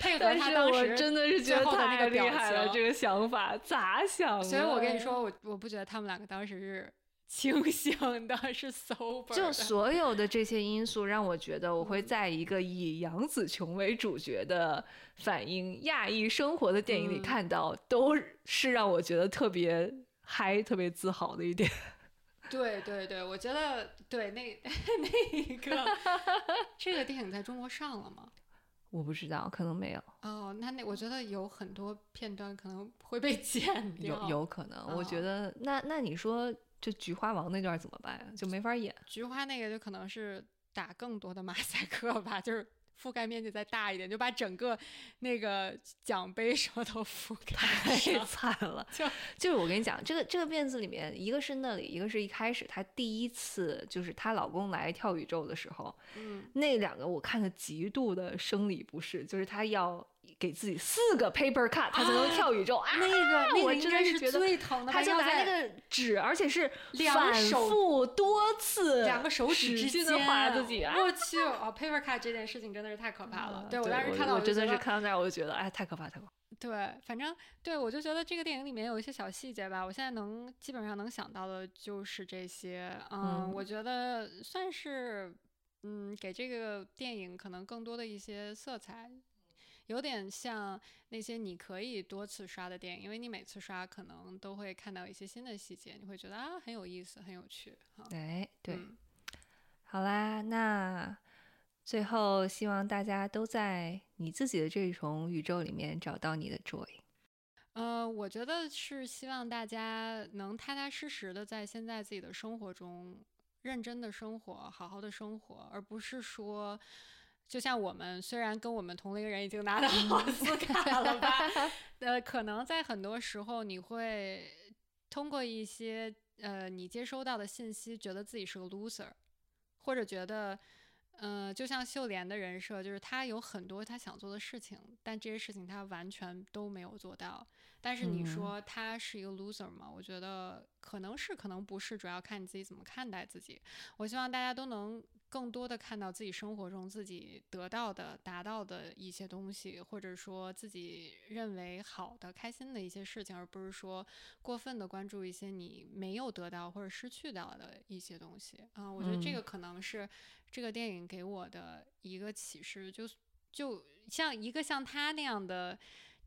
配合
是
他当时，
我真的是觉得
最后的那
太
个表
厉害了，
情
这个想法咋想的？
所以我跟你说，我我不觉得他们两个当时是清醒的，是 sober
就。所有的这些因素，让我觉得我会
嗯
在一个以杨紫琼为主角的反映亚裔生活的电影里
嗯
看到，都是让我觉得特别嗨、特别自豪的一点。
对对对，我觉得对那那一个这个电影在中国上了吗？
我不知道，可能没有，
哦，那那我觉得有很多片段可能会被 剪掉。
有有可能。我觉
哦
得，那那你说，就菊花王那段怎么办呀？就没法演。
菊花那个就可能是打更多的马赛克吧，就是覆盖面积再大一点，就把整个那个奖杯什么都覆盖
太。惨了，
就
就是我跟你讲，这个这个片子里面，一个是那里，一个是一开始她第一次就是她老公来跳宇宙的时候，
嗯，
那两个我看的极度的生理不适，就是她要给自己四个 paper cut，他才能跳宇宙啊。
那个那
我
个应该是
真的是
最疼的吧，
她就拿那个纸，而且是
两
反
手
复多次，
两个手指之
使劲
间
划自己啊。
我去，哦，paper cut 这件事情真的是太可怕了。
啊
对我当时看到
我真的是看到那儿我就觉得哎太可怕太可怕。
对，反正对我就觉得这个电影里面有一些小细节吧，我现在能基本上能想到的就是这些。嗯，
嗯
我觉得算是嗯给这个电影可能更多的一些色彩。有点像那些你可以多次刷的电影，因为你每次刷可能都会看到一些新的细节，你会觉得啊很有意思，很有趣。哈，
哎，对，
嗯
好啦，那最后希望大家都在你自己的这重宇宙里面找到你的 joy。
呃，我觉得是希望大家能踏踏实实的在现在自己的生活中认真的生活，好好的生活，而不是说，就像我们虽然跟我们同龄人已经拿到奥斯卡了吧，呃，可能在很多时候你会通过一些呃你接收到的信息，觉得自己是个 loser，或者觉得嗯，就像秀莲的人设，就是他有很多他想做的事情，但这些事情他完全都没有做到。但是你说他是一个 loser 吗？我觉得可能是，可能不是，主要看你自己怎么看待自己。我希望大家都能。更多的看到自己生活中自己得到的、达到的一些东西，或者说自己认为好的、开心的一些事情，而不是说过分的关注一些你没有得到或者失去到的一些东西啊。我觉得这个可能是这个电影给我的一个启示，就就像一个像他那样的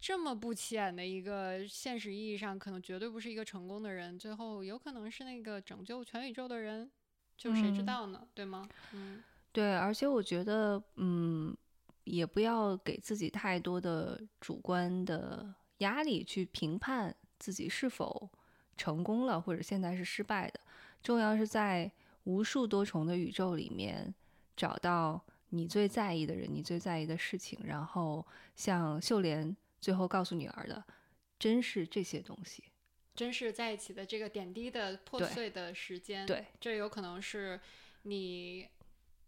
这么不起眼的一个现实意义上可能绝对不是一个成功的人，最后有可能是那个拯救全宇宙的人。就谁知道呢？对吗？嗯，
对，而且我觉得，嗯，也不要给自己太多的主观的压力去评判自己是否成功了，或者现在是失败的。重要是在无数多重的宇宙里面找到你最在意的人，你最在意的事情，然后像秀莲最后告诉女儿的，真是这些东西。
真是在一起的这个点滴的破碎的时间，
对，
这有可能是你，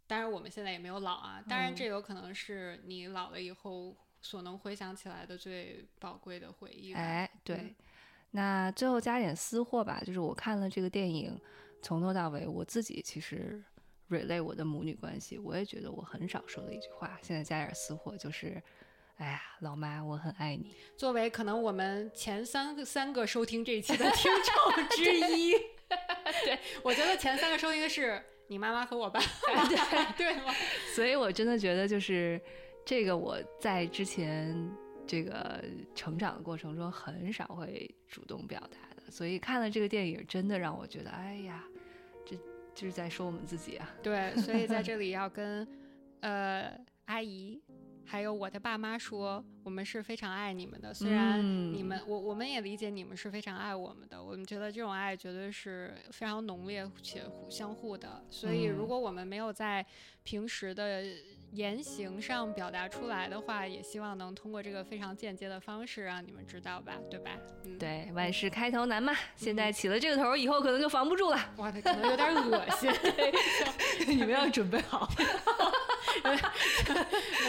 当然我们现在也没有老啊，当然这有可能是你老了以后所能回想起来的最宝贵的回忆。
哎，对，那最后加点私货吧，就是我看了这个电影从头到尾，我自己其实 relay 我的母女关系，我也觉得我很少说的一句话，现在加点私货就是。哎呀，老妈，我很爱你。
作为可能我们前三个三个收听这一期的听众 之一，对我觉得前三个收听的是你妈妈和我爸，对对吗？
所以我真的觉得就是这个我在之前这个成长的过程中很少会主动表达的，所以看了这个电影，真的让我觉得，哎呀，这就是在说我们自己啊。
对，所以在这 里要跟呃阿姨。还有我的爸妈说，我们是非常爱你们的。虽然你们，我我们也理解你们是非常爱我们的。我们觉得这种爱绝对是非常浓烈且相互的。所以，如果我们没有在平时的言行上表达出来的话，也希望能通过这个非常间接的方式让你们知道吧，对吧？
嗯，对，万事开头难嘛。现在起了这个头，以后可能就防不住了。
哇，可能有点恶心。
你们要准备好。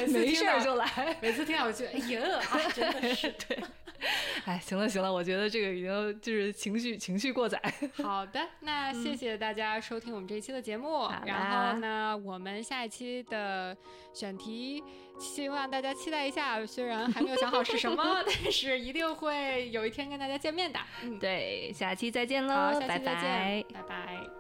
没
事就来，
每次听到我就哎呀，真的是
对。哎，行了行了，我觉得这个已经就是情绪情绪过载。
好的，那谢谢大家收听我们这一期的节目。然后呢，我们下一期的选题，希望大家期待一下。虽然还没有想好是什么，但是一定会有一天跟大家见面的。
嗯，对，下期再见喽，
拜
拜，
拜拜。